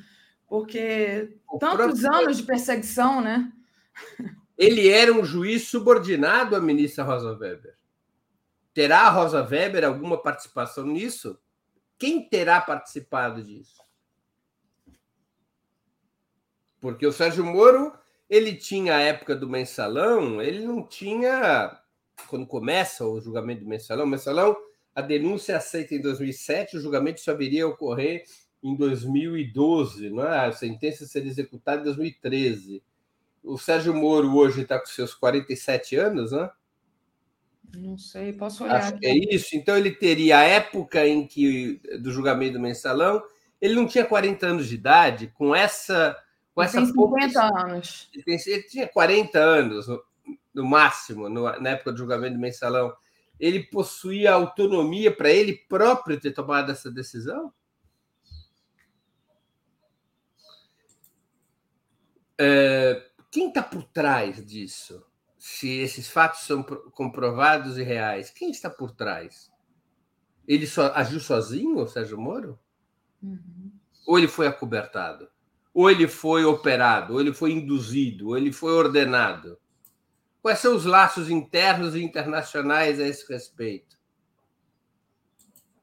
Porque o tantos próprio... anos de perseguição, né? Ele era um juiz subordinado à ministra Rosa Weber. Terá a Rosa Weber alguma participação nisso? Quem terá participado disso? Porque o Sérgio Moro ele tinha a época do mensalão, ele não tinha. Quando começa o julgamento do mensalão, mensalão, a denúncia é aceita em 2007, o julgamento só viria a ocorrer em 2012, não é? a sentença seria executada em 2013. O Sérgio Moro hoje está com seus 47 anos, né? Não sei, posso olhar. Acho que é isso. Então ele teria a época em que do julgamento do mensalão, ele não tinha 40 anos de idade, com essa com essa tem 50 anos. Ele, tem, ele, tinha 40 anos, no, no máximo, no, na época do julgamento do mensalão. Ele possuía autonomia para ele próprio ter tomado essa decisão? É, quem está por trás disso? Se esses fatos são comprovados e reais, quem está por trás? Ele só agiu sozinho, o Sérgio Moro? Uhum. Ou ele foi acobertado? ou ele foi operado, ou ele foi induzido, ou ele foi ordenado? Quais são os laços internos e internacionais a esse respeito?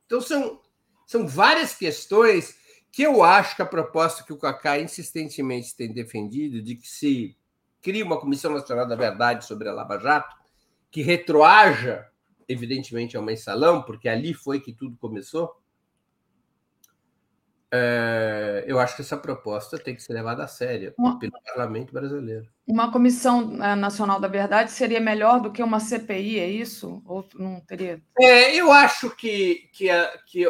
Então, são, são várias questões que eu acho que a proposta que o Cacá insistentemente tem defendido, de que se crie uma Comissão Nacional da Verdade sobre a Lava Jato, que retroaja, evidentemente, ao mensalão, porque ali foi que tudo começou, é, eu acho que essa proposta tem que ser levada a sério uma, pelo parlamento brasileiro. Uma comissão é, nacional da verdade seria melhor do que uma CPI, é isso? Ou não teria? É, eu acho que, que, que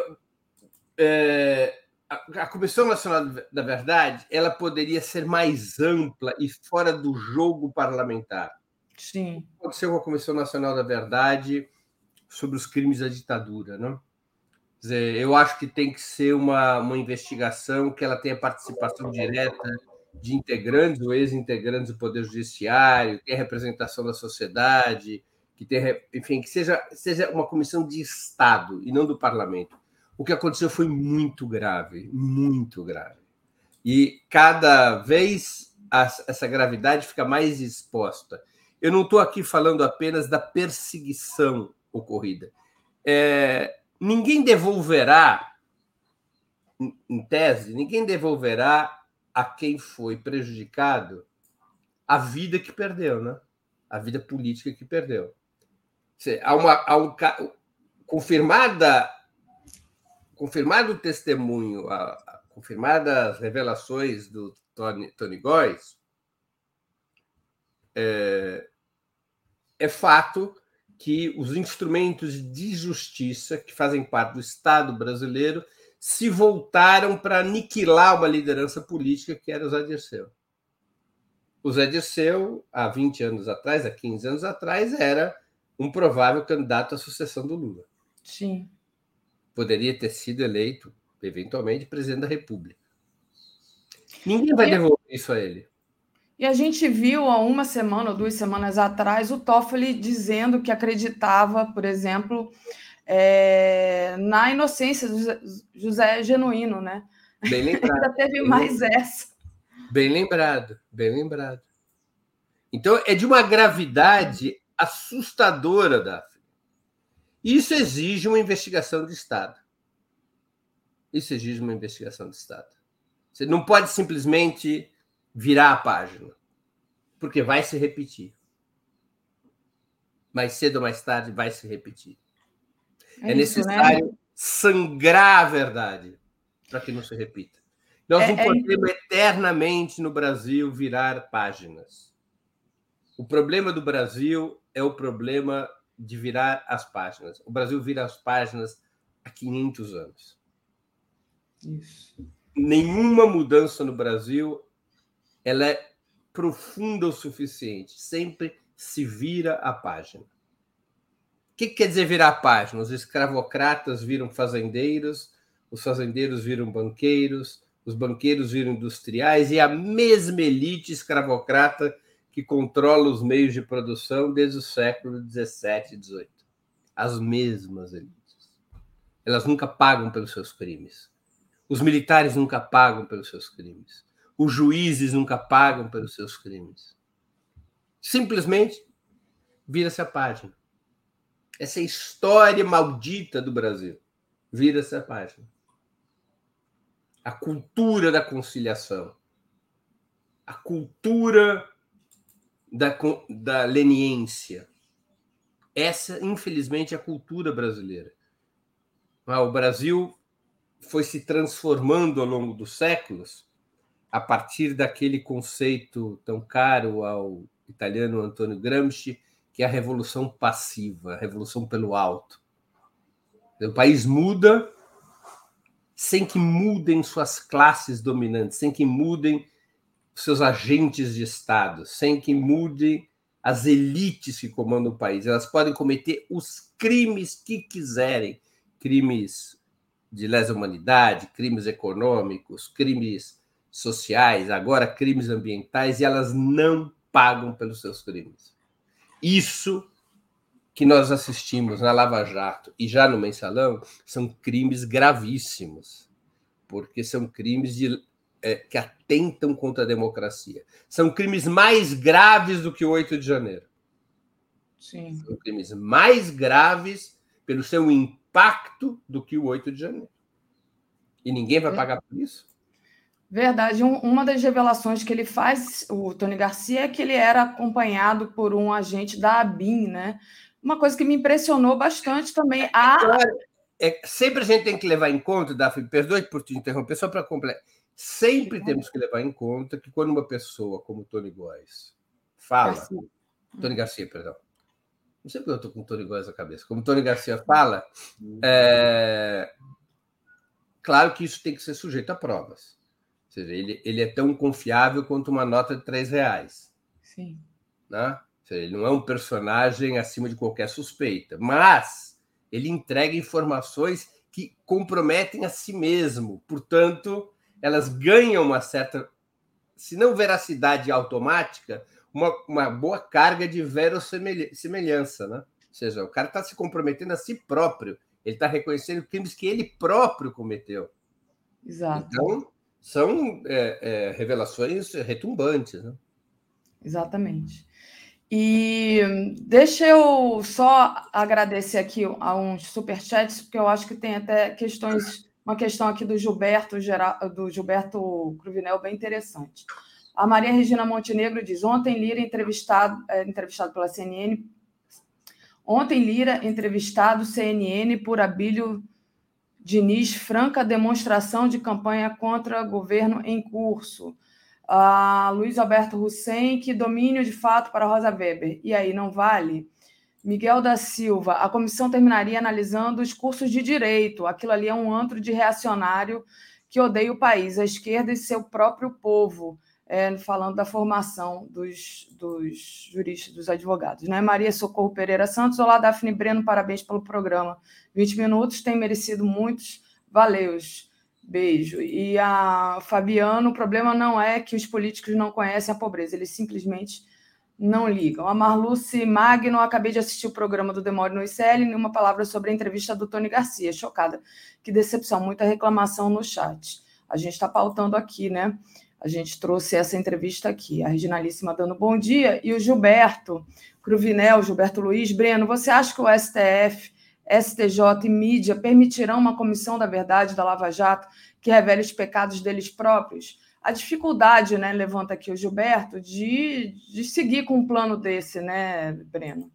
é, a, a, Comissão Nacional da Verdade ela poderia ser mais ampla e fora do jogo parlamentar. Sim. Pode ser uma Comissão Nacional da Verdade sobre os crimes da ditadura, não? dizer, eu acho que tem que ser uma, uma investigação que ela tenha participação direta de integrantes ou ex-integrantes do Poder Judiciário, que tenha representação da sociedade, que tenha, enfim, que seja, seja uma comissão de Estado e não do parlamento. O que aconteceu foi muito grave, muito grave. E cada vez essa gravidade fica mais exposta. Eu não estou aqui falando apenas da perseguição ocorrida. É, ninguém devolverá, em tese, ninguém devolverá a quem foi prejudicado a vida que perdeu, né? A vida política que perdeu. Há uma, há um, confirmada, confirmado o testemunho, a, a, confirmadas as revelações do Tony, Tony Góes, é, é fato que os instrumentos de justiça que fazem parte do Estado brasileiro se voltaram para aniquilar uma liderança política que era o Zé Dirceu. O Zé Dirceu, há 20 anos atrás, há 15 anos atrás, era um provável candidato à sucessão do Lula. Sim. Poderia ter sido eleito, eventualmente, presidente da República. Ninguém vai devolver isso a ele. E a gente viu há uma semana ou duas semanas atrás o Toffoli dizendo que acreditava, por exemplo, é, na inocência do José Genuíno, né? Bem lembrado. Ainda teve mais essa. Bem lembrado, bem lembrado. Então é de uma gravidade assustadora, Daphne. Isso exige uma investigação de Estado. Isso exige uma investigação de Estado. Você não pode simplesmente virar a página, porque vai se repetir. Mais cedo ou mais tarde vai se repetir. É, é isso, né? necessário né? sangrar a verdade para que não se repita. Nós é, não é podemos é... eternamente no Brasil virar páginas. O problema do Brasil é o problema de virar as páginas. O Brasil vira as páginas há 500 anos. Isso. Nenhuma mudança no Brasil ela é profunda o suficiente. Sempre se vira a página. O que quer dizer virar a página? Os escravocratas viram fazendeiros, os fazendeiros viram banqueiros, os banqueiros viram industriais e a mesma elite escravocrata que controla os meios de produção desde o século 17 e 18. As mesmas elites. Elas nunca pagam pelos seus crimes. Os militares nunca pagam pelos seus crimes. Os juízes nunca pagam pelos seus crimes. Simplesmente vira-se a página. Essa é história maldita do Brasil. Vira-se a página a cultura da conciliação, a cultura da, da leniência. Essa, infelizmente, é a cultura brasileira. Ah, o Brasil foi se transformando ao longo dos séculos a partir daquele conceito tão caro ao italiano Antonio Gramsci, que é a revolução passiva, a revolução pelo alto. O país muda sem que mudem suas classes dominantes, sem que mudem seus agentes de Estado, sem que mudem as elites que comandam o país. Elas podem cometer os crimes que quiserem crimes de lesa humanidade, crimes econômicos, crimes sociais, agora crimes ambientais, e elas não pagam pelos seus crimes. Isso que nós assistimos na Lava Jato e já no Mensalão são crimes gravíssimos, porque são crimes de, é, que atentam contra a democracia. São crimes mais graves do que o 8 de janeiro. Sim. São crimes mais graves pelo seu impacto do que o 8 de janeiro. E ninguém vai é. pagar por isso? Verdade. Um, uma das revelações que ele faz, o Tony Garcia, é que ele era acompanhado por um agente da ABIN, né? uma coisa que me impressionou bastante também. A... É, sempre a gente tem que levar em conta, Daphne, perdoe por te interromper, só para completar. Sempre temos que levar em conta que quando uma pessoa como Tony Góes fala. Garcia. Tony Garcia, perdão. Não sei porque eu estou com Tony Góes na cabeça. Como Tony Garcia fala, é... claro que isso tem que ser sujeito a provas. Ou seja, ele, ele é tão confiável quanto uma nota de três reais. Sim. Né? Ele não é um personagem acima de qualquer suspeita, mas ele entrega informações que comprometem a si mesmo. Portanto, elas ganham uma certa, se não veracidade automática, uma, uma boa carga de verossemelhança, né? Ou seja, o cara está se comprometendo a si próprio. Ele está reconhecendo crimes que ele próprio cometeu. Exato. Então, são é, é, revelações retumbantes. Né? Exatamente. E deixa eu só agradecer aqui a uns superchats, porque eu acho que tem até questões, uma questão aqui do Gilberto, do Gilberto Cruvinel bem interessante. A Maria Regina Montenegro diz: ontem Lira entrevistado, é, entrevistado pela CNN. Ontem Lira entrevistado CNN por Abílio Diniz, franca demonstração de campanha contra governo em curso a Luiz Alberto Hussein, que domínio de fato para Rosa Weber. E aí, não vale? Miguel da Silva, a comissão terminaria analisando os cursos de direito. Aquilo ali é um antro de reacionário que odeia o país, a esquerda e seu próprio povo, é, falando da formação dos, dos juristas, dos advogados. Né? Maria Socorro Pereira Santos, olá, Daphne Breno, parabéns pelo programa. 20 minutos, tem merecido muitos. Valeus. Beijo. E a Fabiano, o problema não é que os políticos não conhecem a pobreza, eles simplesmente não ligam. A Marluce Magno, acabei de assistir o programa do Demore no ICL, nenhuma palavra sobre a entrevista do Tony Garcia. Chocada. Que decepção, muita reclamação no chat. A gente está pautando aqui, né? A gente trouxe essa entrevista aqui. A Reginalíssima dando bom dia. E o Gilberto Cruvinel, Gilberto Luiz, Breno, você acha que o STF STJ e mídia permitirão uma comissão da verdade da Lava Jato que revele os pecados deles próprios? A dificuldade, né, levanta aqui o Gilberto, de, de seguir com um plano desse, né, Breno?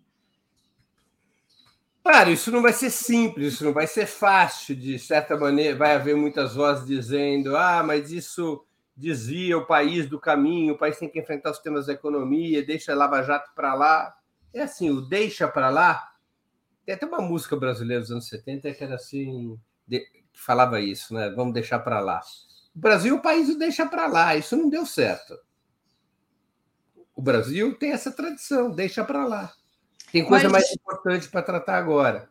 Claro, isso não vai ser simples, isso não vai ser fácil, de certa maneira. Vai haver muitas vozes dizendo: ah, mas isso desvia o país do caminho, o país tem que enfrentar os temas da economia, deixa a Lava Jato para lá. É assim, o deixa para lá tem até uma música brasileira dos anos 70 que era assim, que falava isso, né? Vamos deixar para lá. O Brasil, o país o deixa para lá. Isso não deu certo. O Brasil tem essa tradição, deixa para lá. Tem coisa Mas... mais importante para tratar agora.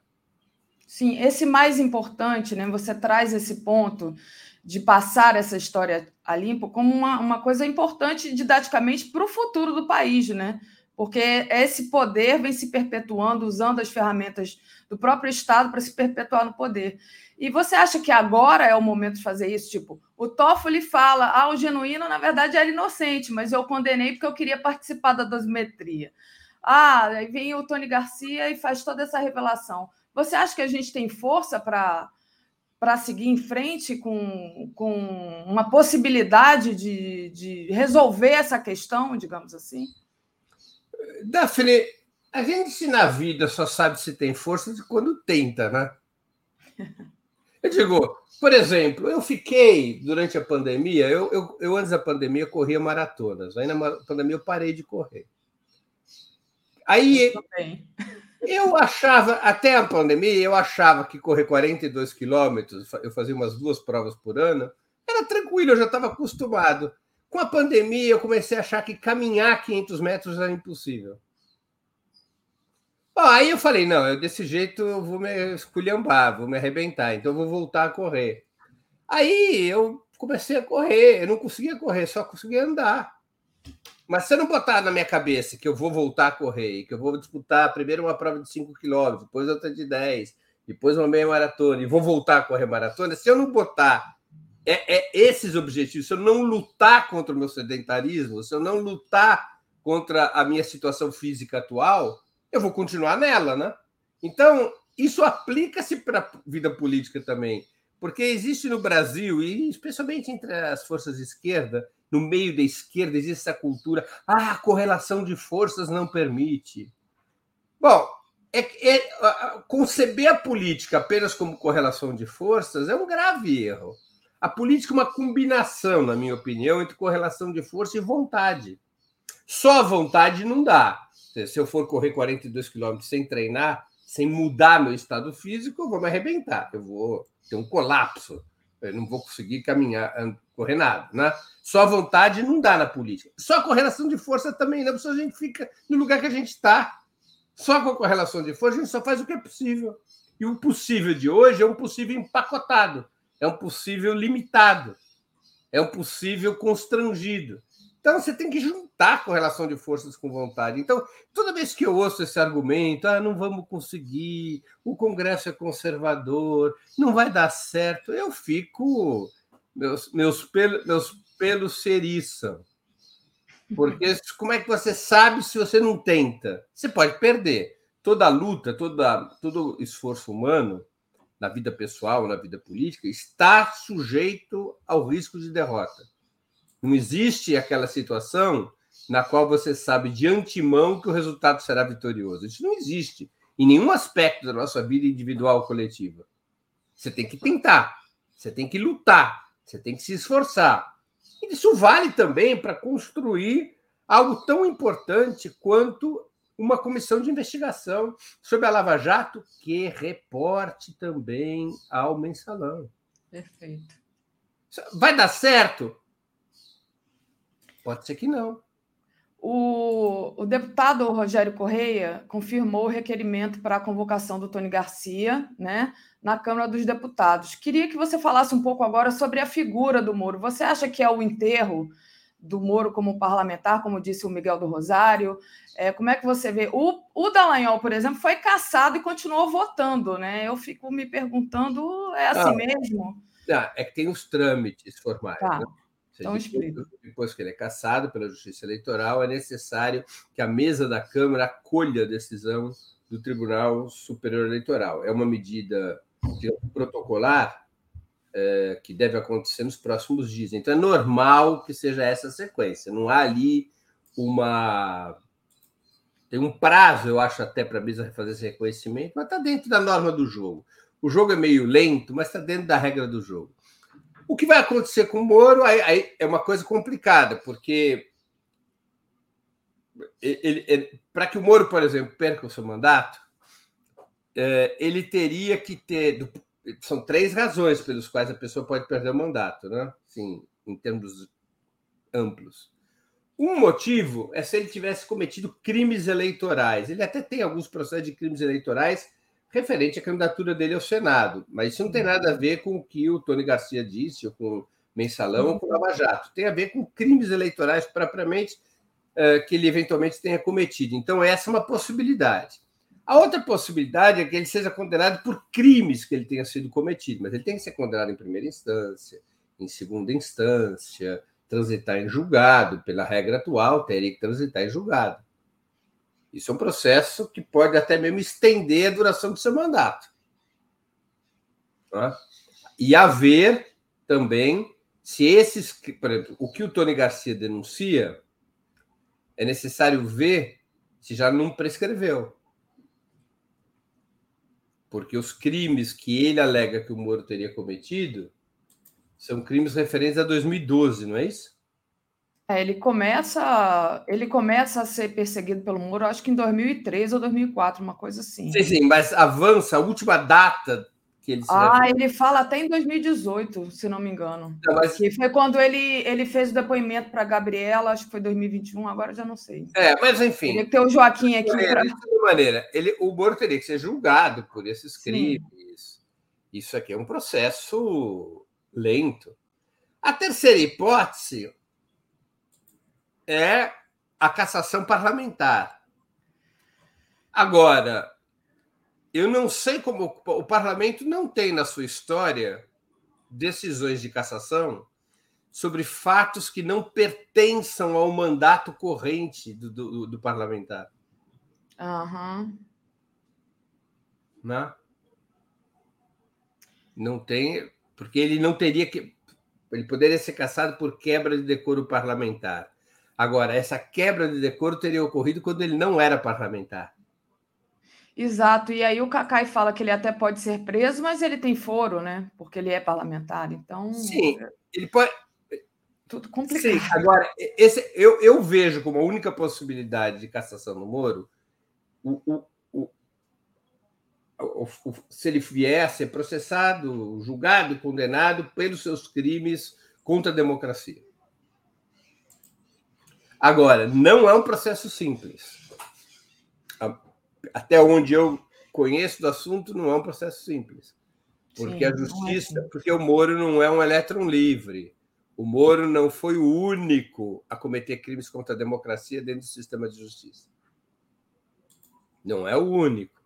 Sim, esse mais importante, né? Você traz esse ponto de passar essa história a limpo como uma, uma coisa importante didaticamente para o futuro do país, né? Porque esse poder vem se perpetuando usando as ferramentas do próprio Estado para se perpetuar no poder. E você acha que agora é o momento de fazer isso? Tipo, o Toffoli fala, ah, o genuíno, na verdade, era inocente, mas eu condenei porque eu queria participar da dosimetria. Ah, aí vem o Tony Garcia e faz toda essa revelação. Você acha que a gente tem força para para seguir em frente com, com uma possibilidade de, de resolver essa questão, digamos assim? Daphne, a gente na vida só sabe se tem força quando tenta, né? Eu digo, por exemplo, eu fiquei durante a pandemia, eu, eu, eu antes da pandemia corria maratonas, aí na pandemia eu parei de correr. Aí eu achava, até a pandemia, eu achava que correr 42 quilômetros, eu fazia umas duas provas por ano, era tranquilo, eu já estava acostumado. Com a pandemia, eu comecei a achar que caminhar 500 metros era impossível. Bom, aí eu falei, não, eu, desse jeito eu vou me esculhambar, vou me arrebentar, então eu vou voltar a correr. Aí eu comecei a correr, eu não conseguia correr, só conseguia andar. Mas se eu não botar na minha cabeça que eu vou voltar a correr, que eu vou disputar primeiro uma prova de 5 km, depois outra de 10, depois uma meia maratona e vou voltar a correr maratona, se eu não botar é, é esses objetivos. Se eu não lutar contra o meu sedentarismo, se eu não lutar contra a minha situação física atual, eu vou continuar nela, né? Então, isso aplica-se para a vida política também, porque existe no Brasil, e especialmente entre as forças de esquerda, no meio da esquerda, existe essa cultura, ah, a correlação de forças não permite. Bom, é, é, conceber a política apenas como correlação de forças é um grave erro. A política é uma combinação, na minha opinião, entre correlação de força e vontade. Só vontade não dá. Se eu for correr 42 quilômetros sem treinar, sem mudar meu estado físico, eu vou me arrebentar. Eu vou ter um colapso. Eu não vou conseguir caminhar, correr nada, né? Só vontade não dá na política. Só correlação de força também não, porque a gente fica no lugar que a gente está. Só com a correlação de força a gente só faz o que é possível. E o possível de hoje é um possível empacotado é um possível limitado, é um possível constrangido. Então você tem que juntar correlação de forças com vontade. Então, toda vez que eu ouço esse argumento, ah, não vamos conseguir, o Congresso é conservador, não vai dar certo, eu fico. Meus, meus, pelos, meus pelos seriçam. Porque como é que você sabe se você não tenta? Você pode perder. Toda luta, toda, todo esforço humano na vida pessoal, na vida política, está sujeito ao risco de derrota. Não existe aquela situação na qual você sabe de antemão que o resultado será vitorioso. Isso não existe em nenhum aspecto da nossa vida individual ou coletiva. Você tem que tentar, você tem que lutar, você tem que se esforçar. E isso vale também para construir algo tão importante quanto uma comissão de investigação sobre a Lava Jato que reporte também ao mensalão. Perfeito. Vai dar certo? Pode ser que não. O, o, deputado Rogério Correia confirmou o requerimento para a convocação do Tony Garcia né, na Câmara dos Deputados. Queria que você falasse um pouco agora sobre a figura do Moro. Você acha que é o enterro do Moro como parlamentar, como disse o Miguel do Rosário? É, como é que você vê? O, o Dallagnol, por exemplo, foi caçado e continuou votando. Né? Eu fico me perguntando, é assim ah, mesmo? É que tem os trâmites formais. Tá. Né? Então, explica. Depois que ele é cassado pela Justiça Eleitoral, é necessário que a mesa da Câmara acolha a decisão do Tribunal Superior Eleitoral. É uma medida protocolar é, que deve acontecer nos próximos dias. Então, é normal que seja essa sequência. Não há ali uma. Tem um prazo, eu acho, até para a mesa fazer esse reconhecimento, mas está dentro da norma do jogo. O jogo é meio lento, mas está dentro da regra do jogo. O que vai acontecer com o Moro aí, aí é uma coisa complicada, porque para que o Moro, por exemplo, perca o seu mandato, é, ele teria que ter. São três razões pelas quais a pessoa pode perder o mandato, né? Sim, em termos amplos. Um motivo é se ele tivesse cometido crimes eleitorais. Ele até tem alguns processos de crimes eleitorais referente à candidatura dele ao Senado. Mas isso não tem nada a ver com o que o Tony Garcia disse, ou com o Mensalão, ou com o Lava Jato. Tem a ver com crimes eleitorais propriamente uh, que ele eventualmente tenha cometido. Então, essa é uma possibilidade. A outra possibilidade é que ele seja condenado por crimes que ele tenha sido cometido, mas ele tem que ser condenado em primeira instância, em segunda instância, transitar em julgado. Pela regra atual, teria que transitar em julgado. Isso é um processo que pode até mesmo estender a duração do seu mandato. Tá? E haver também, se esses. Por exemplo, o que o Tony Garcia denuncia, é necessário ver se já não prescreveu. Porque os crimes que ele alega que o Moro teria cometido são crimes referentes a 2012, não é isso? É, ele começa, ele começa a ser perseguido pelo Moro, acho que em 2003 ou 2004, uma coisa assim. Sim, sim, mas avança a última data que ele Ah, ele fala até em 2018, se não me engano. Não, mas... Que foi quando ele, ele fez o depoimento para Gabriela, acho que foi 2021, agora já não sei. É, mas enfim. Teria que ter o Joaquim aqui. De maneira, pra... de maneira ele, o Moro teria que ser julgado por esses crimes. Sim. Isso aqui é um processo lento. A terceira hipótese é a cassação parlamentar. Agora, eu não sei como o parlamento não tem na sua história decisões de cassação sobre fatos que não pertençam ao mandato corrente do, do, do parlamentar. Uhum. Não? Né? não tem, porque ele não teria que. Ele poderia ser cassado por quebra de decoro parlamentar. Agora, essa quebra de decoro teria ocorrido quando ele não era parlamentar. Exato, e aí o Cacai fala que ele até pode ser preso, mas ele tem foro, né? Porque ele é parlamentar, então. Sim, ele pode. Tudo complicado. Sim, agora, esse, eu, eu vejo como a única possibilidade de cassação no Moro o, o, o, o, se ele vier a ser processado, julgado, condenado pelos seus crimes contra a democracia. Agora, não é um processo simples. Até onde eu conheço do assunto, não é um processo simples. Porque Sim, a é justiça, é porque o Moro não é um elétron livre. O Moro não foi o único a cometer crimes contra a democracia dentro do sistema de justiça. Não é o único.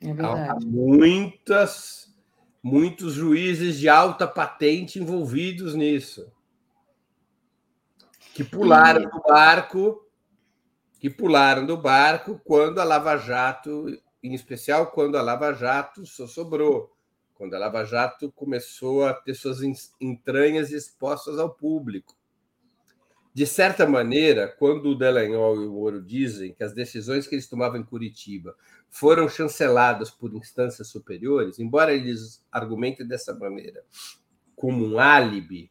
É Há muitas, muitos juízes de alta patente envolvidos nisso que pularam do barco, que pularam do barco quando a Lava Jato, em especial quando a Lava Jato só sobrou, quando a Lava Jato começou a ter suas entranhas expostas ao público. De certa maneira, quando o Delanhol e o Moro dizem que as decisões que eles tomavam em Curitiba foram chanceladas por instâncias superiores, embora eles argumentem dessa maneira como um álibi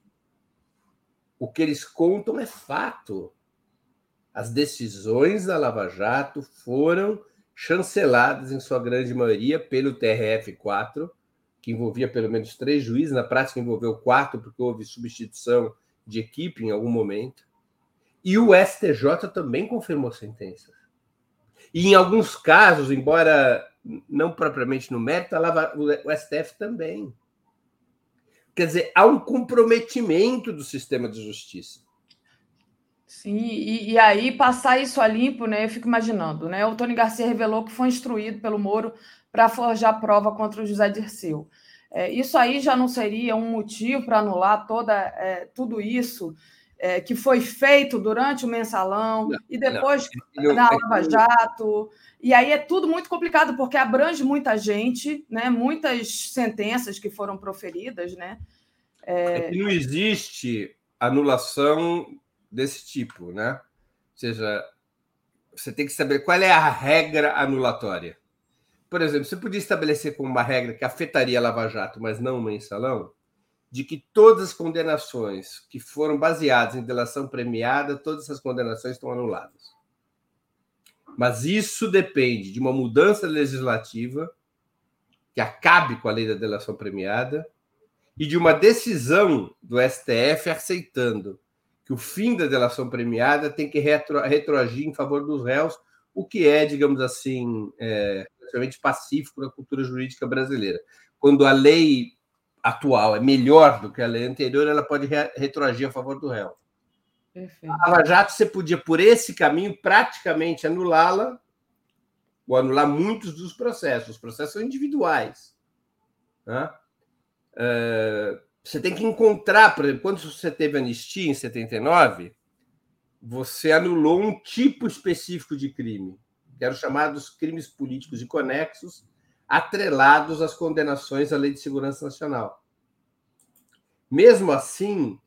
o que eles contam é fato. As decisões da Lava Jato foram chanceladas, em sua grande maioria, pelo TRF-4, que envolvia pelo menos três juízes, na prática envolveu quatro, porque houve substituição de equipe em algum momento. E o STJ também confirmou sentenças. E em alguns casos, embora não propriamente no mérito, o STF também. Quer dizer, há um comprometimento do sistema de justiça. Sim, e, e, aí passar isso a limpo, né? Eu fico imaginando, né? O Tony Garcia revelou que foi instruído pelo Moro para forjar prova contra o José Dirceu. É, isso aí já não seria um motivo para anular toda, é, tudo isso é, que foi feito durante o mensalão não, e depois não, na Lava Jato. E aí é tudo muito complicado, porque abrange muita gente, né? muitas sentenças que foram proferidas. Né? É... não existe anulação desse tipo, né? Ou seja, você tem que saber qual é a regra anulatória. Por exemplo, você podia estabelecer como uma regra que afetaria a Lava Jato, mas não o mensalão, de que todas as condenações que foram baseadas em delação premiada, todas essas condenações estão anuladas. Mas isso depende de uma mudança legislativa que acabe com a lei da delação premiada e de uma decisão do STF aceitando que o fim da delação premiada tem que retro, retroagir em favor dos réus, o que é, digamos assim, é, relativamente pacífico na cultura jurídica brasileira. Quando a lei atual é melhor do que a lei anterior, ela pode retroagir a favor do réu. Perfeito. A Lava Jato, você podia, por esse caminho, praticamente anulá-la, ou anular muitos dos processos. Os processos são individuais. Né? Uh, você tem que encontrar, por exemplo, quando você teve anistia em 79, você anulou um tipo específico de crime, que eram chamados crimes políticos e conexos, atrelados às condenações à Lei de Segurança Nacional. Mesmo assim,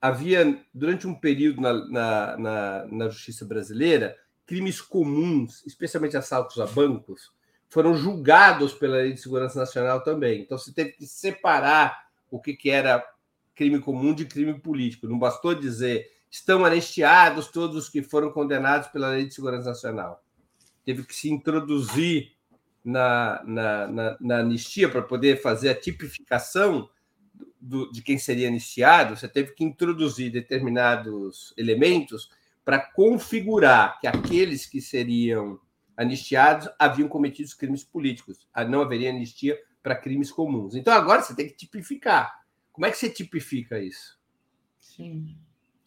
havia, durante um período na, na, na, na justiça brasileira, crimes comuns, especialmente assaltos a bancos, foram julgados pela Lei de Segurança Nacional também. Então, você teve que separar o que, que era crime comum de crime político. Não bastou dizer estão anistiados todos os que foram condenados pela Lei de Segurança Nacional. Teve que se introduzir na, na, na, na anistia para poder fazer a tipificação do, de quem seria anistiado. Você teve que introduzir determinados elementos para configurar que aqueles que seriam anistiados haviam cometido crimes políticos. Não haveria anistia para crimes comuns. Então agora você tem que tipificar. Como é que você tipifica isso? Sim.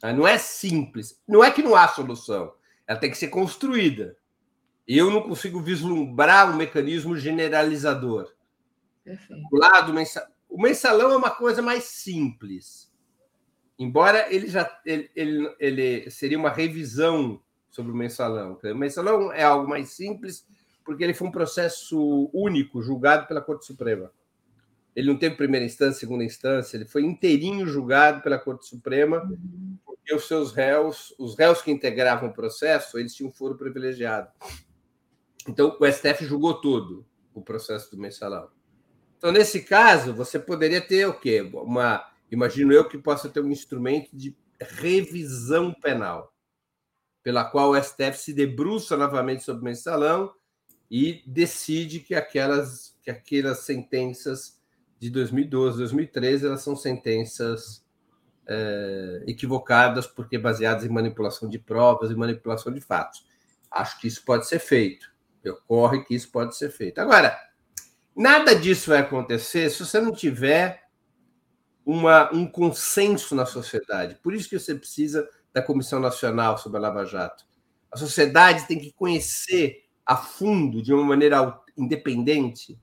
Ah, não é simples. Não é que não há solução. Ela tem que ser construída. Eu não consigo vislumbrar um mecanismo generalizador. Perfeito. O lado o mensalão é uma coisa mais simples. Embora ele já ele, ele, ele seria uma revisão sobre o mensalão. O mensalão é algo mais simples porque ele foi um processo único, julgado pela Corte Suprema. Ele não teve primeira instância, segunda instância, ele foi inteirinho julgado pela Corte Suprema, porque os seus réus, os réus que integravam o processo, eles tinham foro privilegiado. Então, o STF julgou todo o processo do mensalão. Então, nesse caso, você poderia ter o quê? Uma, imagino eu que possa ter um instrumento de revisão penal, pela qual o STF se debruça novamente sobre o mensalão e decide que aquelas, que aquelas sentenças de 2012, 2013, elas são sentenças é, equivocadas, porque baseadas em manipulação de provas e manipulação de fatos. Acho que isso pode ser feito. Ocorre que isso pode ser feito. Agora, nada disso vai acontecer se você não tiver uma, um consenso na sociedade. Por isso que você precisa da Comissão Nacional sobre a Lava Jato. A sociedade tem que conhecer a fundo, de uma maneira independente,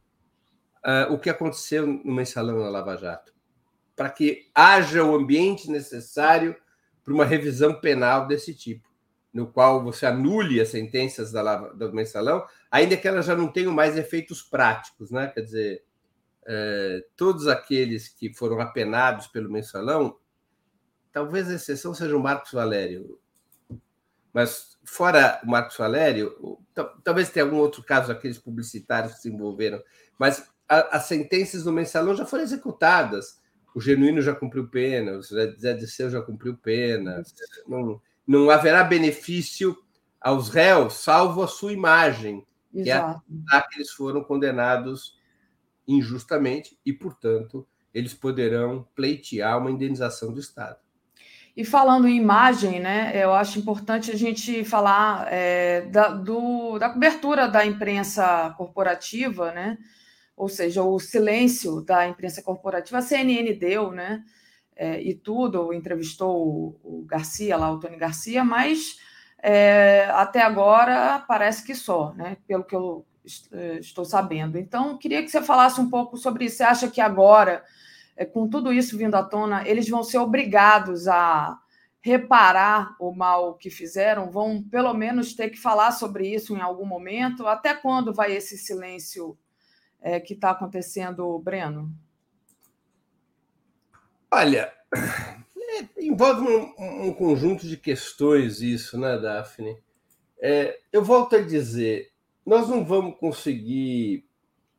uh, o que aconteceu no mensalão na Lava Jato, para que haja o ambiente necessário para uma revisão penal desse tipo, no qual você anule as sentenças da Lava, do mensalão, ainda que elas já não tenham mais efeitos práticos, né? Quer dizer, é, todos aqueles que foram apenados pelo mensalão, talvez a exceção seja o Marcos Valério, mas fora o Marcos Valério, talvez tenha algum outro caso daqueles publicitários que se envolveram, mas a, as sentenças do mensalão já foram executadas. O Genuíno já cumpriu pena, o Zé Disseu já cumpriu pena. Não, não haverá benefício aos réus, salvo a sua imagem, Exato. que é a que eles foram condenados injustamente e, portanto, eles poderão pleitear uma indenização do Estado. E falando em imagem, né, eu acho importante a gente falar é, da, do, da cobertura da imprensa corporativa, né, ou seja, o silêncio da imprensa corporativa. A CNN deu, né, é, e tudo, entrevistou o, o, Garcia, lá, o Tony Garcia, mas é, até agora parece que só, né, pelo que eu é, estou sabendo. Então, queria que você falasse um pouco sobre isso. Você acha que agora com tudo isso vindo à tona, eles vão ser obrigados a reparar o mal que fizeram, vão pelo menos ter que falar sobre isso em algum momento. Até quando vai esse silêncio é, que está acontecendo, Breno? Olha, é, envolve um, um, conjunto de questões isso, né, Daphne? É, eu volto a dizer, nós não vamos conseguir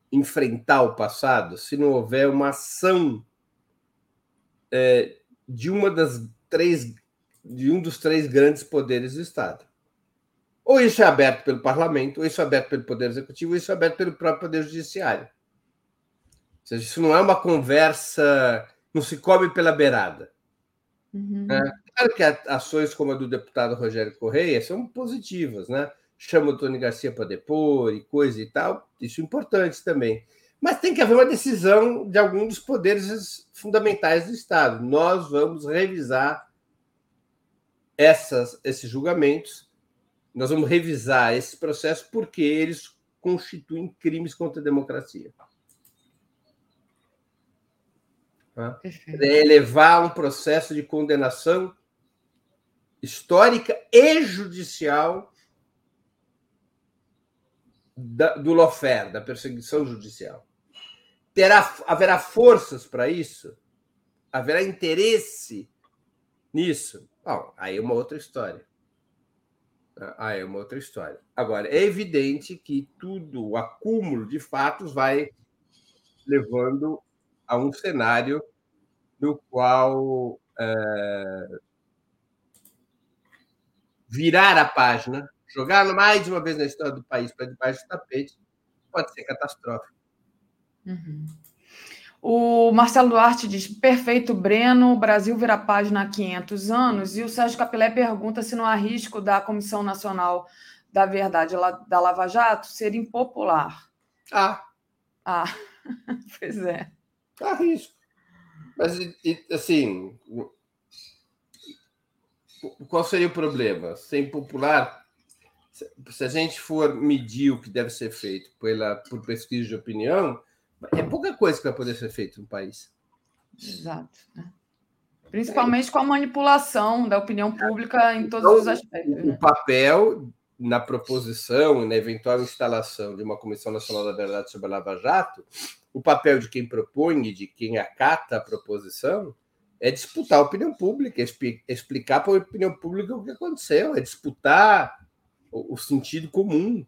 enfrentar o passado se não houver uma ação é, de uma das três de um dos três grandes poderes do Estado. Ou isso é aberto pelo parlamento, ou isso é aberto pelo poder executivo, ou isso é aberto pelo próprio poder judiciário. Ou seja, isso não é uma conversa, não se come pela beirada. Uhum. É, claro que ações como a do deputado Rogério Correia são positivas, né? Chama o Tony Garcia para depor e coisa e tal, isso é importante também. Mas tem que haver uma decisão de algum dos poderes fundamentais do Estado. Nós vamos revisar essas, esses julgamentos, nós vamos revisar esse processo porque eles constituem crimes contra a democracia. É elevar um processo de condenação histórica e judicial da, do lawfare, da perseguição judicial. Terá, haverá forças para isso? Haverá interesse nisso? Bom, aí é uma outra história. Aí é uma outra história. Agora, é evidente que tudo, o acúmulo de fatos, vai levando a um cenário no qual é, virar a página jogar mais uma vez na história do país para debaixo do tapete, pode ser catastrófico. Uhum. O Marcelo Duarte diz: perfeito, Breno. O Brasil vira página há 500 anos. E o Sérgio Capilé pergunta se não há risco da Comissão Nacional da Verdade da Lava Jato ser impopular. Ah. Ah, pois é. Há risco. Mas, assim, qual seria o problema? Ser impopular se a gente for medir o que deve ser feito pela, por pesquisa de opinião, é pouca coisa que vai poder ser feito no país. Exato. Né? Principalmente com a manipulação da opinião pública em todos então, os aspectos. O né? papel na proposição e na eventual instalação de uma Comissão Nacional da Verdade sobre a Lava Jato, o papel de quem propõe de quem acata a proposição é disputar a opinião pública, explicar para a opinião pública o que aconteceu, é disputar o, o sentido comum.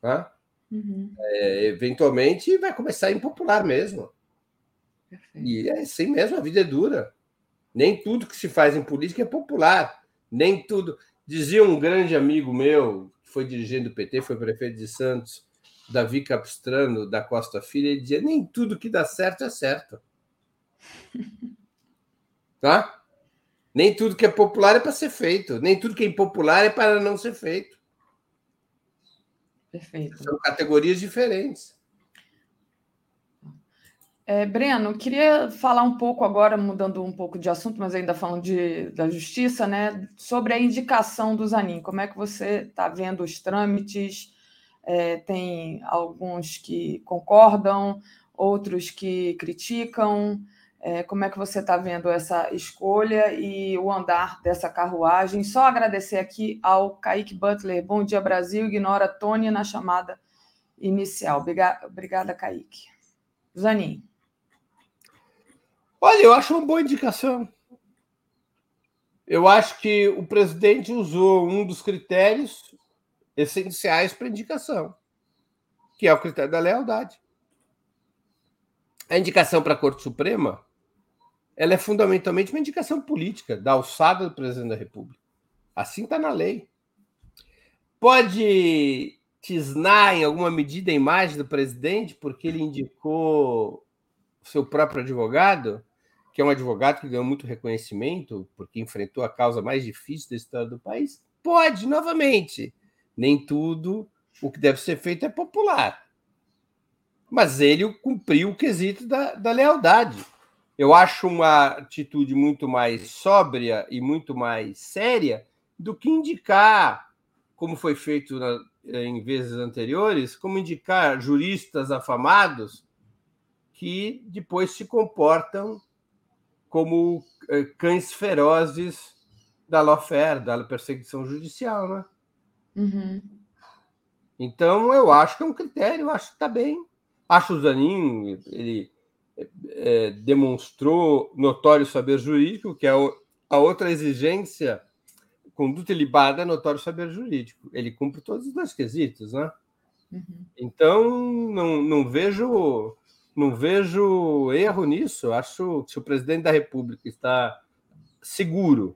Tá? Uhum. É, eventualmente vai começar a impopular mesmo. Perfeito. E é assim mesmo, a vida é dura. Nem tudo que se faz em política é popular. Nem tudo. Dizia um grande amigo meu, que foi dirigente do PT, foi prefeito de Santos, Davi Capistrano, da Costa Filha, ele dizia: nem tudo que dá certo é certo. tá? Nem tudo que é popular é para ser feito. Nem tudo que é impopular é para não ser feito. Perfeito. São categorias diferentes. É, Breno, queria falar um pouco agora, mudando um pouco de assunto, mas ainda falando de, da justiça, né? Sobre a indicação do Zanin. Como é que você está vendo os trâmites? É, tem alguns que concordam, outros que criticam. É, como é que você está vendo essa escolha e o andar dessa carruagem? Só agradecer aqui ao Kaique Butler. Bom dia, Brasil. Ignora Tony na chamada inicial. Obrigada, obrigada Kaique. Zanin. Olha, eu acho uma boa indicação. Eu acho que o presidente usou um dos critérios essenciais para indicação, que é o critério da lealdade. A indicação para a Corte Suprema ela é fundamentalmente uma indicação política da alçada do presidente da República. Assim está na lei. Pode tisnar em alguma medida a imagem do presidente porque ele indicou seu próprio advogado, que é um advogado que ganhou muito reconhecimento porque enfrentou a causa mais difícil da história do país? Pode, novamente. Nem tudo o que deve ser feito é popular. Mas ele cumpriu o quesito da, da lealdade. Eu acho uma atitude muito mais sóbria e muito mais séria do que indicar, como foi feito na, em vezes anteriores, como indicar juristas afamados que depois se comportam como eh, cães ferozes da lawfare, da perseguição judicial, né? Uhum. Então, eu acho que é um critério, acho que está bem. Acho o Zanin, ele é, demonstrou notório saber jurídico, que é a outra exigência, conduta ilibada é notório saber jurídico. Ele cumpre todos os dois quesitos, né? Uhum. Então, não, não vejo não vejo erro nisso. Acho que se o presidente da República está seguro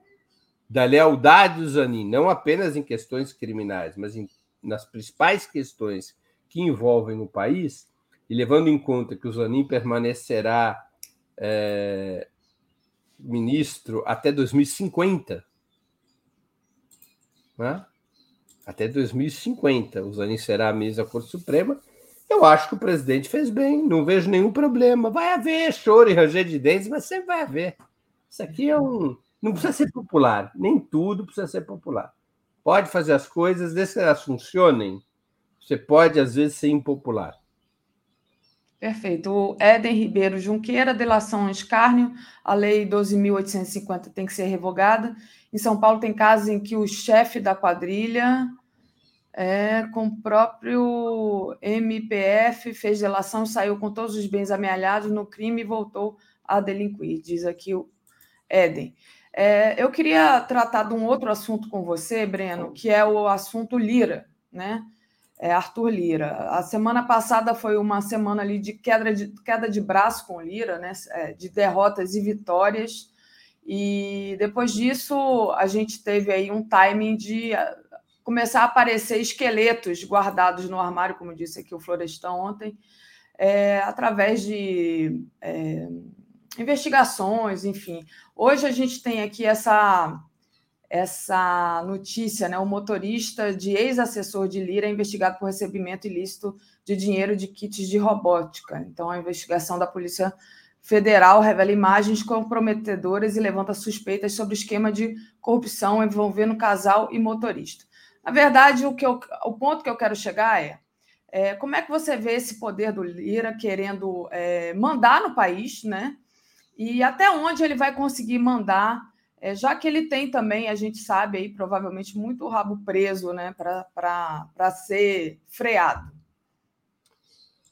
da lealdade do Zanin, não apenas em questões criminais, mas em, nas principais questões que envolvem o país, e levando em conta que o Zanin permanecerá é, ministro até 2050, né? até 2050, o Zanin será ministro da Corte Suprema, eu acho que o presidente fez bem, não vejo nenhum problema. Vai haver choro e ranger de dentes, mas sempre vai haver. Isso aqui é um. Não precisa ser popular, nem tudo precisa ser popular. Pode fazer as coisas, desde que elas funcionem, você pode, às vezes, ser impopular. Perfeito. O Éden Ribeiro Junqueira, delação escárnio, a lei 12.850 tem que ser revogada. Em São Paulo tem casos em que o chefe da quadrilha é, com o próprio MPF, fez delação, saiu com todos os bens amealhados no crime e voltou a delinquir, diz aqui o Éden. É, eu queria tratar de um outro assunto com você, Breno, que é o assunto Lira, né? É Arthur Lira. A semana passada foi uma semana ali de queda de, queda de braço com Lira, né? É, de derrotas e vitórias. E depois disso, a gente teve aí um timing de começar a aparecer esqueletos guardados no armário, como disse aqui o Florestão ontem, é, através de é, investigações, enfim. Hoje a gente tem aqui essa essa notícia, né? O motorista de ex-assessor de Lira é investigado por recebimento ilícito de dinheiro de kits de robótica. Então, a investigação da Polícia Federal revela imagens comprometedoras e levanta suspeitas sobre esquema de corrupção envolvendo casal e motorista. Na verdade, o, que eu, o ponto que eu quero chegar é, é como é que você vê esse poder do Lira querendo é, mandar no país, né? E até onde ele vai conseguir mandar, é, já que ele tem também, a gente sabe aí, provavelmente, muito rabo preso, né, para ser freado.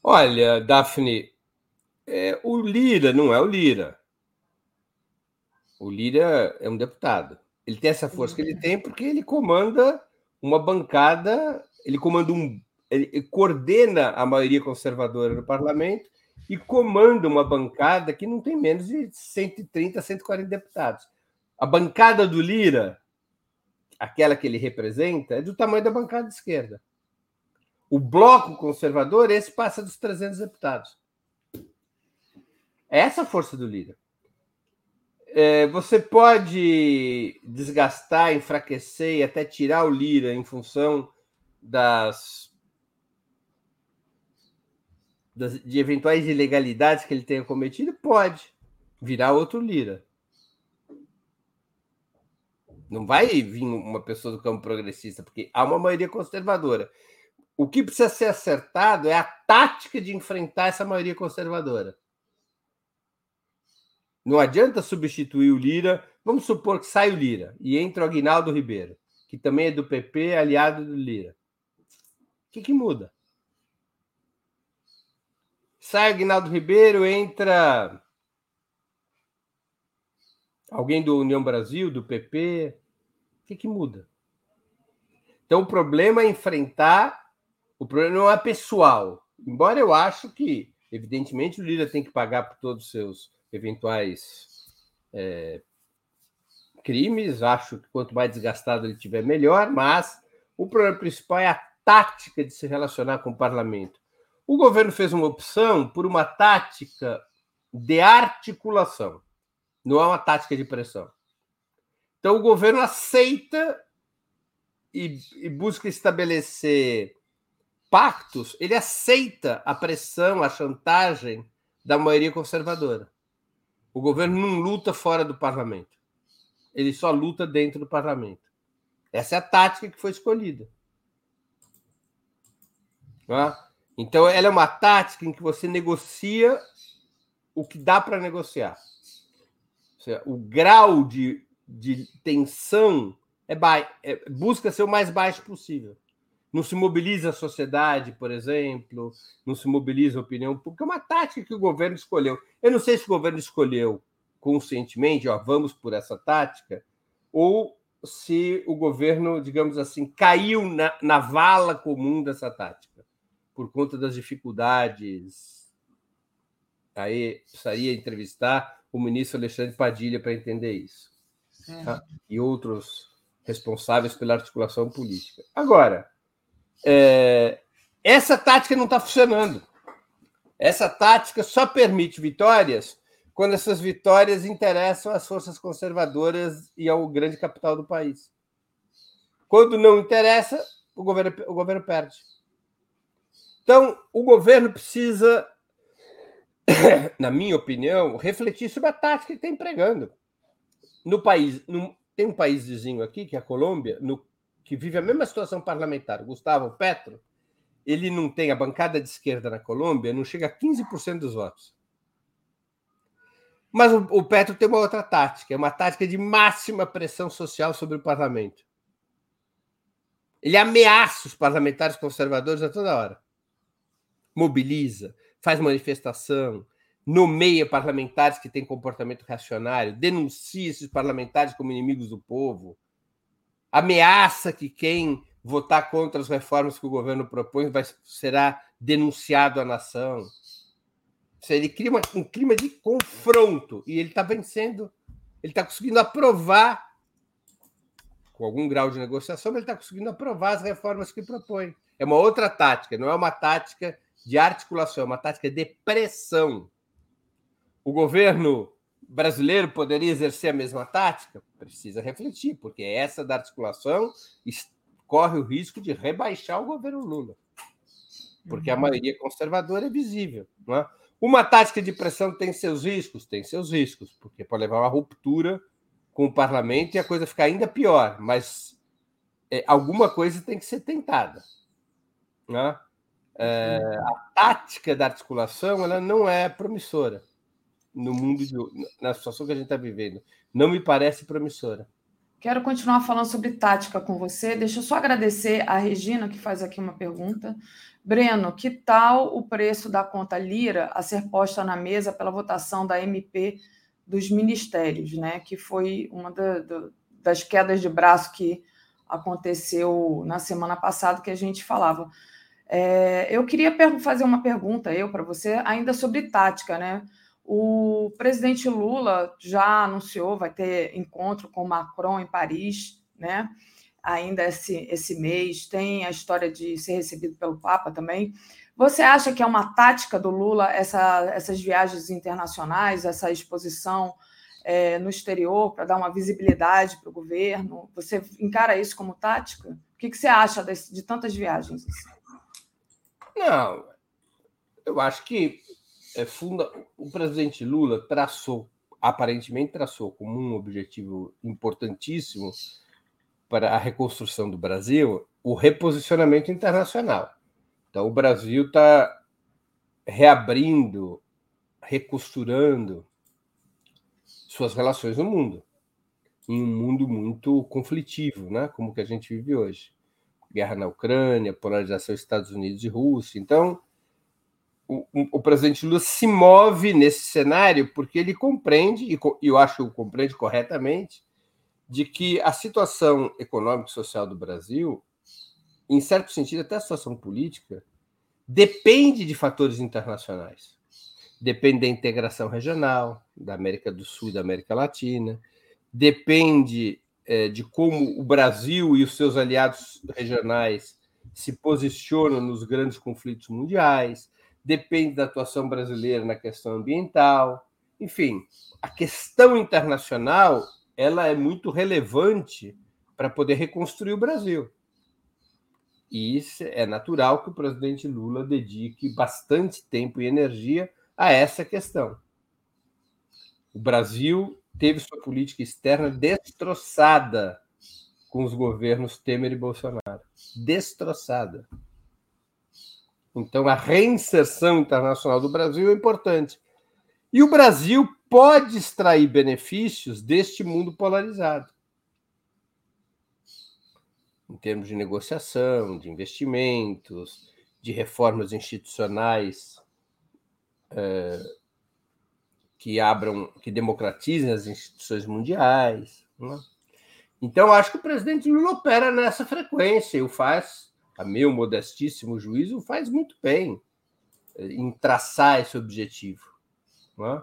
Olha, Daphne, é, o Lira não é o Lira. O Lira é um deputado. Ele tem essa força que ele tem porque ele comanda uma bancada, ele comanda um. Ele coordena a maioria conservadora no parlamento e comanda uma bancada que não tem menos de 130, 140 deputados. A bancada do Lira, aquela que ele representa, é do tamanho da bancada esquerda. O bloco conservador, esse passa dos 300 deputados. É essa a força do Lira. É, você pode desgastar, enfraquecer e até tirar o Lira em função das, das, de eventuais ilegalidades que ele tenha cometido? Pode virar outro Lira. Não vai vir uma pessoa do campo progressista, porque há uma maioria conservadora. O que precisa ser acertado é a tática de enfrentar essa maioria conservadora. Não adianta substituir o Lira. Vamos supor que sai o Lira e entra o Aguinaldo Ribeiro, que também é do PP, aliado do Lira. O que, que muda? Sai o Aguinaldo Ribeiro, entra alguém do União Brasil, do PP. O que, que muda? Então, o problema é enfrentar. O problema não é pessoal. Embora eu acho que, evidentemente, o Lira tem que pagar por todos os seus eventuais é, crimes, acho que quanto mais desgastado ele tiver, melhor, mas o problema principal é a tática de se relacionar com o parlamento. O governo fez uma opção por uma tática de articulação, não é uma tática de pressão. Então, o governo aceita e, e busca estabelecer pactos, ele aceita a pressão, a chantagem da maioria conservadora. O governo não luta fora do parlamento. Ele só luta dentro do parlamento. Essa é a tática que foi escolhida. É? Então, ela é uma tática em que você negocia o que dá para negociar. O grau de, de tensão é, é, busca ser o mais baixo possível. Não se mobiliza a sociedade, por exemplo, não se mobiliza a opinião pública. É uma tática que o governo escolheu. Eu não sei se o governo escolheu conscientemente, ó, vamos por essa tática, ou se o governo, digamos assim, caiu na, na vala comum dessa tática, por conta das dificuldades. Aí precisaria entrevistar o ministro Alexandre Padilha para entender isso. Tá? E outros responsáveis pela articulação política. Agora, é, essa tática não está funcionando. Essa tática só permite vitórias quando essas vitórias interessam às forças conservadoras e ao grande capital do país. Quando não interessa, o governo, o governo perde. Então, o governo precisa, na minha opinião, refletir sobre a tática que está empregando. No país, no, tem um país vizinho aqui, que é a Colômbia, no, que vive a mesma situação parlamentar, Gustavo Petro, ele não tem a bancada de esquerda na Colômbia, não chega a 15% dos votos. Mas o, o Petro tem uma outra tática, é uma tática de máxima pressão social sobre o parlamento. Ele ameaça os parlamentares conservadores a toda hora. Mobiliza, faz manifestação, nomeia parlamentares que têm comportamento reacionário, denuncia esses parlamentares como inimigos do povo, ameaça que quem votar contra as reformas que o governo propõe vai, será denunciado à nação ele cria uma, um clima de confronto e ele está vencendo, ele está conseguindo aprovar, com algum grau de negociação, ele está conseguindo aprovar as reformas que propõe. É uma outra tática, não é uma tática de articulação, é uma tática de pressão. O governo brasileiro poderia exercer a mesma tática? Precisa refletir, porque essa da articulação corre o risco de rebaixar o governo Lula, porque a uhum. maioria conservadora é visível. Não é? Uma tática de pressão tem seus riscos? Tem seus riscos, porque pode levar a uma ruptura com o parlamento e a coisa ficar ainda pior, mas é, alguma coisa tem que ser tentada. Né? É, a tática da articulação ela não é promissora no mundo, de, na situação que a gente está vivendo. Não me parece promissora. Quero continuar falando sobre tática com você. Deixa eu só agradecer a Regina, que faz aqui uma pergunta. Breno, que tal o preço da conta Lira a ser posta na mesa pela votação da MP dos ministérios, né? Que foi uma da, da, das quedas de braço que aconteceu na semana passada que a gente falava. É, eu queria fazer uma pergunta eu para você ainda sobre tática, né? O presidente Lula já anunciou, vai ter encontro com Macron em Paris, né? Ainda esse, esse mês. Tem a história de ser recebido pelo Papa também. Você acha que é uma tática do Lula essa, essas viagens internacionais, essa exposição é, no exterior para dar uma visibilidade para o governo? Você encara isso como tática? O que, que você acha de, de tantas viagens? Não, eu acho que é funda... o presidente Lula traçou, aparentemente traçou como um objetivo importantíssimo para a reconstrução do Brasil o reposicionamento internacional. Então, o Brasil está reabrindo, recosturando suas relações no mundo, em um mundo muito conflitivo, né? como que a gente vive hoje. Guerra na Ucrânia, polarização Estados Unidos e Rússia. Então, o, o, presidente Lula se move nesse cenário porque ele compreende, e eu acho que compreende corretamente, de que a situação econômica e social do Brasil, em certo sentido, até a situação política, depende de fatores internacionais. Depende da integração regional, da América do Sul e da América Latina, depende é, de como o Brasil e os seus aliados regionais se posicionam nos grandes conflitos mundiais, depende da atuação brasileira na questão ambiental, enfim, a questão internacional ela é muito relevante para poder reconstruir o Brasil. E é natural que o presidente Lula dedique bastante tempo e energia a essa questão. O Brasil teve sua política externa destroçada com os governos Temer e Bolsonaro. Destroçada. Então, a reinserção internacional do Brasil é importante. E o Brasil pode extrair benefícios deste mundo polarizado. Em termos de negociação, de investimentos, de reformas institucionais é, que abram, que democratizem as instituições mundiais. Né? Então, acho que o presidente Lula opera nessa frequência e o faz, a meu modestíssimo juízo, faz muito bem eh, em traçar esse objetivo. Né?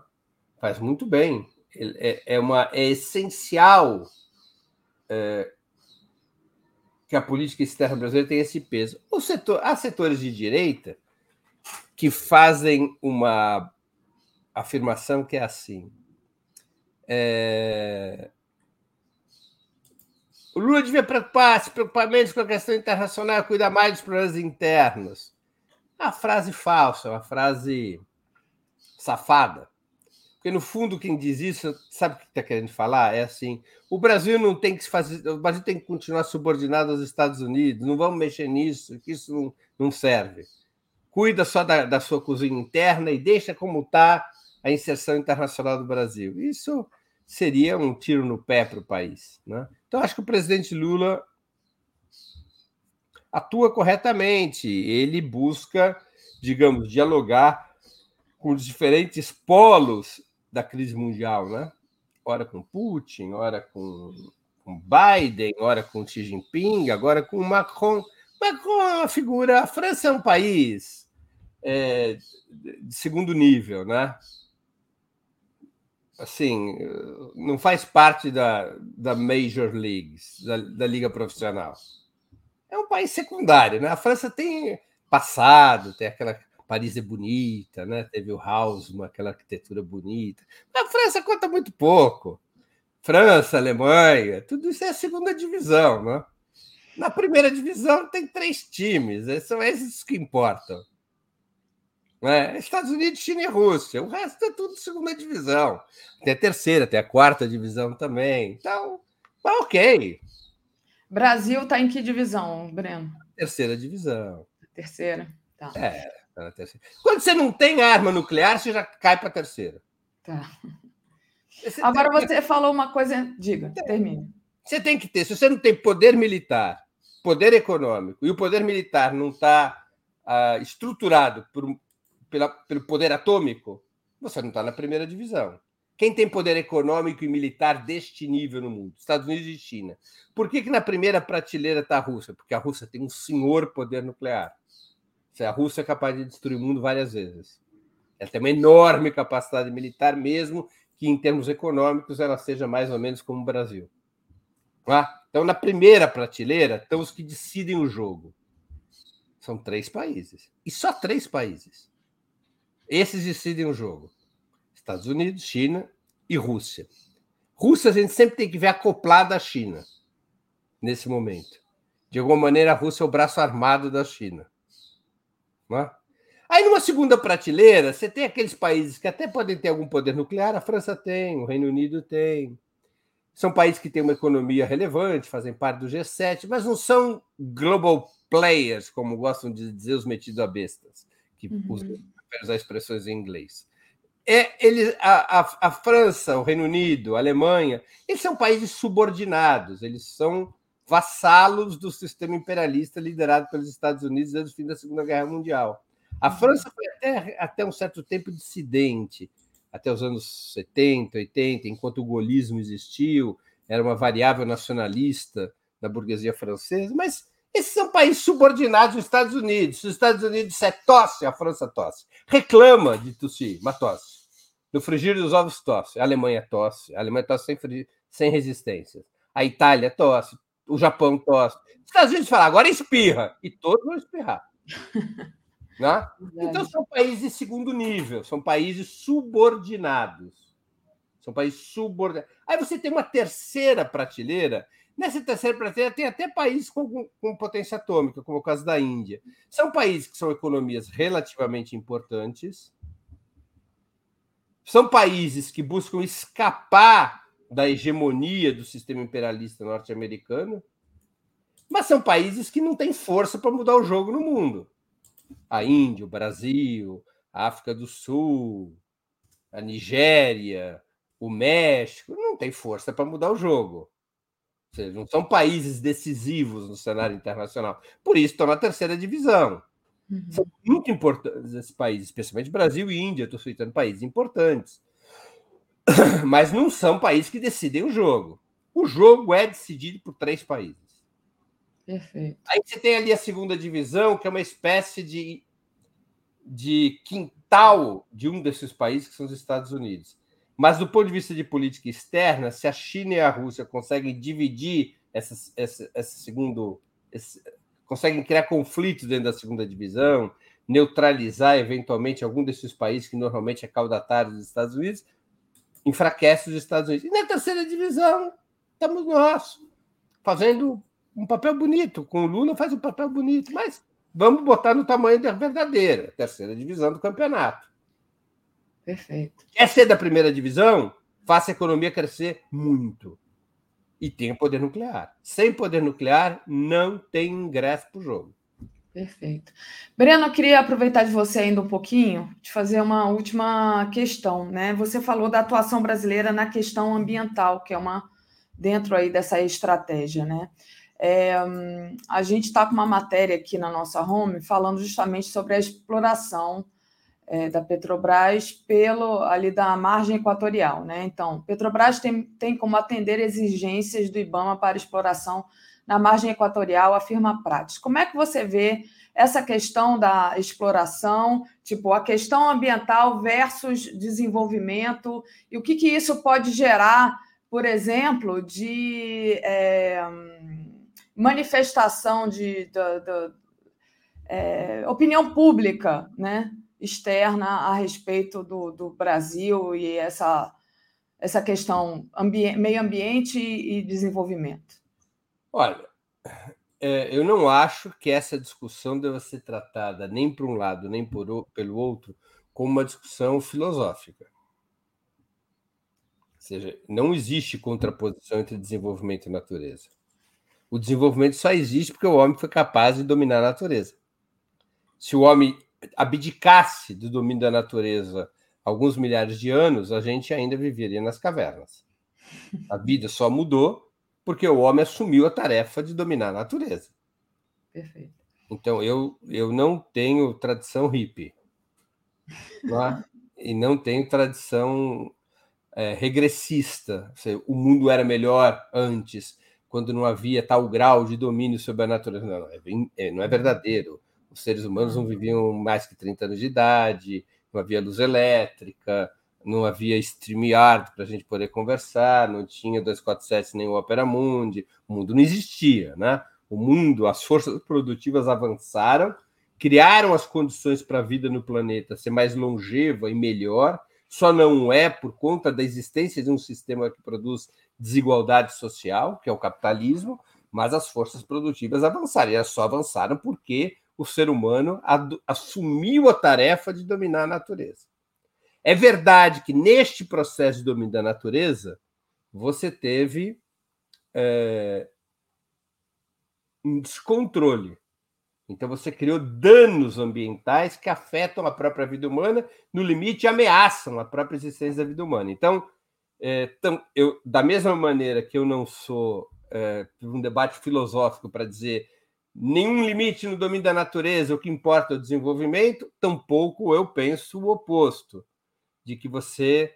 Faz muito bem. É, é, uma, é essencial é, que a política externa brasileira tenha esse peso. O setor, há setores de direita que fazem uma afirmação que é assim. É, o Lula devia preocupar, se preocupar menos com a questão internacional, cuidar mais dos problemas internos. É uma frase falsa, uma frase safada. Porque, no fundo, quem diz isso, sabe o que está querendo falar? É assim: o Brasil não tem que se fazer, o Brasil tem que continuar subordinado aos Estados Unidos, não vamos mexer nisso, que isso não, não serve. Cuida só da, da sua cozinha interna e deixa como está a inserção internacional do Brasil. Isso seria um tiro no pé para o país. Né? Então, acho que o presidente Lula atua corretamente, ele busca, digamos, dialogar com os diferentes polos da crise mundial, né? Ora com Putin, ora com, com Biden, ora com Xi Jinping, agora com Macron. Macron é uma figura. A França é um país é, de segundo nível, né? Assim, não faz parte da, da Major Leagues, da, da Liga Profissional. É um país secundário, né? A França tem passado, tem aquela Paris é bonita, né? Teve o Hausmann, aquela arquitetura bonita. A França conta muito pouco. França, Alemanha, tudo isso é a segunda divisão, né? Na primeira divisão tem três times, são esses que importam. É, Estados Unidos, China e Rússia. O resto é tudo segunda divisão. Tem a terceira, tem a quarta divisão também. Então, tá ok. Brasil está em que divisão, Breno? Terceira divisão. Terceira, tá. É, tá na terceira. Quando você não tem arma nuclear, você já cai para a terceira. Tá. Você Agora tem... você falou uma coisa. Diga, termine. Você tem que ter. Se você não tem poder militar, poder econômico, e o poder militar não está ah, estruturado por, pela, pelo poder atômico, você não está na primeira divisão. Quem tem poder econômico e militar deste nível no mundo? Estados Unidos e China. Por que, que na primeira prateleira está a Rússia? Porque a Rússia tem um senhor poder nuclear. A Rússia é capaz de destruir o mundo várias vezes. Ela tem uma enorme capacidade militar, mesmo que em termos econômicos ela seja mais ou menos como o Brasil. Ah, então, na primeira prateleira estão os que decidem o jogo. São três países. E só três países. Esses decidem o jogo. Estados Unidos, China e Rússia. Rússia a gente sempre tem que ver acoplada à China nesse momento. De alguma maneira, a Rússia é o braço armado da China. É? Aí, numa segunda prateleira, você tem aqueles países que até podem ter algum poder nuclear, a França tem, o Reino Unido tem. São países que têm uma economia relevante, fazem parte do G7, mas não são global players, como gostam de dizer os metidos a bestas, que uhum. usam usar expressões em inglês. É, ele, a, a, a, França, o Reino Unido, a Alemanha, eles são países subordinados, eles são vassalos do sistema imperialista liderado pelos Estados Unidos desde o fim da Segunda Guerra Mundial. A uhum. França foi até, até um certo tempo dissidente, até os anos 70, 80, enquanto o gaullismo existiu, era uma variável nacionalista da burguesia francesa, mas esses são países subordinados aos Estados Unidos. Os Estados Unidos é tosse, a França tosse. Reclama de tossir, mas tosse. No frigir dos ovos tosse. A Alemanha tosse. A Alemanha tosse sem, sem resistências. A Itália tosse, o Japão tosse. Os Estados Unidos falam, agora espirra, e todos vão espirrar. né? Então, são países de segundo nível, são países subordinados. São países subordinados. Aí você tem uma terceira prateleira. Nessa terceira prateleira tem até países com, com potência atômica, como o caso da Índia. São países que são economias relativamente importantes. São países que buscam escapar da hegemonia do sistema imperialista norte-americano, mas são países que não têm força para mudar o jogo no mundo. A Índia, o Brasil, a África do Sul, a Nigéria, o México, não tem força para mudar o jogo. Ou seja, não são países decisivos no cenário internacional. Por isso estão na terceira divisão. Uhum. São muito importantes esses países, especialmente Brasil e Índia, estou citando países importantes. Mas não são países que decidem o jogo. O jogo é decidido por três países. Perfeito. Aí você tem ali a segunda divisão, que é uma espécie de, de quintal de um desses países, que são os Estados Unidos. Mas do ponto de vista de política externa, se a China e a Rússia conseguem dividir essa, essa, essa segundo, esse, conseguem criar conflitos dentro da segunda divisão, neutralizar eventualmente algum desses países que normalmente é caudatário dos Estados Unidos, enfraquece os Estados Unidos. E na terceira divisão, estamos nós, fazendo um papel bonito. Com o Lula faz um papel bonito, mas vamos botar no tamanho da verdadeira, terceira divisão do campeonato. Perfeito. Quer ser da primeira divisão? Faça a economia crescer muito. E tenha poder nuclear. Sem poder nuclear, não tem ingresso para o jogo. Perfeito. Breno, eu queria aproveitar de você ainda um pouquinho, de fazer uma última questão. Né? Você falou da atuação brasileira na questão ambiental, que é uma dentro aí dessa estratégia. Né? É, a gente está com uma matéria aqui na nossa home falando justamente sobre a exploração é, da Petrobras pelo ali da margem equatorial. Né? Então, Petrobras tem, tem como atender exigências do IBAMA para exploração na margem equatorial, afirma Prates. Como é que você vê essa questão da exploração, tipo a questão ambiental versus desenvolvimento, e o que, que isso pode gerar, por exemplo, de é, manifestação de, de, de é, opinião pública né, externa a respeito do, do Brasil e essa, essa questão ambi meio ambiente e desenvolvimento? Olha, é, eu não acho que essa discussão deva ser tratada nem por um lado nem por, pelo outro como uma discussão filosófica. Ou seja, não existe contraposição entre desenvolvimento e natureza. O desenvolvimento só existe porque o homem foi capaz de dominar a natureza. Se o homem abdicasse do domínio da natureza alguns milhares de anos, a gente ainda viveria nas cavernas. A vida só mudou porque o homem assumiu a tarefa de dominar a natureza. Perfeito. Então, eu, eu não tenho tradição hippie. É? e não tenho tradição é, regressista. Seja, o mundo era melhor antes, quando não havia tal grau de domínio sobre a natureza. Não, não é, é não é verdadeiro. Os seres humanos não viviam mais que 30 anos de idade, não havia luz elétrica, não havia StreamYard para a gente poder conversar, não tinha 247 nem o Opera Mundi, o mundo não existia, né? O mundo, as forças produtivas avançaram, criaram as condições para a vida no planeta ser mais longeva e melhor, só não é por conta da existência de um sistema que produz desigualdade social, que é o capitalismo, mas as forças produtivas avançaram, e elas só avançaram porque o ser humano assumiu a tarefa de dominar a natureza. É verdade que neste processo de domínio da natureza, você teve é, um descontrole. Então, você criou danos ambientais que afetam a própria vida humana, no limite, ameaçam a própria existência da vida humana. Então, é, então eu, da mesma maneira que eu não sou é, um debate filosófico para dizer nenhum limite no domínio da natureza, o que importa é o desenvolvimento, tampouco eu penso o oposto de que você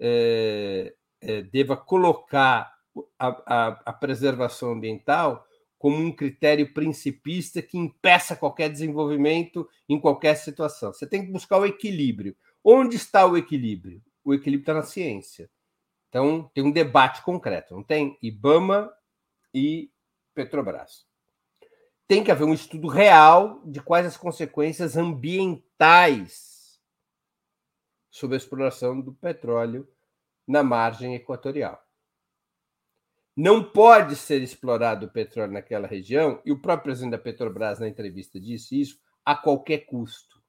é, é, deva colocar a, a, a, preservação ambiental como um critério principista que impeça qualquer desenvolvimento em qualquer situação. Você tem que buscar o equilíbrio. Onde está o equilíbrio? O equilíbrio está na ciência. Então, tem um debate concreto, não tem? IBAMA e Petrobras. Tem que haver um estudo real de quais as consequências ambientais sobre a exploração do petróleo na margem equatorial. Não pode ser explorado o petróleo naquela região, e o próprio presidente da Petrobras, na entrevista, disse isso, a qualquer custo.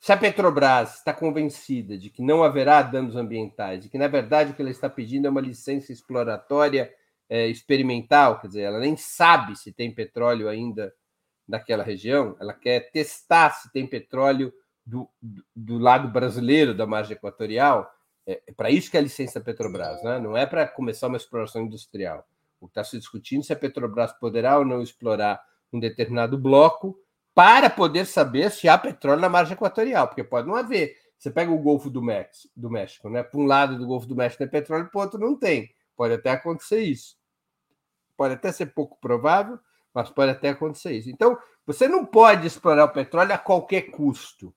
Se a Petrobras está convencida de que não haverá danos ambientais, de que, na verdade, o que ela está pedindo é uma licença exploratória é, experimental, quer dizer, ela nem sabe se tem petróleo ainda naquela região, ela quer testar se tem petróleo do, do, do lado brasileiro da margem equatorial. É, é para isso que é a licença Petrobras, né? não é para começar uma exploração industrial. O que está se discutindo é se a Petrobras poderá ou não explorar um determinado bloco para poder saber se há petróleo na margem equatorial, porque pode não haver. Você pega o Golfo do, México, do México, né? Para um lado do Golfo do México tem petróleo, para o outro não tem. Pode até acontecer isso. Pode até ser pouco provável, mas pode até acontecer isso. Então, você não pode explorar o petróleo a qualquer custo.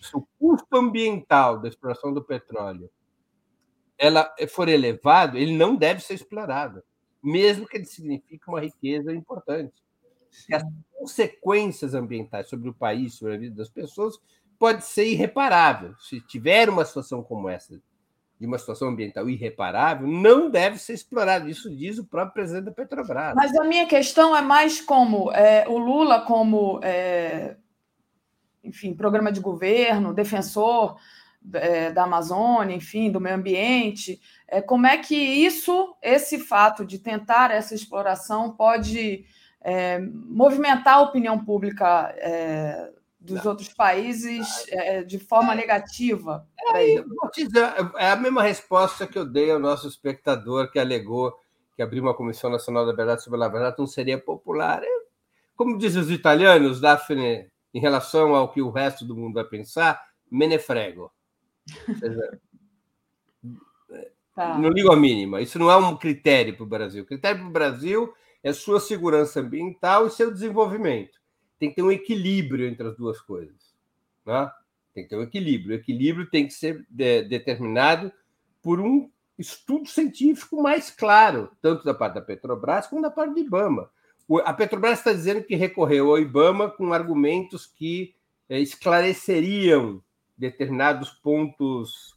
Se o custo ambiental da exploração do petróleo ela for elevado, ele não deve ser explorado, mesmo que ele signifique uma riqueza importante que as consequências ambientais sobre o país, sobre a vida das pessoas, pode ser irreparável. Se tiver uma situação como essa, de uma situação ambiental irreparável, não deve ser explorado. Isso diz o próprio presidente da Petrobras. Mas a minha questão é mais como é, o Lula, como é, enfim, programa de governo, defensor é, da Amazônia, enfim, do meio ambiente, é, como é que isso, esse fato de tentar essa exploração pode é, movimentar a opinião pública é, dos outros países é, de forma negativa. É, é a mesma resposta que eu dei ao nosso espectador que alegou que abrir uma Comissão Nacional da Verdade sobre a Jato não seria popular. É, como dizem os italianos, Daphne, em relação ao que o resto do mundo vai pensar, menefrego. Tá. Não ligo a mínima. Isso não é um critério para o Brasil. O critério para o Brasil é sua segurança ambiental e seu desenvolvimento. Tem que ter um equilíbrio entre as duas coisas. Né? Tem que ter um equilíbrio. O equilíbrio tem que ser de, determinado por um estudo científico mais claro, tanto da parte da Petrobras como da parte do IBAMA. A Petrobras está dizendo que recorreu ao IBAMA com argumentos que é, esclareceriam determinados pontos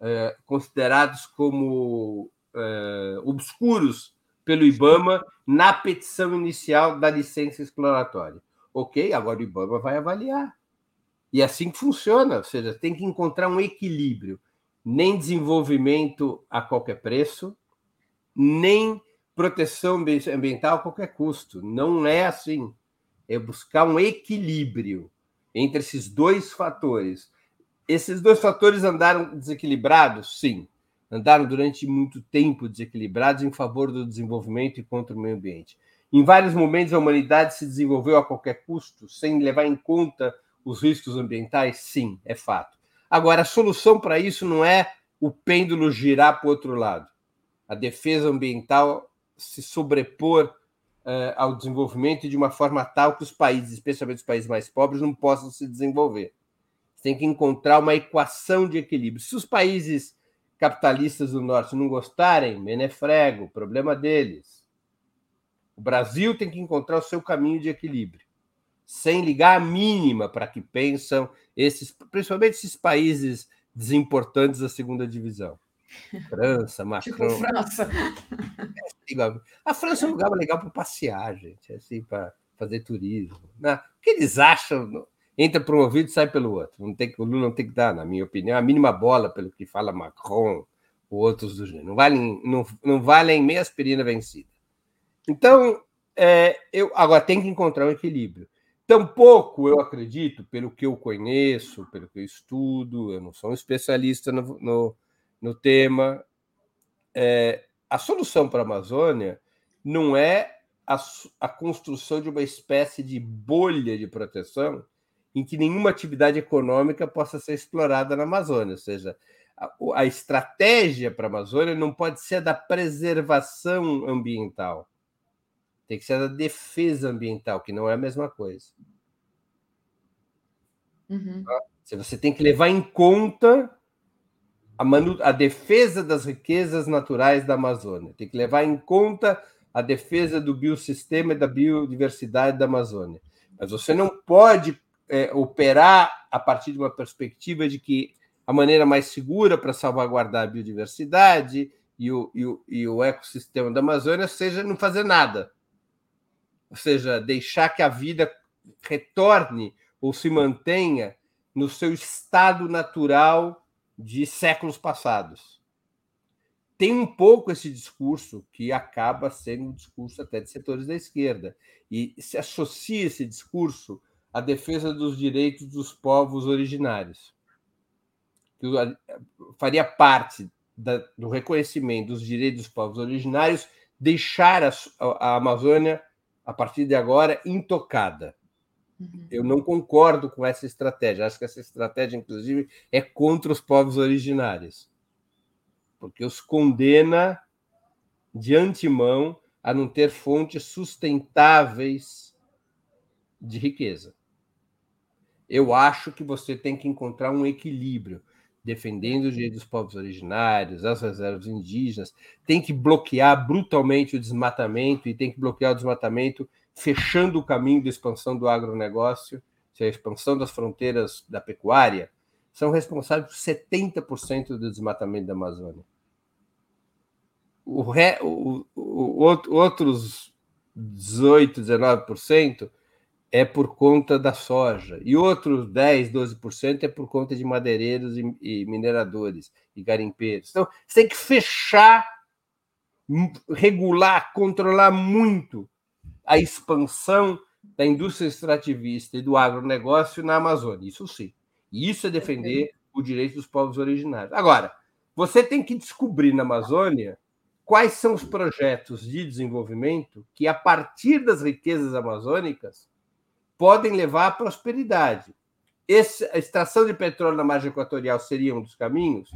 é, considerados como é, obscuros pelo IBAMA na petição inicial da licença exploratória. Ok, agora o IBAMA vai avaliar. E é assim que funciona, ou seja, tem que encontrar um equilíbrio. Nem desenvolvimento a qualquer preço, nem proteção ambiental a qualquer custo. Não é assim. É buscar um equilíbrio entre esses dois fatores. Esses dois fatores andaram desequilibrados? Sim andaram durante muito tempo desequilibrados em favor do desenvolvimento e contra o meio ambiente. Em vários momentos, a humanidade se desenvolveu a qualquer custo, sem levar em conta os riscos ambientais? Sim, é fato. Agora, a solução para isso não é o pêndulo girar para o outro lado. A defesa ambiental se sobrepor uh, ao desenvolvimento de uma forma tal que os países, especialmente os países mais pobres, não possam se desenvolver. tem que encontrar uma equação de equilíbrio. Se os países capitalistas do norte não gostarem, menefrego, problema deles. O Brasil tem que encontrar o seu caminho de equilíbrio, sem ligar a mínima para que pensam esses, principalmente esses países desimportantes da segunda divisão. França, tipo Macron. Tipo França. A França é um lugar legal para passear, gente, assim, para fazer turismo. Né? O que eles acham? entra por um ouvido e sai pelo outro. Não tem, o Lula não tem que dar, na minha opinião, a mínima bola pelo que fala Macron ou outros do gênero. Não valem, não, não valem meia aspirina vencida. Então, é, eu agora tem que encontrar um equilíbrio. Tampouco eu acredito, pelo que eu conheço, pelo que eu estudo, eu não sou um especialista no, no, no tema, é, a solução para a Amazônia não é a, a construção de uma espécie de bolha de proteção em que nenhuma atividade econômica possa ser explorada na Amazônia. Ou seja, a, a estratégia para a Amazônia não pode ser a da preservação ambiental. Tem que ser a da defesa ambiental, que não é a mesma coisa. Uhum. Tá? Você tem que levar em conta a, manu, a defesa das riquezas naturais da Amazônia, tem que levar em conta a defesa do biossistema e da biodiversidade da Amazônia. Mas você não pode é, operar a partir de uma perspectiva de que a maneira mais segura para salvaguardar a biodiversidade e o, e, o, e o ecossistema da Amazônia seja não fazer nada. Ou seja, deixar que a vida retorne ou se mantenha no seu estado natural de séculos passados. Tem um pouco esse discurso que acaba sendo um discurso até de setores da esquerda e se associa esse discurso à defesa dos direitos dos povos originários. Que faria parte da, do reconhecimento dos direitos dos povos originários deixar a, a Amazônia, a partir de agora, intocada. Uhum. Eu não concordo com essa estratégia. Acho que essa estratégia, inclusive, é contra os povos originários, porque os condena de antemão a não ter fontes sustentáveis de riqueza. Eu acho que você tem que encontrar um equilíbrio, defendendo os direitos dos povos originários, as reservas indígenas, tem que bloquear brutalmente o desmatamento e tem que bloquear o desmatamento fechando o caminho da expansão do agronegócio, a expansão das fronteiras da pecuária, são responsáveis por 70% do desmatamento da Amazônia. O, re, o, o, outros 18, 19% é por conta da soja, e outros 10, 12% é por conta de madeireiros e, e mineradores e garimpeiros. Então, você tem que fechar, regular, controlar muito a expansão da indústria extrativista e do agronegócio na Amazônia. Isso sim. E isso é defender o direito dos povos originários. Agora, você tem que descobrir na Amazônia quais são os projetos de desenvolvimento que, a partir das riquezas amazônicas, podem levar à prosperidade. Esse, a extração de petróleo na margem equatorial seria um dos caminhos?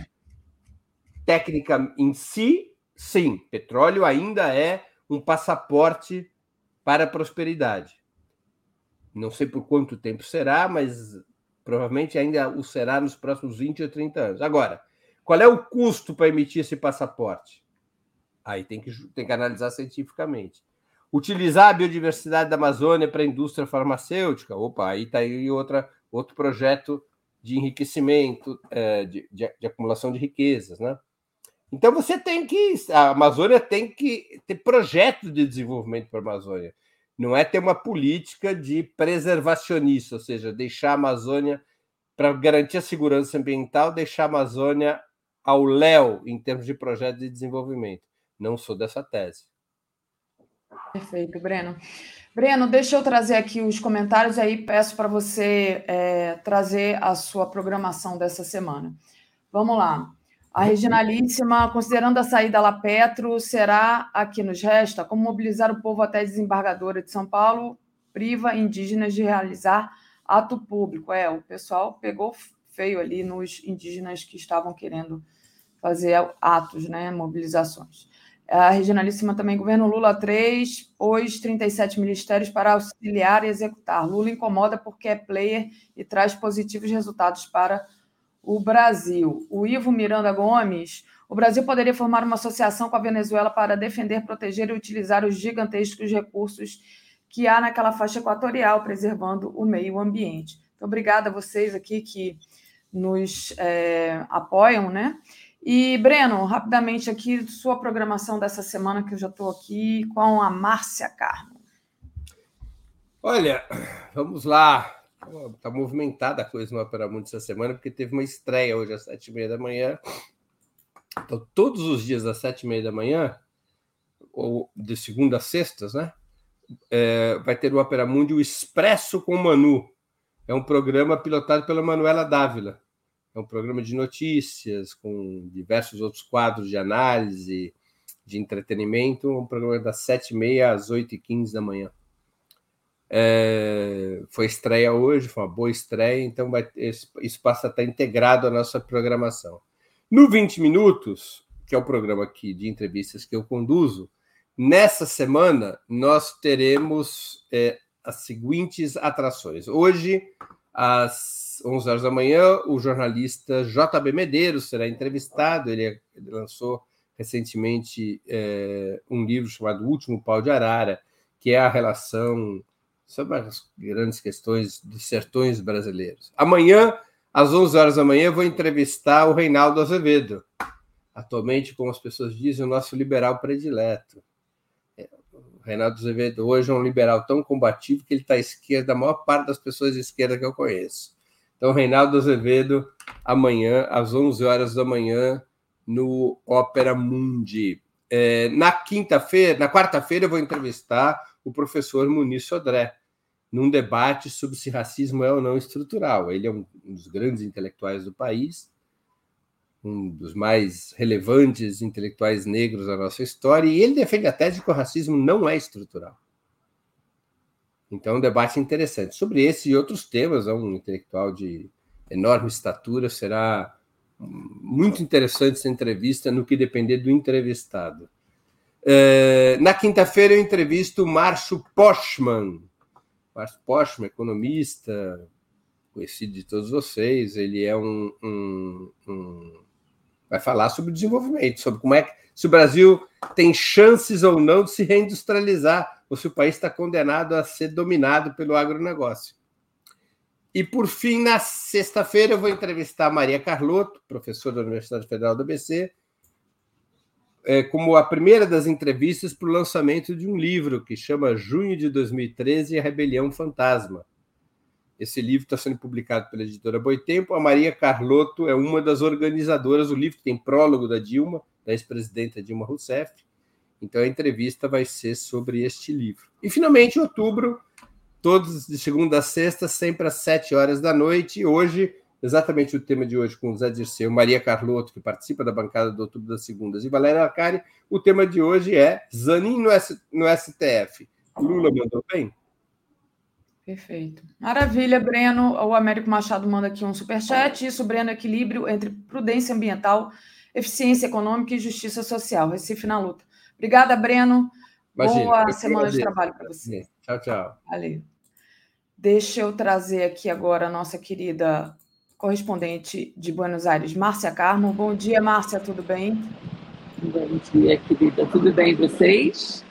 Técnica em si, sim. Petróleo ainda é um passaporte para a prosperidade. Não sei por quanto tempo será, mas provavelmente ainda o será nos próximos 20 ou 30 anos. Agora, qual é o custo para emitir esse passaporte? Aí tem que, tem que analisar cientificamente. Utilizar a biodiversidade da Amazônia para a indústria farmacêutica? Opa, aí está aí outra, outro projeto de enriquecimento, é, de, de, de acumulação de riquezas, né? Então você tem que. A Amazônia tem que ter projeto de desenvolvimento para a Amazônia. Não é ter uma política de preservacionista, ou seja, deixar a Amazônia, para garantir a segurança ambiental, deixar a Amazônia ao léu em termos de projeto de desenvolvimento. Não sou dessa tese. Perfeito, Breno. Breno, deixa eu trazer aqui os comentários aí peço para você é, trazer a sua programação dessa semana. Vamos lá. A Regionalíssima, considerando a saída da Petro, será a que nos resta como mobilizar o povo até desembargadora de São Paulo priva indígenas de realizar ato público. É, o pessoal pegou feio ali nos indígenas que estavam querendo fazer atos, né, mobilizações. A regionalíssima também, governo Lula 3, pôs 37 ministérios para auxiliar e executar. Lula incomoda porque é player e traz positivos resultados para o Brasil. O Ivo Miranda Gomes, o Brasil poderia formar uma associação com a Venezuela para defender, proteger e utilizar os gigantescos recursos que há naquela faixa equatorial, preservando o meio ambiente. Então, obrigada a vocês aqui que nos é, apoiam, né? E, Breno, rapidamente aqui, sua programação dessa semana, que eu já estou aqui com a Márcia Carmo. Olha, vamos lá. Está movimentada a coisa no Opera Mundo essa semana, porque teve uma estreia hoje às sete e meia da manhã. Então, todos os dias às sete e meia da manhã, ou de segunda a sextas, né? É, vai ter o Opera Mundi o Expresso com o Manu. É um programa pilotado pela Manuela Dávila. É um programa de notícias, com diversos outros quadros de análise, de entretenimento. Um programa das sete e meia às oito e quinze da manhã. É, foi estreia hoje, foi uma boa estreia, então vai, isso passa a estar integrado à nossa programação. No 20 Minutos, que é o programa aqui de entrevistas que eu conduzo, nessa semana nós teremos é, as seguintes atrações. Hoje, às às 11 horas da manhã, o jornalista JB Medeiros será entrevistado. Ele, lançou recentemente é, um livro chamado O Último Pau de Arara, que é a relação sobre as grandes questões dos sertões brasileiros. Amanhã, às 11 horas da manhã, vou entrevistar o Reinaldo Azevedo, atualmente, como as pessoas dizem, o nosso liberal predileto. É, o Reinaldo Azevedo hoje é um liberal tão combativo que ele está à esquerda da maior parte das pessoas de esquerda que eu conheço. Então, Reinaldo Azevedo, amanhã, às 11 horas da manhã, no Ópera Mundi. É, na quinta-feira, na quarta-feira, eu vou entrevistar o professor Muniz Sodré, num debate sobre se racismo é ou não estrutural. Ele é um dos grandes intelectuais do país, um dos mais relevantes intelectuais negros da nossa história, e ele defende a tese de que o racismo não é estrutural. Então, um debate interessante. Sobre esse e outros temas, é um intelectual de enorme estatura, será muito interessante essa entrevista no que depender do entrevistado. É, na quinta-feira eu entrevisto o Márcio Poschmann. Márcio Poschmann, economista, conhecido de todos vocês. Ele é um, um, um, vai falar sobre desenvolvimento, sobre como é que se o Brasil tem chances ou não de se reindustrializar, ou se o país está condenado a ser dominado pelo agronegócio. E, por fim, na sexta-feira, eu vou entrevistar a Maria Carlotto, professora da Universidade Federal do ABC, é, como a primeira das entrevistas para o lançamento de um livro que chama Junho de 2013 A Rebelião Fantasma. Esse livro está sendo publicado pela editora Boitempo. A Maria Carlotto é uma das organizadoras. O livro tem prólogo da Dilma, da ex-presidenta Dilma Rousseff. Então a entrevista vai ser sobre este livro. E finalmente, em outubro, todos de segunda a sexta, sempre às sete horas da noite. Hoje, exatamente o tema de hoje, com o Zé Dirceu, Maria Carlotto, que participa da bancada do Outubro das Segundas, e Valéria Arcari, o tema de hoje é Zanin no, S, no STF. Lula mandou bem? Perfeito. Maravilha, Breno. O Américo Machado manda aqui um superchat. Isso, Breno, equilíbrio entre prudência ambiental, eficiência econômica e justiça social. Recife na luta. Obrigada, Breno. Imagina, Boa semana de trabalho para você. Tchau, tchau. Valeu. Deixa eu trazer aqui agora a nossa querida correspondente de Buenos Aires, Márcia Carmo. Bom dia, Márcia, tudo bem? Bom dia, querida. Tudo bem vocês?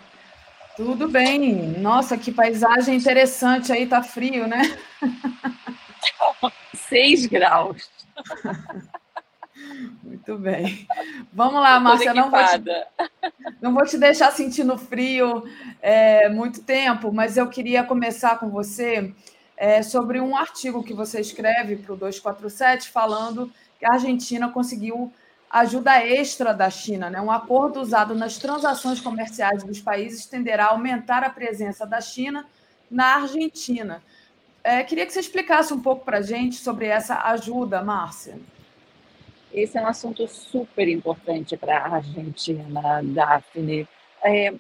Tudo bem. Nossa, que paisagem interessante aí, tá frio, né? Seis graus. Muito bem. Vamos lá, Márcia. Não vou, te, não vou te deixar sentindo frio é, muito tempo, mas eu queria começar com você é, sobre um artigo que você escreve para o 247, falando que a Argentina conseguiu ajuda extra da China. Né? Um acordo usado nas transações comerciais dos países tenderá a aumentar a presença da China na Argentina. É, queria que você explicasse um pouco para a gente sobre essa ajuda, Márcia. Esse é um assunto super importante para a Argentina, Daphne. É,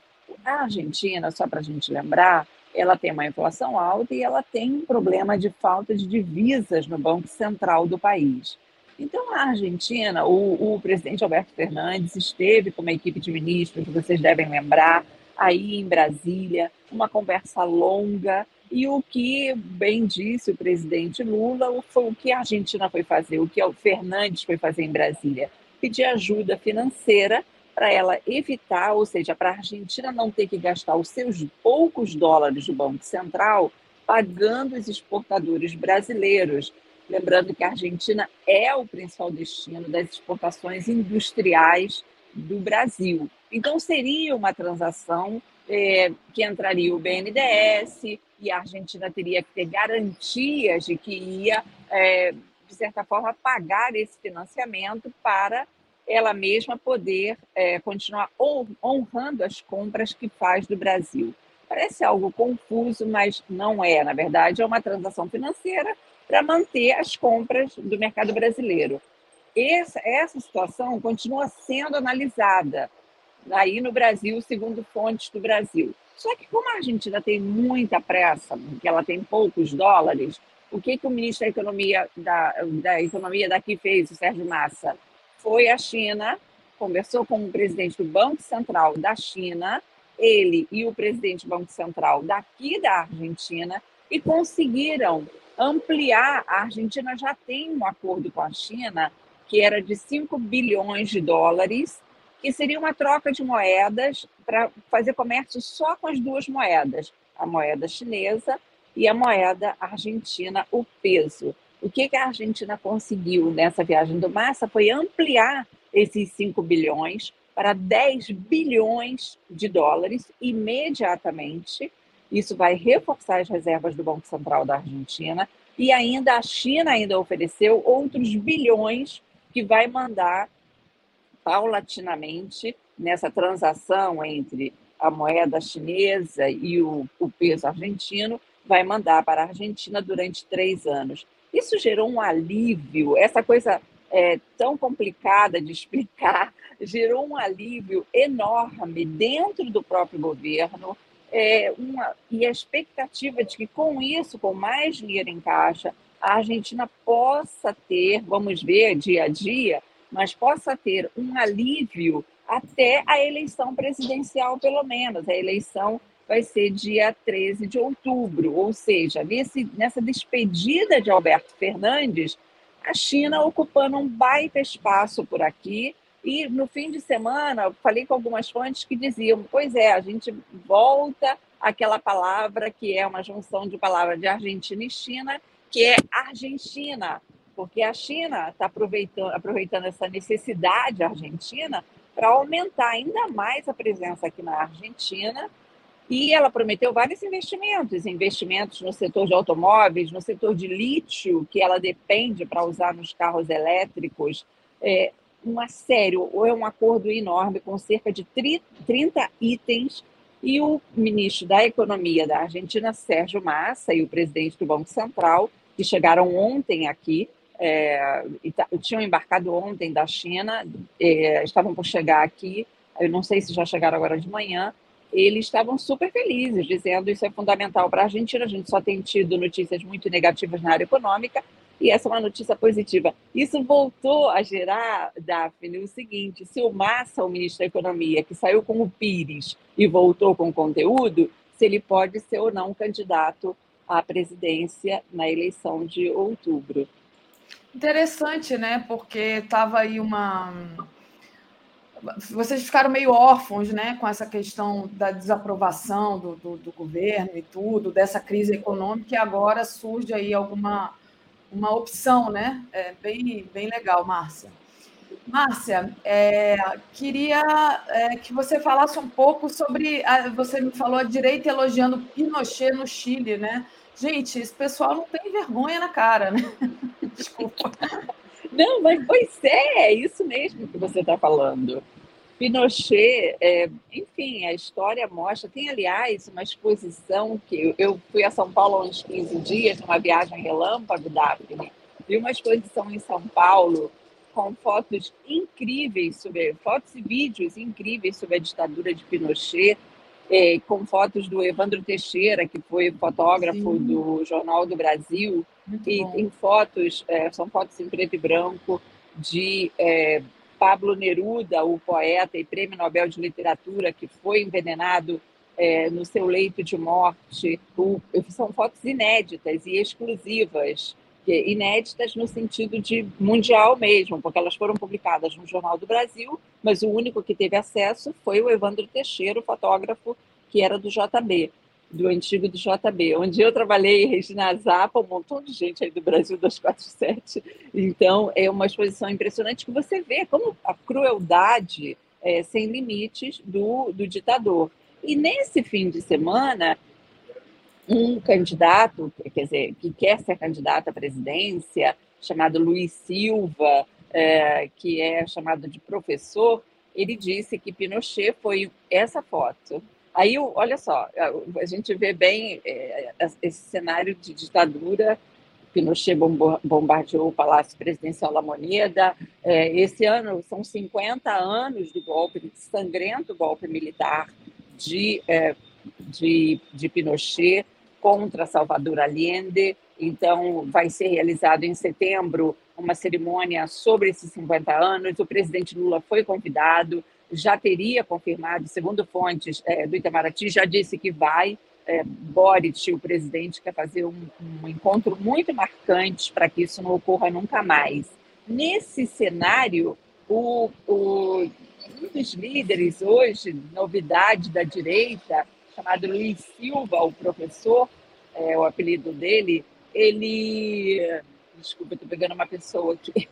a Argentina, só para a gente lembrar, ela tem uma inflação alta e ela tem um problema de falta de divisas no Banco Central do país. Então, a Argentina, o, o presidente Alberto Fernandes esteve com uma equipe de ministros, que vocês devem lembrar, aí em Brasília, uma conversa longa e o que bem disse o presidente Lula foi o que a Argentina foi fazer, o que o Fernandes foi fazer em Brasília, pedir ajuda financeira para ela evitar, ou seja, para a Argentina não ter que gastar os seus poucos dólares do Banco Central pagando os exportadores brasileiros. Lembrando que a Argentina é o principal destino das exportações industriais do Brasil. Então, seria uma transação é, que entraria o BNDES, e a Argentina teria que ter garantias de que ia, é, de certa forma, pagar esse financiamento para ela mesma poder é, continuar honrando as compras que faz do Brasil. Parece algo confuso, mas não é. Na verdade, é uma transação financeira para manter as compras do mercado brasileiro. Essa, essa situação continua sendo analisada aí no Brasil, segundo fontes do Brasil. Só que como a Argentina tem muita pressa, porque ela tem poucos dólares, o que, que o ministro da Economia, da, da Economia daqui fez, o Sérgio Massa? Foi à China, conversou com o presidente do Banco Central da China, ele e o presidente do Banco Central daqui da Argentina, e conseguiram ampliar. A Argentina já tem um acordo com a China que era de 5 bilhões de dólares, que seria uma troca de moedas para fazer comércio só com as duas moedas, a moeda chinesa e a moeda argentina, o peso. O que, que a Argentina conseguiu nessa viagem do Massa foi ampliar esses 5 bilhões para 10 bilhões de dólares imediatamente. Isso vai reforçar as reservas do Banco Central da Argentina e ainda a China ainda ofereceu outros bilhões que vai mandar paulatinamente nessa transação entre a moeda chinesa e o, o peso argentino, vai mandar para a Argentina durante três anos. Isso gerou um alívio, essa coisa é, tão complicada de explicar, gerou um alívio enorme dentro do próprio governo é, uma, e a expectativa de que com isso, com mais dinheiro em caixa, a Argentina possa ter, vamos ver dia a dia, mas possa ter um alívio até a eleição presidencial, pelo menos. A eleição vai ser dia 13 de outubro, ou seja, nesse, nessa despedida de Alberto Fernandes, a China ocupando um baita espaço por aqui. E no fim de semana, falei com algumas fontes que diziam: pois é, a gente volta àquela palavra que é uma junção de palavras de Argentina e China, que é Argentina, porque a China está aproveitando, aproveitando essa necessidade argentina para aumentar ainda mais a presença aqui na Argentina e ela prometeu vários investimentos, investimentos no setor de automóveis, no setor de lítio, que ela depende para usar nos carros elétricos. É, uma sério, ou é um acordo enorme com cerca de 30 itens. E o ministro da Economia da Argentina, Sérgio Massa, e o presidente do Banco Central, que chegaram ontem aqui, é, tinham embarcado ontem da China, é, estavam por chegar aqui, eu não sei se já chegaram agora de manhã, eles estavam super felizes, dizendo isso é fundamental para a Argentina. A gente só tem tido notícias muito negativas na área econômica, e essa é uma notícia positiva. Isso voltou a gerar, Daphne, o seguinte: se o Massa, o ministro da Economia, que saiu com o Pires e voltou com conteúdo, se ele pode ser ou não candidato à presidência na eleição de outubro. Interessante, né? Porque estava aí uma vocês ficaram meio órfãos né, com essa questão da desaprovação do, do, do, governo e tudo, dessa crise econômica, e agora surge aí alguma uma opção, né? É bem, bem legal, Márcia. Márcia, é, queria é, que você falasse um pouco sobre. A, você me falou a direita elogiando Pinochet no Chile, né? Gente, esse pessoal não tem vergonha na cara, né? Desculpa. Não, mas pois é, é isso mesmo que você está falando. Pinochet, é, enfim, a história mostra. Tem, aliás, uma exposição que eu fui a São Paulo há uns 15 dias, numa viagem relâmpago, Daphne, vi uma exposição em São Paulo com fotos incríveis sobre fotos e vídeos incríveis sobre a ditadura de Pinochet, é, com fotos do Evandro Teixeira, que foi fotógrafo Sim. do Jornal do Brasil, Muito e bom. tem fotos, é, são fotos em preto e branco de é, Pablo Neruda, o poeta e prêmio Nobel de Literatura, que foi envenenado é, no seu leito de morte. O, são fotos inéditas e exclusivas, inéditas no sentido de mundial mesmo, porque elas foram publicadas no Jornal do Brasil, mas o único que teve acesso foi o Evandro Teixeira, o fotógrafo que era do JB do antigo do JB, onde eu trabalhei, Regina Zappa, um montão de gente aí do Brasil 247. Então, é uma exposição impressionante que você vê como a crueldade é, sem limites do, do ditador. E nesse fim de semana, um candidato, quer dizer, que quer ser candidato à presidência, chamado Luiz Silva, é, que é chamado de professor, ele disse que Pinochet foi essa foto Aí, olha só, a gente vê bem é, esse cenário de ditadura. Pinochet bombardeou o Palácio Presidencial da Moneda. É, esse ano são 50 anos do golpe, sangrento golpe militar de, é, de, de Pinochet contra Salvador Allende. Então, vai ser realizado em setembro uma cerimônia sobre esses 50 anos. O presidente Lula foi convidado já teria confirmado, segundo fontes é, do Itamaraty, já disse que vai é, Boric, o presidente, quer fazer um, um encontro muito marcante para que isso não ocorra nunca mais. Nesse cenário, o, o, um dos líderes hoje, novidade da direita, chamado Luiz Silva, o professor, é, o apelido dele, ele. Desculpa, estou pegando uma pessoa aqui,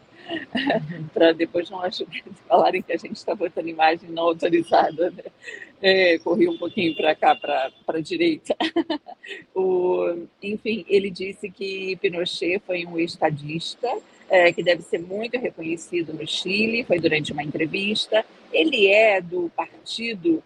para depois não falarem que a gente está botando imagem não autorizada. Né? É, corri um pouquinho para cá, para a direita. o, enfim, ele disse que Pinochet foi um estadista, é, que deve ser muito reconhecido no Chile, foi durante uma entrevista. Ele é do partido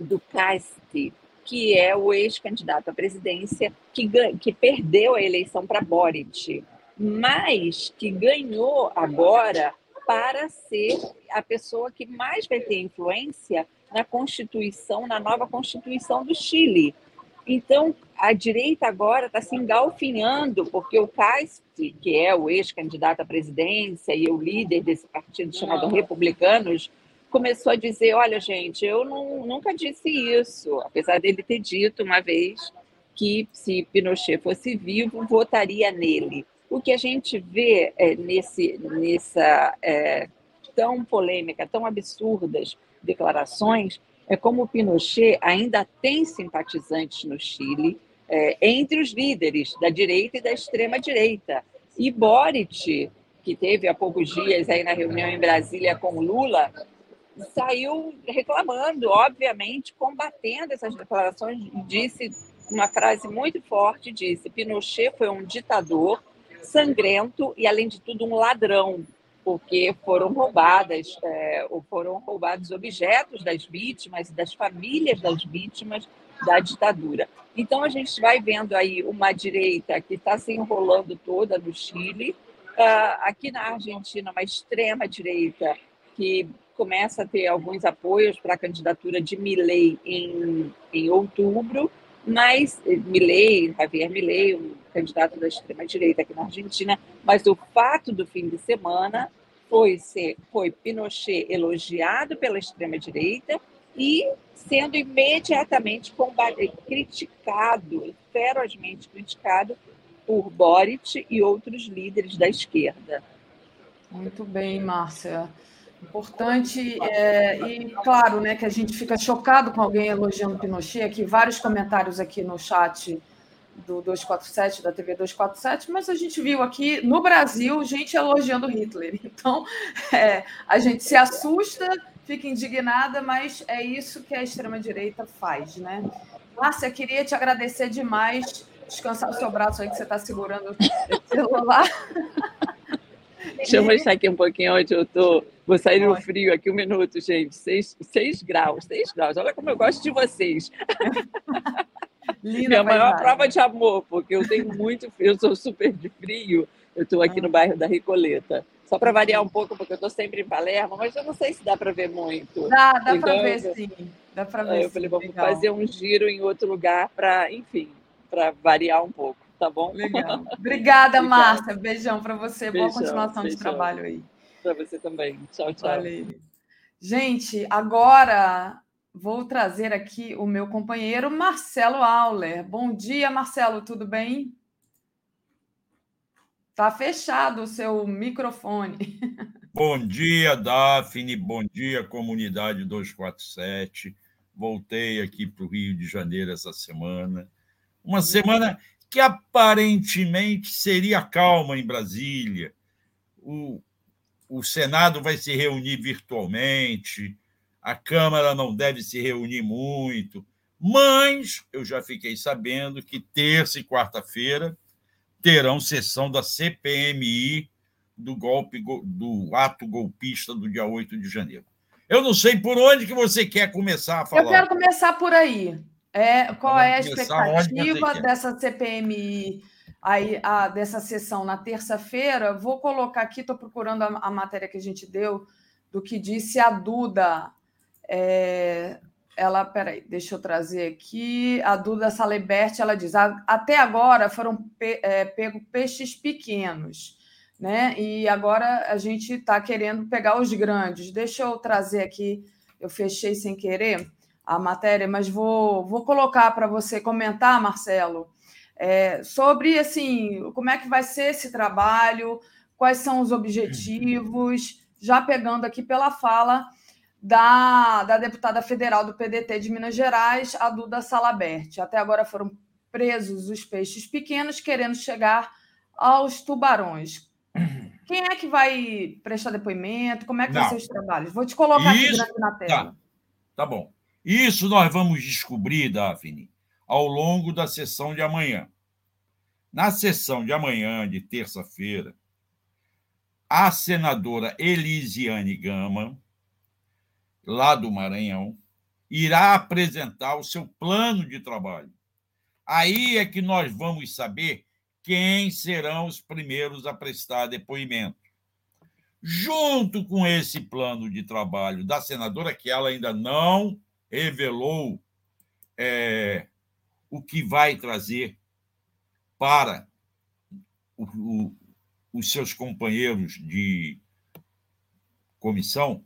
do CAST, que é o ex-candidato à presidência que, que perdeu a eleição para Boric, mas que ganhou agora para ser a pessoa que mais vai ter influência na Constituição, na nova Constituição do Chile. Então, a direita agora está se engalfinhando, porque o Cast, que é o ex-candidato à presidência e o líder desse partido chamado Republicanos, começou a dizer: olha, gente, eu não, nunca disse isso, apesar dele ter dito uma vez que se Pinochet fosse vivo, votaria nele. O que a gente vê é, nesse, nessa é, tão polêmica, tão absurdas declarações, é como Pinochet ainda tem simpatizantes no Chile, é, entre os líderes da direita e da extrema-direita. E Boric, que teve há poucos dias aí na reunião em Brasília com Lula, saiu reclamando, obviamente, combatendo essas declarações, disse uma frase muito forte, disse, Pinochet foi um ditador sangrento e, além de tudo, um ladrão, porque foram roubadas, é, foram roubados objetos das vítimas das famílias das vítimas da ditadura. Então, a gente vai vendo aí uma direita que está se enrolando toda no Chile, uh, aqui na Argentina, uma extrema-direita que começa a ter alguns apoios para a candidatura de Milley em, em outubro, mas eh, Milley, Javier Milley, um candidato da extrema-direita aqui na Argentina, mas o fato do fim de semana foi ser foi Pinochet elogiado pela extrema-direita e sendo imediatamente combatido, criticado, ferozmente criticado por Boric e outros líderes da esquerda. Muito bem, Márcia. Importante, é, e claro, né, que a gente fica chocado com alguém elogiando Pinochet, aqui vários comentários aqui no chat do 247, da TV 247, mas a gente viu aqui no Brasil gente elogiando Hitler. Então, é, a gente se assusta, fica indignada, mas é isso que a extrema-direita faz, né? Márcia, queria te agradecer demais, descansar o seu braço aí que você está segurando o celular. Deixa eu mostrar aqui um pouquinho onde eu estou. Vou sair no frio aqui um minuto, gente. Seis, seis graus, seis graus. Olha como eu gosto de vocês. Linda Minha maior prova de amor, porque eu tenho muito frio, eu sou super de frio. Eu estou aqui no ah. bairro da Recoleta. Só para variar um pouco, porque eu estou sempre em Palermo, mas eu não sei se dá para ver muito. Dá, dá então, para ver sim. Dá para ver. Eu falei, vamos Legal. fazer um giro em outro lugar para, enfim, para variar um pouco, tá bom? Legal. Obrigada, Márcia. Beijão para você. Beijão, Boa continuação beijão. de trabalho aí. Para você também. Tchau, tchau. Valeu. Gente, agora vou trazer aqui o meu companheiro Marcelo Auler. Bom dia, Marcelo, tudo bem? Está fechado o seu microfone. Bom dia, Daphne. Bom dia, comunidade 247. Voltei aqui para o Rio de Janeiro essa semana. Uma semana que aparentemente seria calma em Brasília. O, o Senado vai se reunir virtualmente, a Câmara não deve se reunir muito, mas eu já fiquei sabendo que terça e quarta-feira terão sessão da CPMI do golpe do ato golpista do dia 8 de janeiro. Eu não sei por onde que você quer começar a falar. Eu quero começar por aí. É, qual Vamos é a expectativa dessa CPMI, aí, a, dessa sessão na terça-feira? Vou colocar aqui, estou procurando a, a, matéria que a gente deu, do que disse a Duda. É, ela, peraí, deixa eu trazer aqui. A Duda Salebert, ela diz: até agora foram pe, é, pego peixes pequenos, né? E agora a gente está querendo pegar os grandes. Deixa eu trazer aqui, eu fechei sem querer. A matéria, mas vou, vou colocar para você comentar, Marcelo, é, sobre assim como é que vai ser esse trabalho, quais são os objetivos, já pegando aqui pela fala da, da deputada federal do PDT de Minas Gerais, a Duda Salabert. Até agora foram presos os peixes pequenos, querendo chegar aos tubarões. Quem é que vai prestar depoimento? Como é que Não. vai ser os trabalhos? Vou te colocar Isso, aqui na tela. Tá, tá bom. Isso nós vamos descobrir, Daphne, ao longo da sessão de amanhã. Na sessão de amanhã, de terça-feira, a senadora Elisiane Gama, lá do Maranhão, irá apresentar o seu plano de trabalho. Aí é que nós vamos saber quem serão os primeiros a prestar depoimento. Junto com esse plano de trabalho da senadora, que ela ainda não revelou é, o que vai trazer para o, o, os seus companheiros de comissão,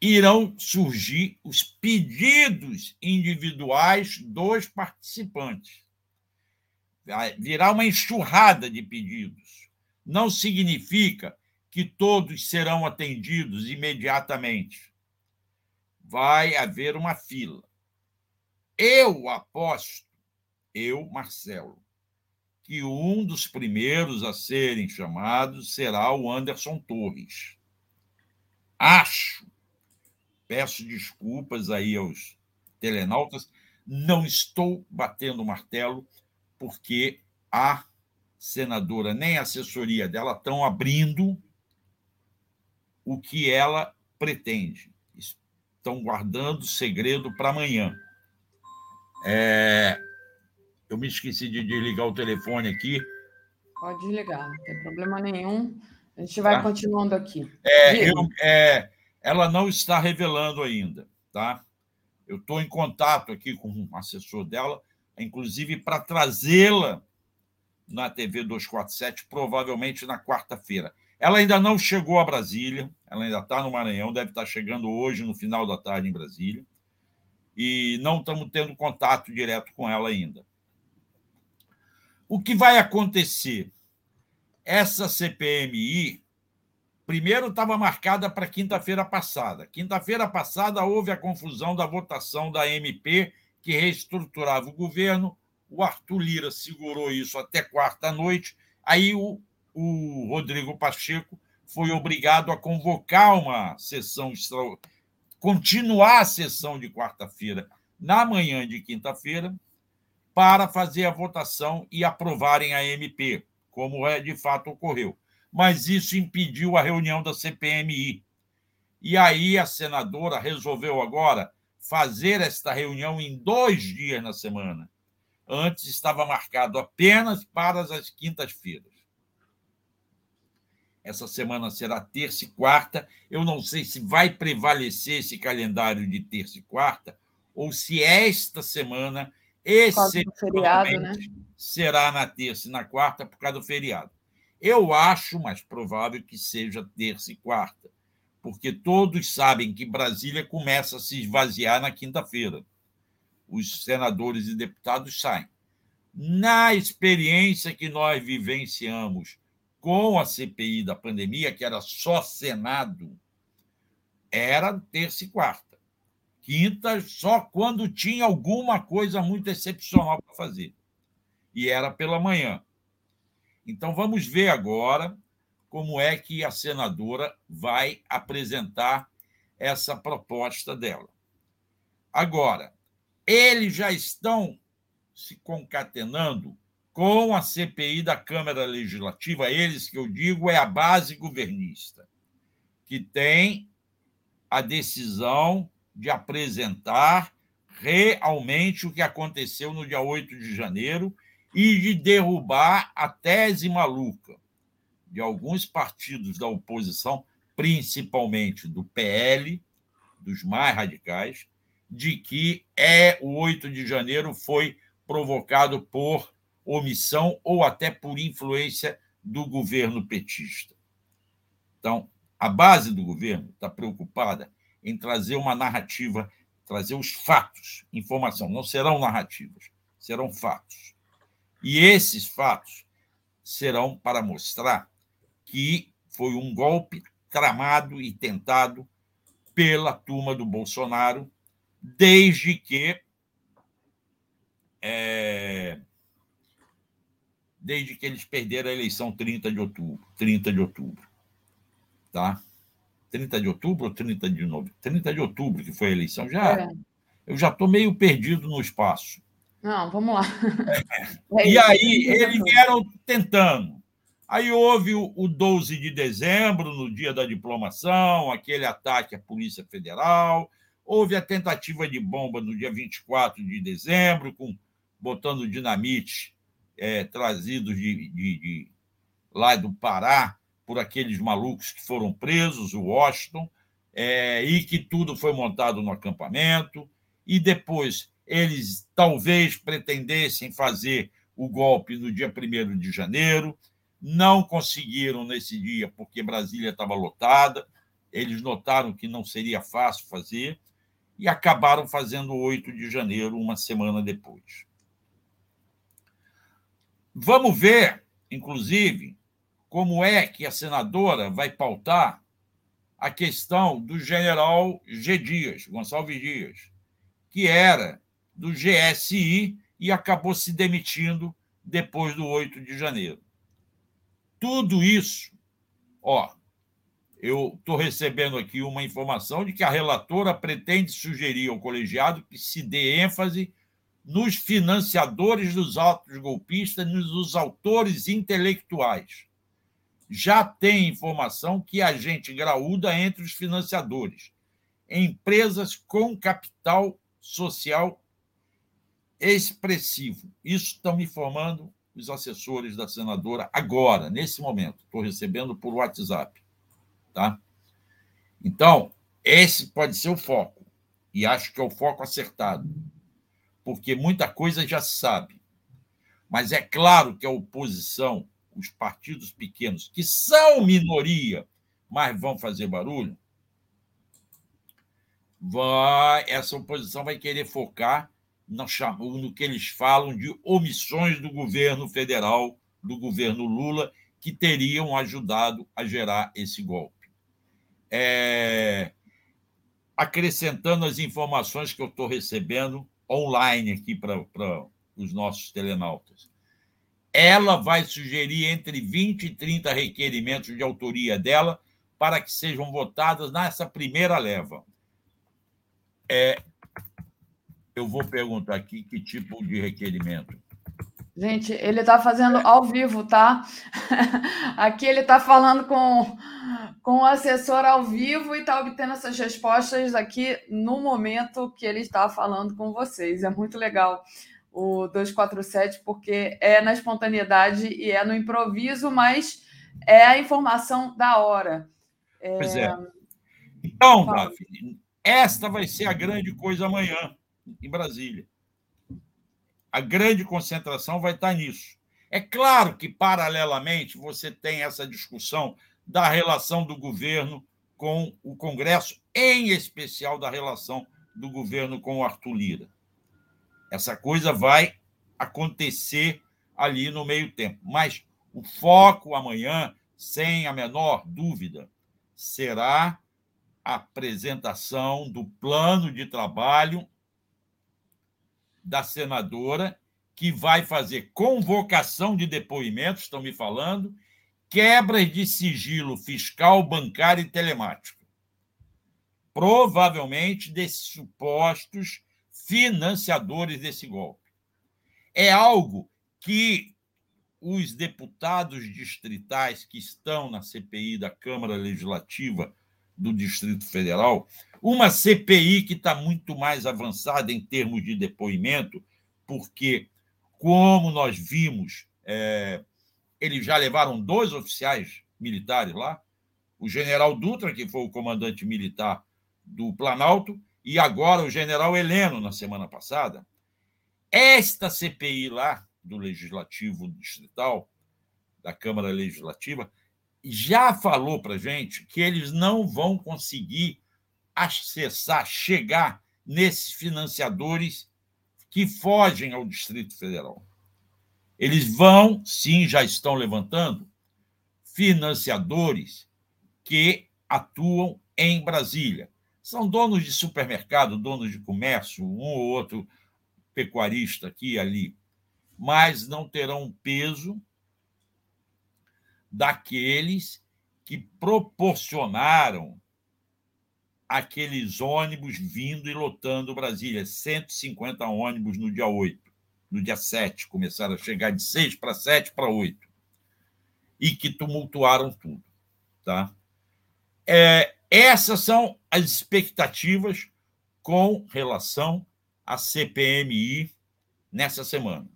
irão surgir os pedidos individuais dos participantes. Virá uma enxurrada de pedidos. Não significa que todos serão atendidos imediatamente. Vai haver uma fila. Eu aposto, eu, Marcelo, que um dos primeiros a serem chamados será o Anderson Torres. Acho Peço desculpas aí aos telenautas, não estou batendo martelo, porque a senadora nem a assessoria dela estão abrindo o que ela pretende. Estão guardando segredo para amanhã. É... Eu me esqueci de desligar o telefone aqui. Pode desligar, não tem problema nenhum. A gente vai tá. continuando aqui. É, eu, é, ela não está revelando ainda, tá? Eu estou em contato aqui com um assessor dela, inclusive para trazê-la na TV 247, provavelmente na quarta-feira. Ela ainda não chegou a Brasília, ela ainda está no Maranhão, deve estar tá chegando hoje, no final da tarde, em Brasília. E não estamos tendo contato direto com ela ainda. O que vai acontecer? Essa CPMI Primeiro estava marcada para quinta-feira passada. Quinta-feira passada houve a confusão da votação da MP que reestruturava o governo. O Arthur Lira segurou isso até quarta-noite. Aí o, o Rodrigo Pacheco foi obrigado a convocar uma sessão continuar a sessão de quarta-feira na manhã de quinta-feira para fazer a votação e aprovarem a MP, como é, de fato ocorreu mas isso impediu a reunião da CPMI. E aí a senadora resolveu agora fazer esta reunião em dois dias na semana. Antes estava marcado apenas para as quintas-feiras. Essa semana será terça e quarta. Eu não sei se vai prevalecer esse calendário de terça e quarta ou se esta semana excepcionalmente né? será na terça e na quarta por causa do feriado. Eu acho mais provável que seja terça e quarta, porque todos sabem que Brasília começa a se esvaziar na quinta-feira. Os senadores e deputados saem. Na experiência que nós vivenciamos com a CPI da pandemia, que era só Senado, era terça e quarta. Quinta, só quando tinha alguma coisa muito excepcional para fazer. E era pela manhã. Então, vamos ver agora como é que a senadora vai apresentar essa proposta dela. Agora, eles já estão se concatenando com a CPI da Câmara Legislativa, eles que eu digo é a base governista, que tem a decisão de apresentar realmente o que aconteceu no dia 8 de janeiro e de derrubar a tese maluca de alguns partidos da oposição, principalmente do PL, dos mais radicais, de que é o 8 de janeiro foi provocado por omissão ou até por influência do governo petista. Então, a base do governo está preocupada em trazer uma narrativa trazer os fatos, informação, não serão narrativas, serão fatos. E esses fatos serão para mostrar que foi um golpe tramado e tentado pela turma do Bolsonaro, desde que é, desde que eles perderam a eleição 30 de outubro, 30 de outubro. Tá? 30 de outubro ou 30 de novembro? 30 de outubro que foi a eleição. Já, é. Eu já estou meio perdido no espaço. Não, vamos lá. É. e aí eles vieram tentando. Aí houve o, o 12 de dezembro, no dia da diplomação, aquele ataque à Polícia Federal. Houve a tentativa de bomba no dia 24 de dezembro, com botando dinamite é, trazidos de, de, de, lá do Pará por aqueles malucos que foram presos, o Washington, é, e que tudo foi montado no acampamento, e depois eles talvez pretendessem fazer o golpe no dia 1 de janeiro, não conseguiram nesse dia porque Brasília estava lotada, eles notaram que não seria fácil fazer e acabaram fazendo o 8 de janeiro, uma semana depois. Vamos ver, inclusive, como é que a senadora vai pautar a questão do general G. Dias, Gonçalves Dias, que era do GSI e acabou se demitindo depois do 8 de janeiro. Tudo isso, ó, eu estou recebendo aqui uma informação de que a relatora pretende sugerir ao colegiado que se dê ênfase nos financiadores dos atos golpistas, nos autores intelectuais. Já tem informação que há gente graúda entre os financiadores, empresas com capital social expressivo. Isso estão me informando os assessores da senadora agora, nesse momento. Estou recebendo por WhatsApp. Tá? Então, esse pode ser o foco. E acho que é o foco acertado porque muita coisa já se sabe. Mas é claro que a oposição, os partidos pequenos, que são minoria, mas vão fazer barulho, vai, essa oposição vai querer focar no, no que eles falam de omissões do governo federal, do governo Lula, que teriam ajudado a gerar esse golpe. É, acrescentando as informações que eu estou recebendo online aqui para os nossos telenautas. Ela vai sugerir entre 20 e 30 requerimentos de autoria dela para que sejam votados nessa primeira leva. É, eu vou perguntar aqui que tipo de requerimento. Gente, ele está fazendo ao vivo, tá? Aqui ele está falando com, com o assessor ao vivo e está obtendo essas respostas aqui no momento que ele está falando com vocês. É muito legal o 247, porque é na espontaneidade e é no improviso, mas é a informação da hora. É... Pois é. Então, Daphne, esta vai ser a grande coisa amanhã em Brasília a grande concentração vai estar nisso. É claro que, paralelamente, você tem essa discussão da relação do governo com o Congresso, em especial da relação do governo com o Arthur Lira. Essa coisa vai acontecer ali no meio tempo. Mas o foco amanhã, sem a menor dúvida, será a apresentação do plano de trabalho da senadora, que vai fazer convocação de depoimentos, estão me falando, quebras de sigilo fiscal, bancário e telemático. Provavelmente desses supostos financiadores desse golpe. É algo que os deputados distritais que estão na CPI da Câmara Legislativa do Distrito Federal uma CPI que está muito mais avançada em termos de depoimento, porque, como nós vimos, é, eles já levaram dois oficiais militares lá, o general Dutra, que foi o comandante militar do Planalto, e agora o general Heleno, na semana passada. Esta CPI lá, do Legislativo Distrital, da Câmara Legislativa, já falou para gente que eles não vão conseguir acessar, chegar nesses financiadores que fogem ao Distrito Federal. Eles vão, sim, já estão levantando financiadores que atuam em Brasília. São donos de supermercado, donos de comércio, um ou outro pecuarista aqui e ali, mas não terão peso daqueles que proporcionaram aqueles ônibus vindo e lotando Brasília. 150 ônibus no dia 8. No dia 7, começaram a chegar de 6 para 7 para 8. E que tumultuaram tudo. Tá? É, essas são as expectativas com relação à CPMI nessa semana.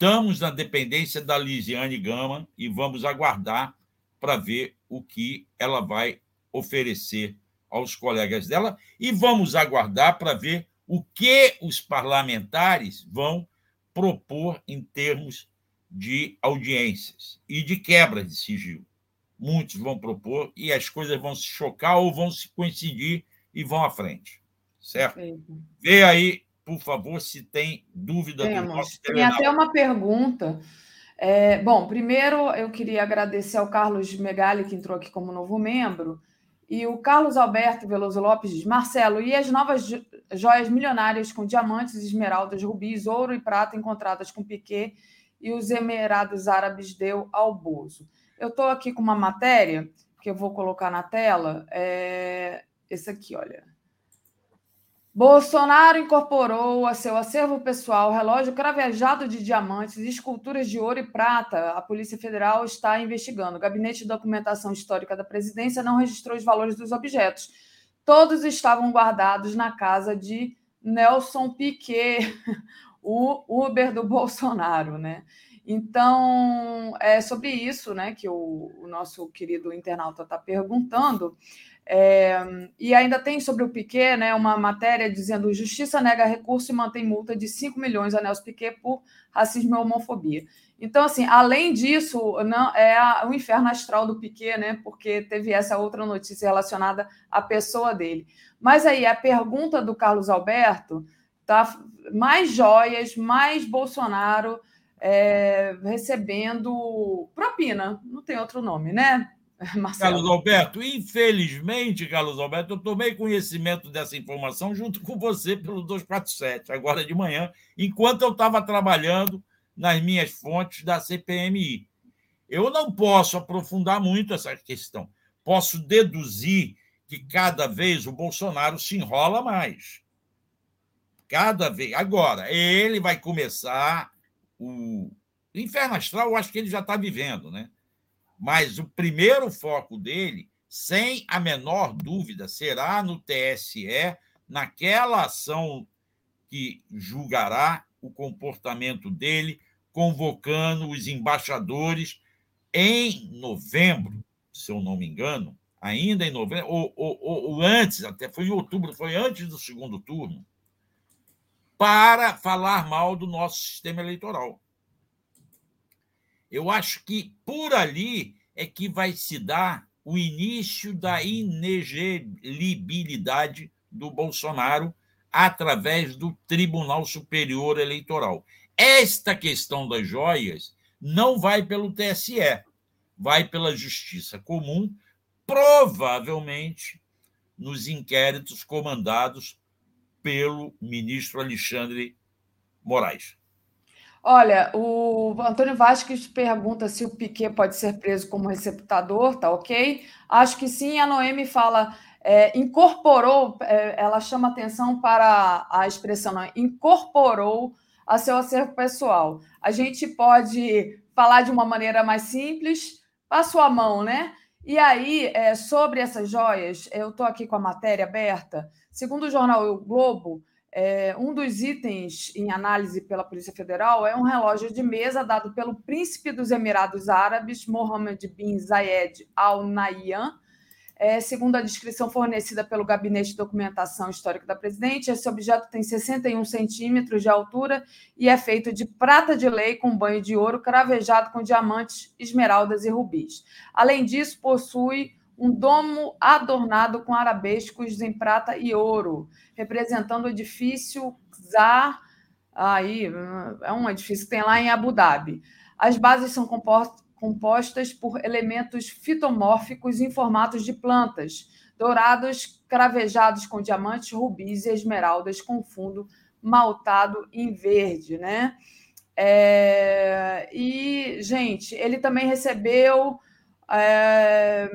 Estamos na dependência da Lisiane Gama e vamos aguardar para ver o que ela vai oferecer aos colegas dela e vamos aguardar para ver o que os parlamentares vão propor em termos de audiências e de quebra de sigilo. Muitos vão propor e as coisas vão se chocar ou vão se coincidir e vão à frente. Certo? Perfeito. Vê aí, por favor, se tem dúvida Temos. do nosso Tem até uma pergunta. É, bom, primeiro eu queria agradecer ao Carlos Megali, que entrou aqui como novo membro. E o Carlos Alberto Veloso Lopes diz: Marcelo, e as novas joias milionárias com diamantes, esmeraldas, rubis, ouro e prata encontradas com Piquet e os Emirados Árabes deu ao Bozo? Eu estou aqui com uma matéria que eu vou colocar na tela. É esse aqui, olha. Bolsonaro incorporou a seu acervo pessoal relógio cravejado de diamantes e esculturas de ouro e prata. A Polícia Federal está investigando. O Gabinete de Documentação Histórica da Presidência não registrou os valores dos objetos. Todos estavam guardados na casa de Nelson Piquet, o Uber do Bolsonaro, né? Então, é sobre isso né, que o, o nosso querido internauta está perguntando. É, e ainda tem sobre o Piquet né, uma matéria dizendo Justiça nega recurso e mantém multa de 5 milhões a Nelson Piquet por racismo e homofobia. Então, assim, além disso, não é o inferno astral do Piquet, né? Porque teve essa outra notícia relacionada à pessoa dele. Mas aí a pergunta do Carlos Alberto tá mais joias, mais Bolsonaro é, recebendo propina, não tem outro nome, né? Marcelo. Carlos Alberto, infelizmente, Carlos Alberto, eu tomei conhecimento dessa informação junto com você pelo 247, agora de manhã, enquanto eu estava trabalhando nas minhas fontes da CPMI. Eu não posso aprofundar muito essa questão. Posso deduzir que cada vez o Bolsonaro se enrola mais. Cada vez. Agora, ele vai começar o inferno astral, eu acho que ele já está vivendo, né? Mas o primeiro foco dele, sem a menor dúvida, será no TSE, naquela ação que julgará o comportamento dele, convocando os embaixadores em novembro, se eu não me engano, ainda em novembro, ou, ou, ou, antes, até foi em outubro, foi antes do segundo turno, para falar mal do nosso sistema eleitoral. Eu acho que por ali é que vai se dar o início da inegelibilidade do Bolsonaro através do Tribunal Superior Eleitoral. Esta questão das joias não vai pelo TSE, vai pela Justiça Comum, provavelmente nos inquéritos comandados pelo ministro Alexandre Moraes. Olha, o Antônio Vasques pergunta se o Piquet pode ser preso como receptador, tá ok? Acho que sim. A Noemi fala, é, incorporou, é, ela chama atenção para a expressão, não, incorporou a seu acervo pessoal. A gente pode falar de uma maneira mais simples, passou a mão, né? E aí, é, sobre essas joias, eu estou aqui com a matéria aberta. Segundo o jornal O Globo, é, um dos itens em análise pela Polícia Federal é um relógio de mesa dado pelo príncipe dos Emirados Árabes, Mohammed bin Zayed Al Nahyan. É, segundo a descrição fornecida pelo Gabinete de Documentação Histórica da Presidente, esse objeto tem 61 centímetros de altura e é feito de prata de lei com banho de ouro cravejado com diamantes, esmeraldas e rubis. Além disso, possui um domo adornado com arabescos em prata e ouro, representando o edifício Czar. Aí, é um edifício que tem lá em Abu Dhabi. As bases são compostas por elementos fitomórficos em formatos de plantas, dourados cravejados com diamantes, rubis e esmeraldas com fundo maltado em verde, né? É, e, gente, ele também recebeu é,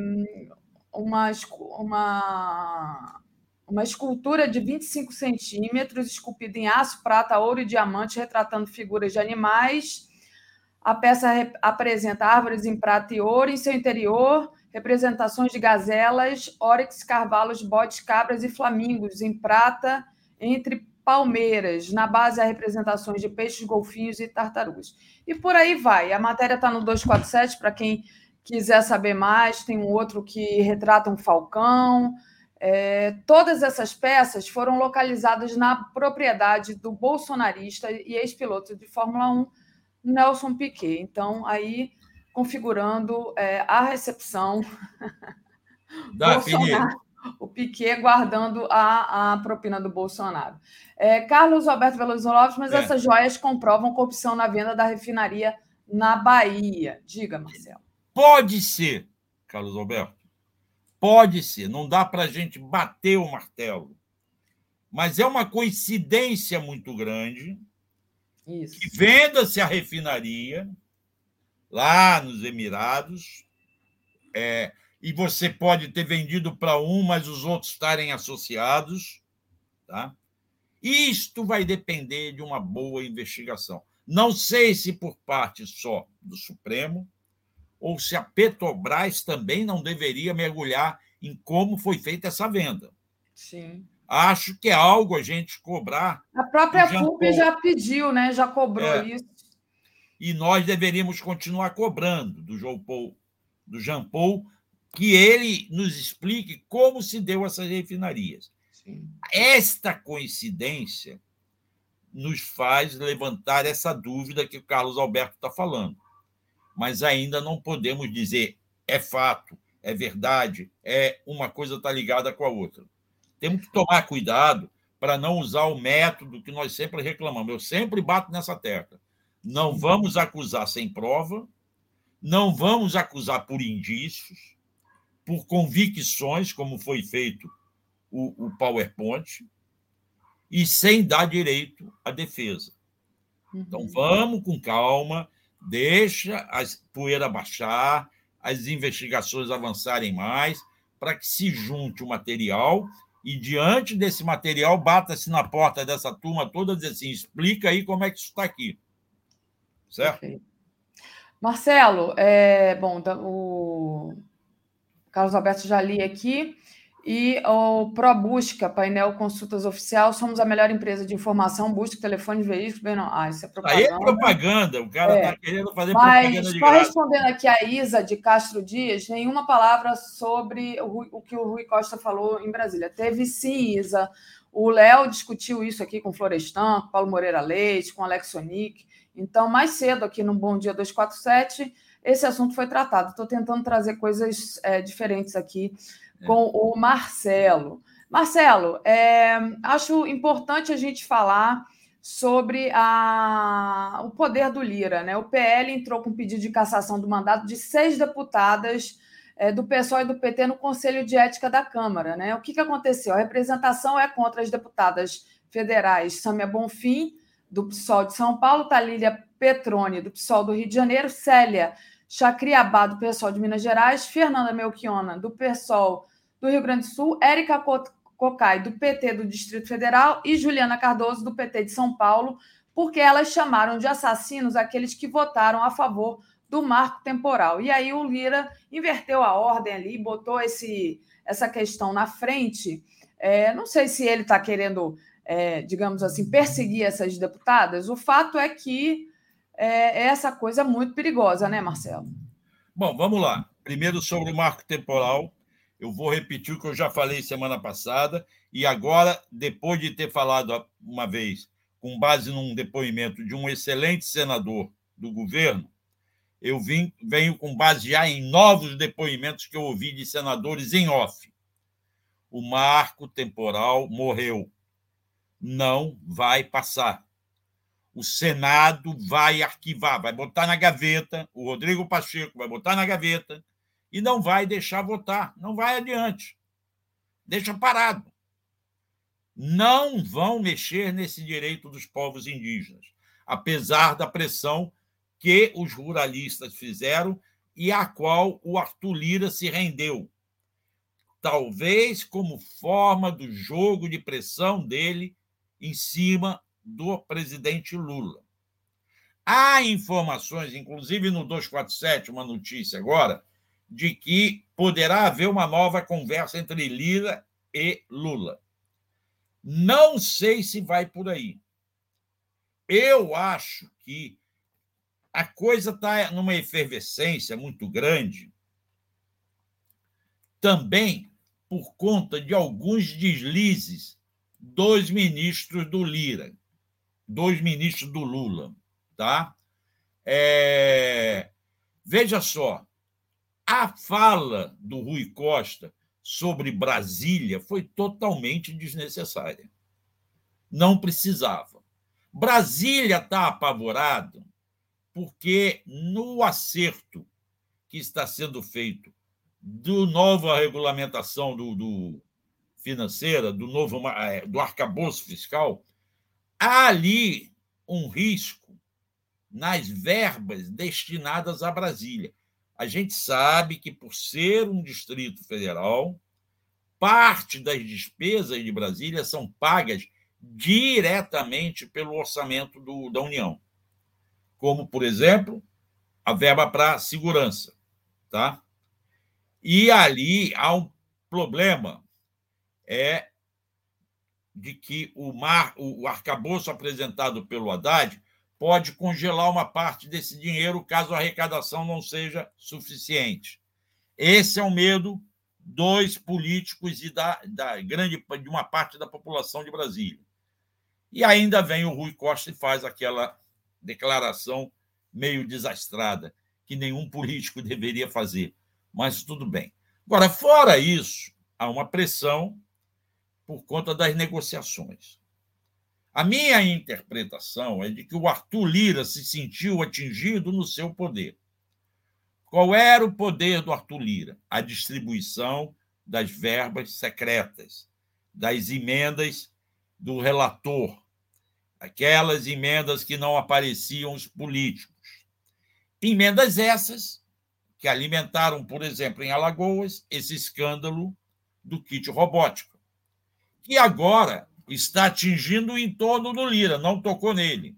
uma, uma, uma escultura de 25 centímetros, esculpida em aço, prata, ouro e diamante, retratando figuras de animais. A peça apresenta árvores em prata e ouro em seu interior, representações de gazelas, óryx, carvalhos, botes, cabras e flamingos em prata, entre palmeiras. Na base, há representações de peixes, golfinhos e tartarugas. E por aí vai. A matéria está no 247, para quem quiser saber mais, tem um outro que retrata um falcão. É, todas essas peças foram localizadas na propriedade do bolsonarista e ex-piloto de Fórmula 1, Nelson Piquet. Então, aí configurando é, a recepção. Bolsonaro, o Piquet guardando a, a propina do Bolsonaro. É, Carlos Alberto Veloso Lopes, mas é. essas joias comprovam corrupção na venda da refinaria na Bahia. Diga, Marcelo. Pode ser, Carlos Alberto. Pode ser. Não dá para a gente bater o martelo. Mas é uma coincidência muito grande Isso. que venda-se a refinaria lá nos Emirados. É, e você pode ter vendido para um, mas os outros estarem associados. Tá? Isto vai depender de uma boa investigação. Não sei se por parte só do Supremo, ou se a Petrobras também não deveria mergulhar em como foi feita essa venda. Sim. Acho que é algo a gente cobrar. A própria FUP já pediu, né? já cobrou é. isso. E nós deveríamos continuar cobrando do João Paul, do Jean Paul, que ele nos explique como se deu essas refinarias. Esta coincidência nos faz levantar essa dúvida que o Carlos Alberto está falando. Mas ainda não podemos dizer é fato, é verdade, é uma coisa está ligada com a outra. Temos que tomar cuidado para não usar o método que nós sempre reclamamos. Eu sempre bato nessa tecla. Não vamos acusar sem prova, não vamos acusar por indícios, por convicções, como foi feito o, o PowerPoint e sem dar direito à defesa. Então, uhum. vamos com calma, deixa a poeira baixar, as investigações avançarem mais, para que se junte o material e, diante desse material, bata-se na porta dessa turma toda e assim: explica aí como é que isso está aqui. Certo? Perfeito. Marcelo, é, bom, o Carlos Alberto já li aqui. E o ProBusca, painel consultas oficial, somos a melhor empresa de informação, busca, telefone, veículo, bem não. Ah, isso é propaganda. Aí é propaganda, o cara está é. querendo fazer Mas, propaganda de só respondendo aqui a Isa de Castro Dias, nenhuma palavra sobre o, o que o Rui Costa falou em Brasília. Teve sim, Isa. O Léo discutiu isso aqui com o Florestan, com Paulo Moreira Leite, com Alex Sonic. Então, mais cedo, aqui no Bom Dia 247, esse assunto foi tratado. Estou tentando trazer coisas é, diferentes aqui. Com o Marcelo. Marcelo, é, acho importante a gente falar sobre a, o poder do Lira. Né? O PL entrou com pedido de cassação do mandato de seis deputadas é, do PSOL e do PT no Conselho de Ética da Câmara. Né? O que, que aconteceu? A representação é contra as deputadas federais Sâmia Bonfim, do PSOL de São Paulo, Talília Petrone, do PSOL do Rio de Janeiro, Célia Chacriabá, do PSOL de Minas Gerais, Fernanda Melchiona, do PSOL do Rio Grande do Sul, Érica Cocai, do PT do Distrito Federal, e Juliana Cardoso, do PT de São Paulo, porque elas chamaram de assassinos aqueles que votaram a favor do marco temporal. E aí o Lira inverteu a ordem ali, botou esse, essa questão na frente. É, não sei se ele está querendo, é, digamos assim, perseguir essas deputadas. O fato é que é, é essa coisa muito perigosa, né, Marcelo? Bom, vamos lá. Primeiro sobre o marco temporal. Eu vou repetir o que eu já falei semana passada, e agora, depois de ter falado uma vez, com base num depoimento de um excelente senador do governo, eu vim, venho com base já em novos depoimentos que eu ouvi de senadores em off. O marco temporal morreu. Não vai passar. O Senado vai arquivar, vai botar na gaveta, o Rodrigo Pacheco vai botar na gaveta e não vai deixar votar, não vai adiante. Deixa parado. Não vão mexer nesse direito dos povos indígenas, apesar da pressão que os ruralistas fizeram e a qual o Arthur Lira se rendeu. Talvez como forma do jogo de pressão dele em cima do presidente Lula. Há informações, inclusive no 247, uma notícia agora, de que poderá haver uma nova conversa entre Lira e Lula. Não sei se vai por aí. Eu acho que a coisa está numa efervescência muito grande, também por conta de alguns deslizes dos ministros do Lira, dos ministros do Lula, tá? É... Veja só, a fala do Rui Costa sobre Brasília foi totalmente desnecessária. Não precisava. Brasília está apavorado porque no acerto que está sendo feito do nova regulamentação do, do financeira, do novo é, do arcabouço fiscal, há ali um risco nas verbas destinadas a Brasília. A gente sabe que, por ser um distrito federal, parte das despesas de Brasília são pagas diretamente pelo orçamento do, da União como, por exemplo, a verba para segurança. Tá? E ali há um problema é de que o, mar, o arcabouço apresentado pelo Haddad pode congelar uma parte desse dinheiro caso a arrecadação não seja suficiente. Esse é o medo dos políticos e da, da grande de uma parte da população de Brasília. E ainda vem o Rui Costa e faz aquela declaração meio desastrada, que nenhum político deveria fazer. Mas tudo bem. Agora, fora isso, há uma pressão por conta das negociações. A minha interpretação é de que o Arthur Lira se sentiu atingido no seu poder. Qual era o poder do Arthur Lira? A distribuição das verbas secretas, das emendas do relator, aquelas emendas que não apareciam os políticos. Emendas essas que alimentaram, por exemplo, em Alagoas, esse escândalo do kit robótico, que agora está atingindo o entorno do Lira, não tocou nele,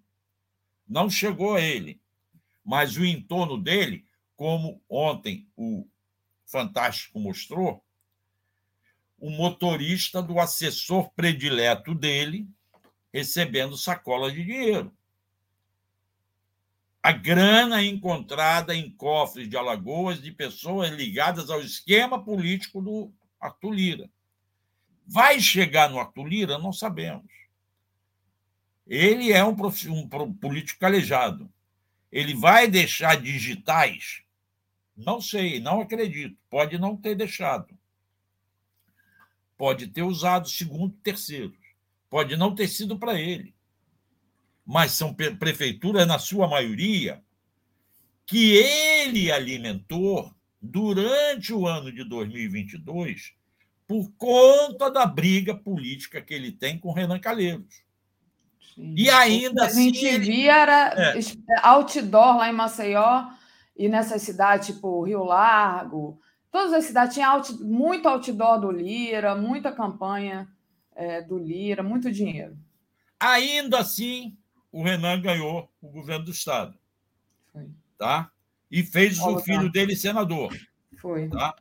não chegou a ele, mas o entorno dele, como ontem o Fantástico mostrou, o motorista do assessor predileto dele, recebendo sacolas de dinheiro. A grana encontrada em cofres de Alagoas de pessoas ligadas ao esquema político do Arthur Lira. Vai chegar no Arthur Lira? Não sabemos. Ele é um, um político calejado. Ele vai deixar digitais? Não sei, não acredito. Pode não ter deixado. Pode ter usado segundo, terceiro. Pode não ter sido para ele, mas são prefeituras, na sua maioria, que ele alimentou durante o ano de 2022 por conta da briga política que ele tem com Renan Calheiros. Sim. E ainda assim. A gente via era é. outdoor lá em Maceió e nessas cidades, tipo Rio Largo, todas as cidades tinham out, muito outdoor do Lira, muita campanha é, do Lira, muito dinheiro. Ainda assim, o Renan ganhou o governo do Estado. Foi. Tá? E fez o filho dele senador. Foi. Tá?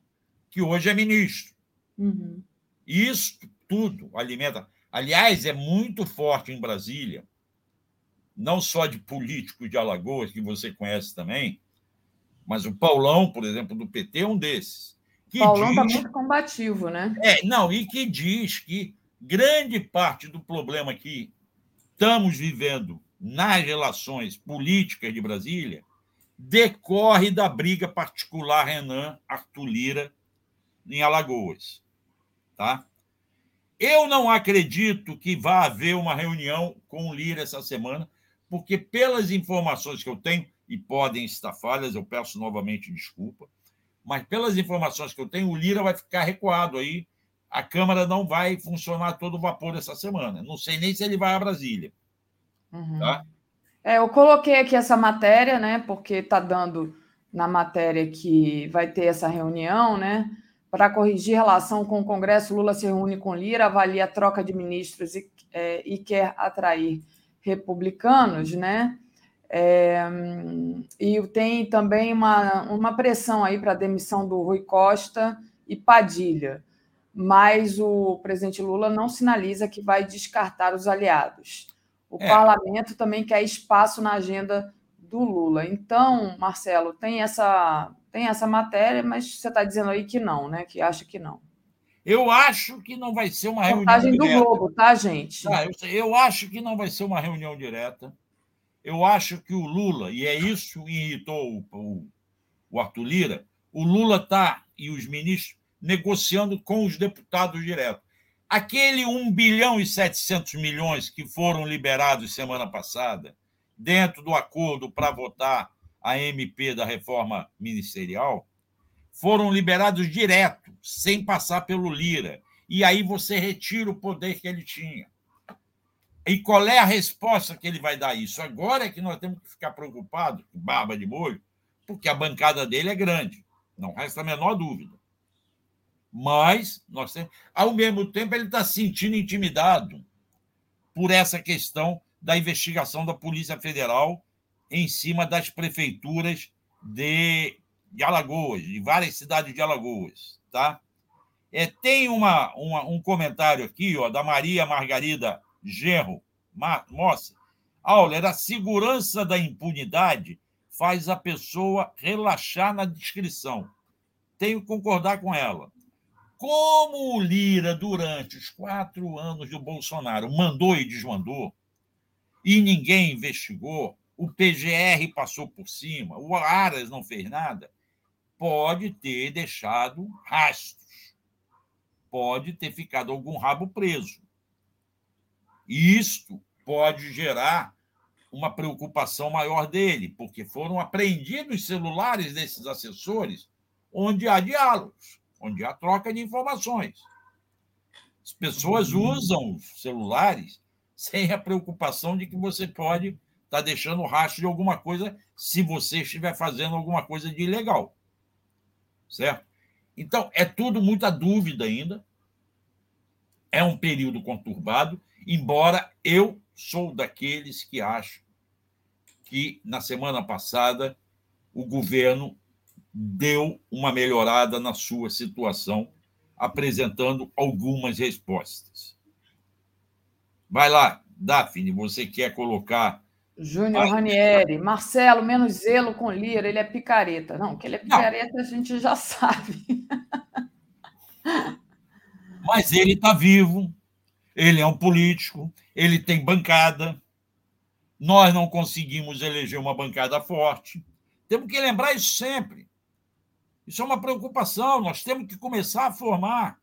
Que hoje é ministro. Uhum. Isso tudo alimenta. Aliás, é muito forte em Brasília, não só de políticos de Alagoas, que você conhece também, mas o Paulão, por exemplo, do PT, é um desses. Que Paulão está muito combativo, né? É, não, e que diz que grande parte do problema que estamos vivendo nas relações políticas de Brasília decorre da briga particular Renan Arthur Lira em Alagoas. Tá? Eu não acredito que vá haver uma reunião com o Lira essa semana, porque, pelas informações que eu tenho, e podem estar falhas, eu peço novamente desculpa, mas pelas informações que eu tenho, o Lira vai ficar recuado aí. A Câmara não vai funcionar todo vapor essa semana. Não sei nem se ele vai a Brasília. Uhum. Tá? É, eu coloquei aqui essa matéria, né? Porque está dando na matéria que vai ter essa reunião, né? Para corrigir relação com o Congresso, Lula se reúne com Lira, avalia a troca de ministros e, é, e quer atrair republicanos, né? É, e tem também uma, uma pressão aí para a demissão do Rui Costa e Padilha, mas o presidente Lula não sinaliza que vai descartar os aliados. O é. parlamento também quer espaço na agenda do Lula. Então, Marcelo, tem essa, tem essa matéria, mas você está dizendo aí que não, né? Que acha que não. Eu acho que não vai ser uma reunião Montagem direta. do Globo, tá, gente? Ah, eu, eu acho que não vai ser uma reunião direta. Eu acho que o Lula, e é isso que irritou o, o, o Arthur Lira, o Lula está, e os ministros, negociando com os deputados direto. Aquele 1 bilhão e 700 milhões que foram liberados semana passada, dentro do acordo para votar a MP da reforma ministerial, foram liberados direto, sem passar pelo Lira. E aí você retira o poder que ele tinha. E qual é a resposta que ele vai dar isso? Agora é que nós temos que ficar preocupados, barba de molho, porque a bancada dele é grande, não resta a menor dúvida. Mas, nós temos, ao mesmo tempo, ele está se sentindo intimidado por essa questão da investigação da Polícia Federal em cima das prefeituras de, de Alagoas, de várias cidades de Alagoas. Tá? É, tem uma, uma, um comentário aqui ó, da Maria Margarida Genro Mossa. Auler, a segurança da impunidade faz a pessoa relaxar na descrição. Tenho que concordar com ela. Como o Lira, durante os quatro anos do Bolsonaro, mandou e desmandou, e ninguém investigou, o PGR passou por cima, o Aras não fez nada, pode ter deixado rastros, pode ter ficado algum rabo preso. E isto pode gerar uma preocupação maior dele, porque foram apreendidos celulares desses assessores onde há diálogos, onde há troca de informações. As pessoas uhum. usam os celulares sem a preocupação de que você pode estar tá deixando rastro de alguma coisa se você estiver fazendo alguma coisa de ilegal. Certo? Então, é tudo muita dúvida ainda. É um período conturbado embora eu sou daqueles que acham que na semana passada o governo deu uma melhorada na sua situação, apresentando algumas respostas. Vai lá, Daphne, você quer colocar. Júnior Ranieri, Marcelo, menos zelo com Lira, ele é picareta. Não, que ele é picareta Não. a gente já sabe. Mas ele está vivo, ele é um político, ele tem bancada. Nós não conseguimos eleger uma bancada forte. Temos que lembrar isso sempre. Isso é uma preocupação. Nós temos que começar a formar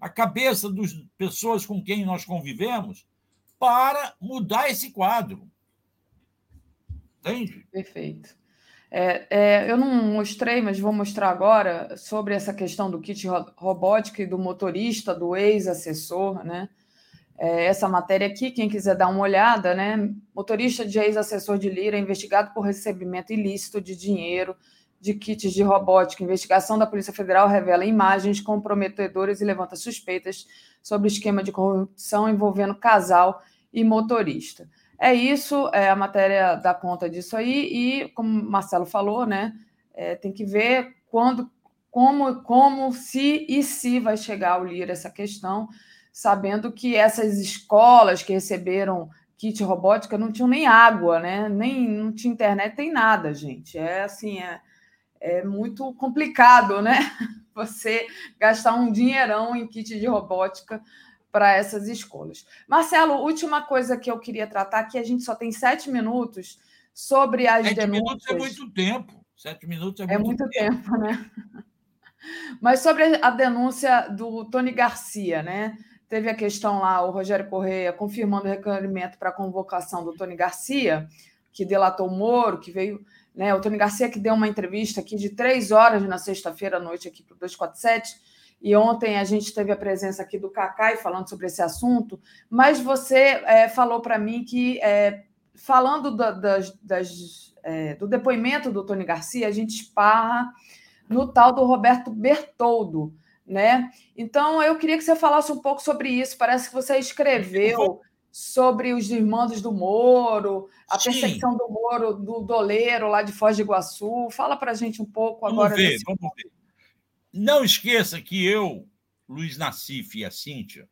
a cabeça das pessoas com quem nós convivemos para mudar esse quadro. Entende? Perfeito. É, é, eu não mostrei, mas vou mostrar agora sobre essa questão do kit robótico e do motorista, do ex-assessor, né? é, essa matéria aqui, quem quiser dar uma olhada, né? Motorista de ex-assessor de Lira investigado por recebimento ilícito de dinheiro de kits de robótica. Investigação da Polícia Federal revela imagens comprometedoras e levanta suspeitas sobre esquema de corrupção envolvendo casal e motorista. É isso, é, a matéria dá conta disso aí, e como o Marcelo falou, né? É, tem que ver quando, como, como, se e se vai chegar ao Lira essa questão sabendo que essas escolas que receberam kit robótica não tinham nem água, né? Nem não tinha internet, tem nada, gente. É assim, é, é muito complicado, né? Você gastar um dinheirão em kit de robótica para essas escolas. Marcelo, última coisa que eu queria tratar, que a gente só tem sete minutos sobre as Sete denúncias. minutos é muito tempo. Sete minutos é muito, É muito tempo. tempo, né? Mas sobre a denúncia do Tony Garcia, né? Teve a questão lá, o Rogério Correia confirmando o requerimento para a convocação do Tony Garcia, que delatou o Moro, que veio. Né, o Tony Garcia que deu uma entrevista aqui de três horas na sexta-feira à noite aqui para o 247, e ontem a gente teve a presença aqui do Cacai falando sobre esse assunto, mas você é, falou para mim que, é, falando da, das, das, é, do depoimento do Tony Garcia, a gente esparra no tal do Roberto Bertoldo, né? Então eu queria que você falasse um pouco sobre isso. Parece que você escreveu sobre os irmãos do Moro, a Sim. perseguição do Moro, do doleiro lá de Foz do Iguaçu. Fala para a gente um pouco Vamos agora. ver, desse- vamos ver. Não esqueça que eu, Luiz Nassif e a Cíntia,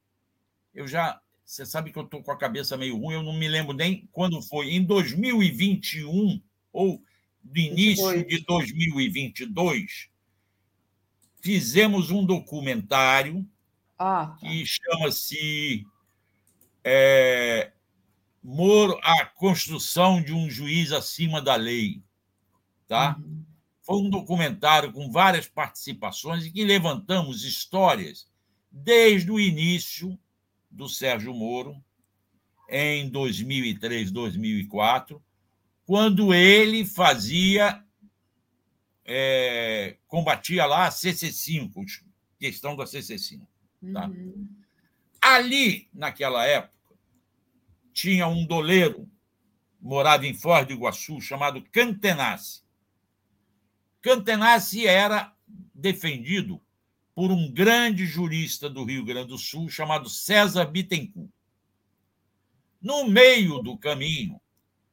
eu já. Você sabe que eu estou com a cabeça meio ruim, eu não me lembro nem quando foi. Em 2021 ou do início 22. de 2022, fizemos um documentário Ah, tá. que chama-se é, Moro, a construção de um juiz acima da lei. Tá? Uhum. Foi um documentário com várias participações e que levantamos histórias desde o início do Sérgio Moro, em 2003, 2004, quando ele fazia, é, combatia lá a CC5, questão da CC5. Tá. Uhum. Ali, naquela época, tinha um doleiro, morava em Foz do Iguaçu, chamado Cantenassi. Cantenassi era defendido por um grande jurista do Rio Grande do Sul chamado César Bittencourt. No meio do caminho,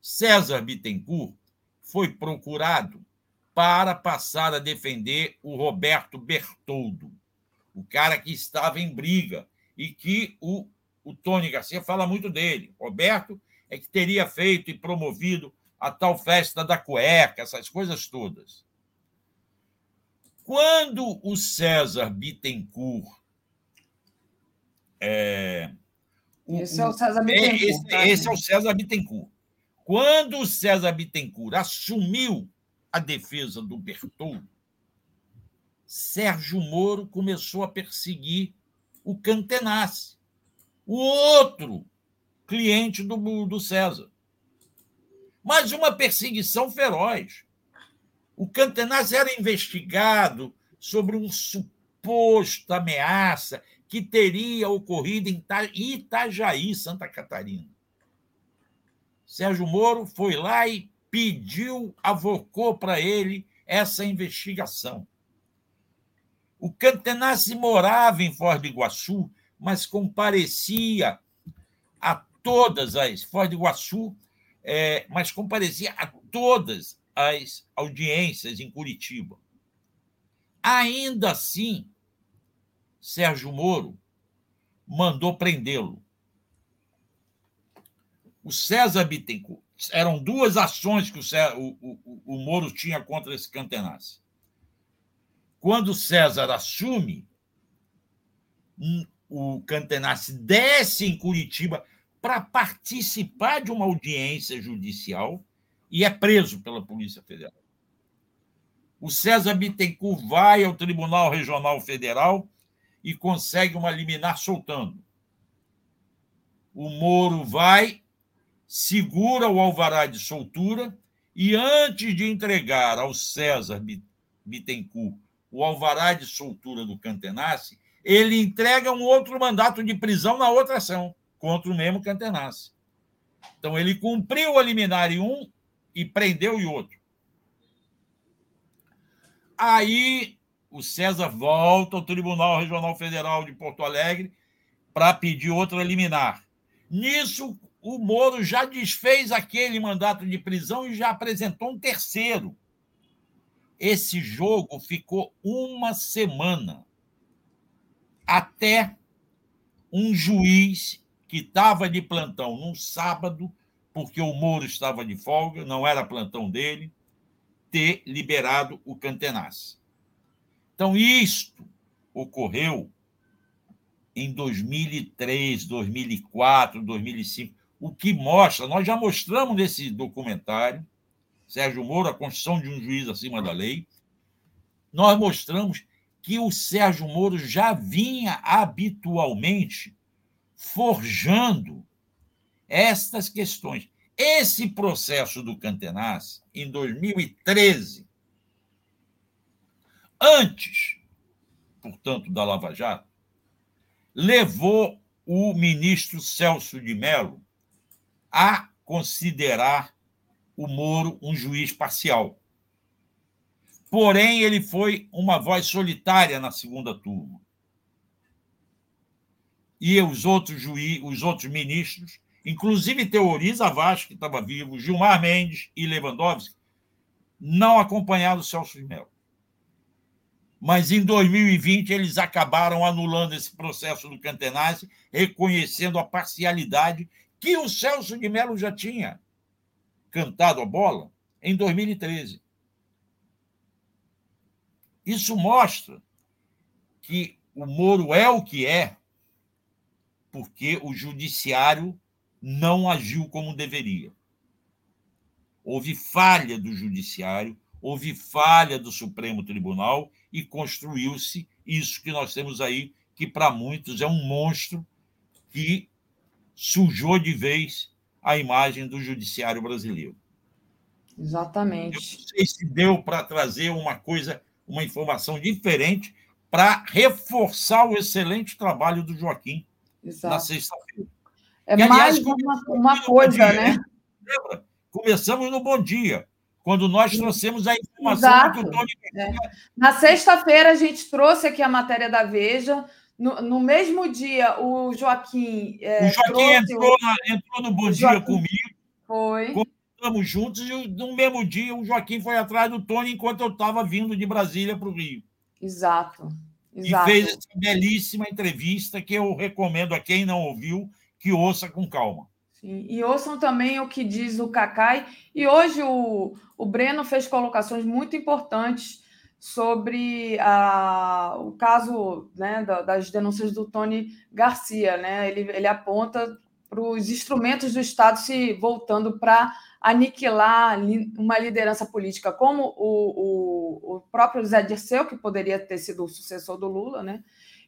César Bittencourt foi procurado para passar a defender o Roberto Bertoldo, o cara que estava em briga e que o, o Tony Garcia fala muito dele. Roberto é que teria feito e promovido a tal festa da cueca, essas coisas todas. Quando o César Bittencourt. É, o- Esse é o César é, Bittencourt. esse, tá, esse é o? César Bittencourt. Quando o César Bittencourt assumiu a defesa do Bertoldo, Sérgio Moro começou a perseguir o Cantenassi, o outro cliente do, do César. Mas uma perseguição feroz. O Cantenassi era investigado sobre um suposto ameaça que teria ocorrido em Ita- Itajaí, Santa Catarina. Sérgio Moro foi lá e pediu, avocou para ele essa investigação. O Cantenassi morava em Foz do Iguaçu, mas comparecia a todas as Foz do Iguaçu, é, mas comparecia a todas as audiências em Curitiba. Ainda assim, Sérgio Moro mandou prendê-lo. O César Bittencourt. Eram duas ações que o, Cé- o- o- o Moro tinha contra esse Cantenassi. Quando César assume, hum, o Cantenassi desce em Curitiba para participar de uma audiência judicial e é preso pela Polícia Federal. O César Bittencourt vai ao Tribunal Regional Federal e consegue uma liminar soltando. O Moro vai, segura o alvará de soltura e, antes de entregar ao César Bi- Bittencourt o alvará de soltura do Cantenassi, ele entrega um outro mandato de prisão na outra ação, contra o mesmo Cantenassi. Então, ele cumpriu a liminar em um e prendeu em outro. Aí, o César volta ao Tribunal Regional Federal de Porto Alegre para pedir outra liminar. Nisso, o Moro já desfez aquele mandato de prisão e já apresentou um terceiro. Esse jogo ficou uma semana até um juiz que estava de plantão num sábado, porque o Moro estava de folga, não era plantão dele, ter liberado o Cantenassi. Então, isto ocorreu em 2003, 2004, 2005, o que mostra, nós já mostramos nesse documentário, Sérgio Moro, a construção de um juiz acima da lei, nós mostramos que o Sérgio Moro já vinha habitualmente forjando estas questões. Esse processo do Cantenas, em 2013, antes, portanto, da Lava Jato, levou o ministro Celso de Mello a considerar o Moro um juiz parcial. Porém, ele foi uma voz solitária na segunda turma. E os outros juízes, os outros ministros, inclusive Teoriza Vaz, que estava vivo, Gilmar Mendes e Lewandowski, não acompanharam o Celso de Mello. Mas em 2020 eles acabaram anulando esse processo do Cantenazzi, reconhecendo a parcialidade que o Celso de Mello já tinha cantado a bola em 2013. Isso mostra que o Moro é o que é, porque o judiciário não agiu como deveria. Houve falha do judiciário, houve falha do Supremo Tribunal e construiu-se isso que nós temos aí, que para muitos é um monstro que sujou de vez a imagem do judiciário brasileiro. Exatamente. Eu não sei se deu para trazer uma coisa, uma informação diferente para reforçar o excelente trabalho do Joaquim Exato. na sexta-feira. É aliás, mais uma, uma coisa, dia, né? Lembra? Começamos no Bom Dia, quando nós trouxemos a informação Exato. que o Tony. É. Na sexta-feira, a gente trouxe aqui a matéria da Veja no, no mesmo dia, o Joaquim. É, o Joaquim entrou, na, entrou, no Bom Dia comigo. Foi. Estamos juntos e no mesmo dia o Joaquim foi atrás do Tony enquanto eu estava vindo de Brasília para o Rio. Exato. Exato. E fez essa belíssima entrevista que eu recomendo a quem não ouviu que ouça com calma. Sim. E ouçam também o que diz o Cacai. E hoje o, o Breno fez colocações muito importantes sobre a, o caso né, das denúncias do Tony Garcia. Né? Ele, ele aponta para os instrumentos do Estado se voltando para aniquilar uma liderança política como o, o, o próprio Zé Dirceu, que poderia ter sido o sucessor do Lula, né?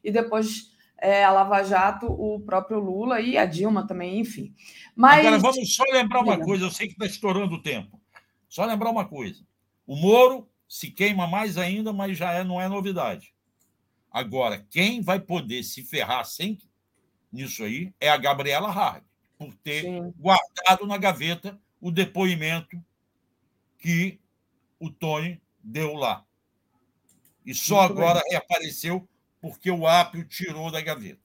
e depois é, a Lava Jato, o próprio Lula e a Dilma também, enfim. Mas... Agora, vamos só lembrar uma coisa, eu sei que está estourando o tempo. Só lembrar uma coisa. O Moro se queima mais ainda, mas já é, não é novidade. Agora, quem vai poder se ferrar sem nisso aí é a Gabriela Hard, por ter Sim. guardado na gaveta o depoimento que o Tony deu lá. E só Muito agora bem. reapareceu porque o Apio tirou da gaveta.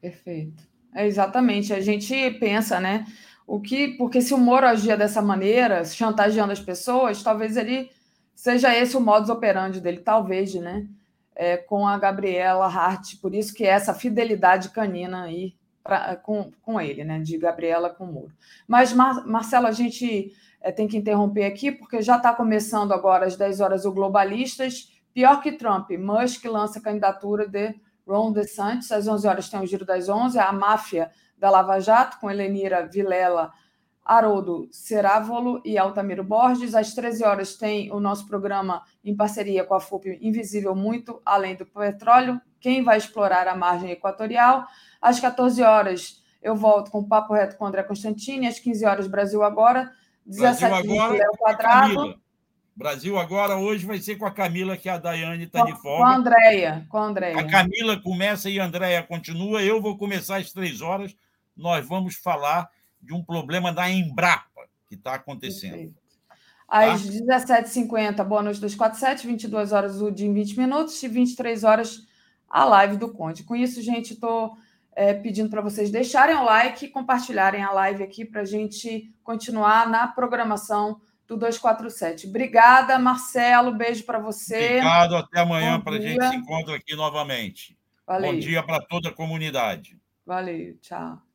Perfeito. É exatamente. A gente pensa, né? O que, porque se o Moro agia dessa maneira, chantageando as pessoas, talvez ele seja esse o modus operandi dele, talvez, né? É, com a Gabriela Hart, por isso que é essa fidelidade canina aí pra, com, com ele, né? De Gabriela com o Moro. Mas, Mar, Marcelo, a gente é, tem que interromper aqui, porque já está começando agora às 10 horas o Globalistas. Pior que Trump, Musk lança candidatura de Ron DeSantis. Às 11 horas tem o Giro das 11, a máfia da Lava Jato, com Helenira Vilela Haroldo Cerávolo e Altamiro Borges. Às 13 horas tem o nosso programa em parceria com a FUP Invisível Muito Além do Petróleo, quem vai explorar a margem equatorial. Às 14 horas eu volto com o Papo Reto com André Constantini. Às 15 horas, Brasil Agora. 17 Brasil agora, Léo Quadrado. Brasil agora hoje vai ser com a Camila, que a Daiane está de folga. Com a Andréia. Com a Andréia. A Camila começa e a Andréia continua. Eu vou começar às três horas. Nós vamos falar de um problema da Embrapa que está acontecendo. Perfeito. Às tá? 17h50, boa noite 247, 22 horas o dia em 20 minutos e 23 horas a live do Conde. Com isso, gente, estou é, pedindo para vocês deixarem o like e compartilharem a live aqui para a gente continuar na programação do 247. Obrigada, Marcelo. Beijo para você. Obrigado. Até amanhã para a gente se encontrar aqui novamente. Valeu. Bom dia para toda a comunidade. Valeu. Tchau.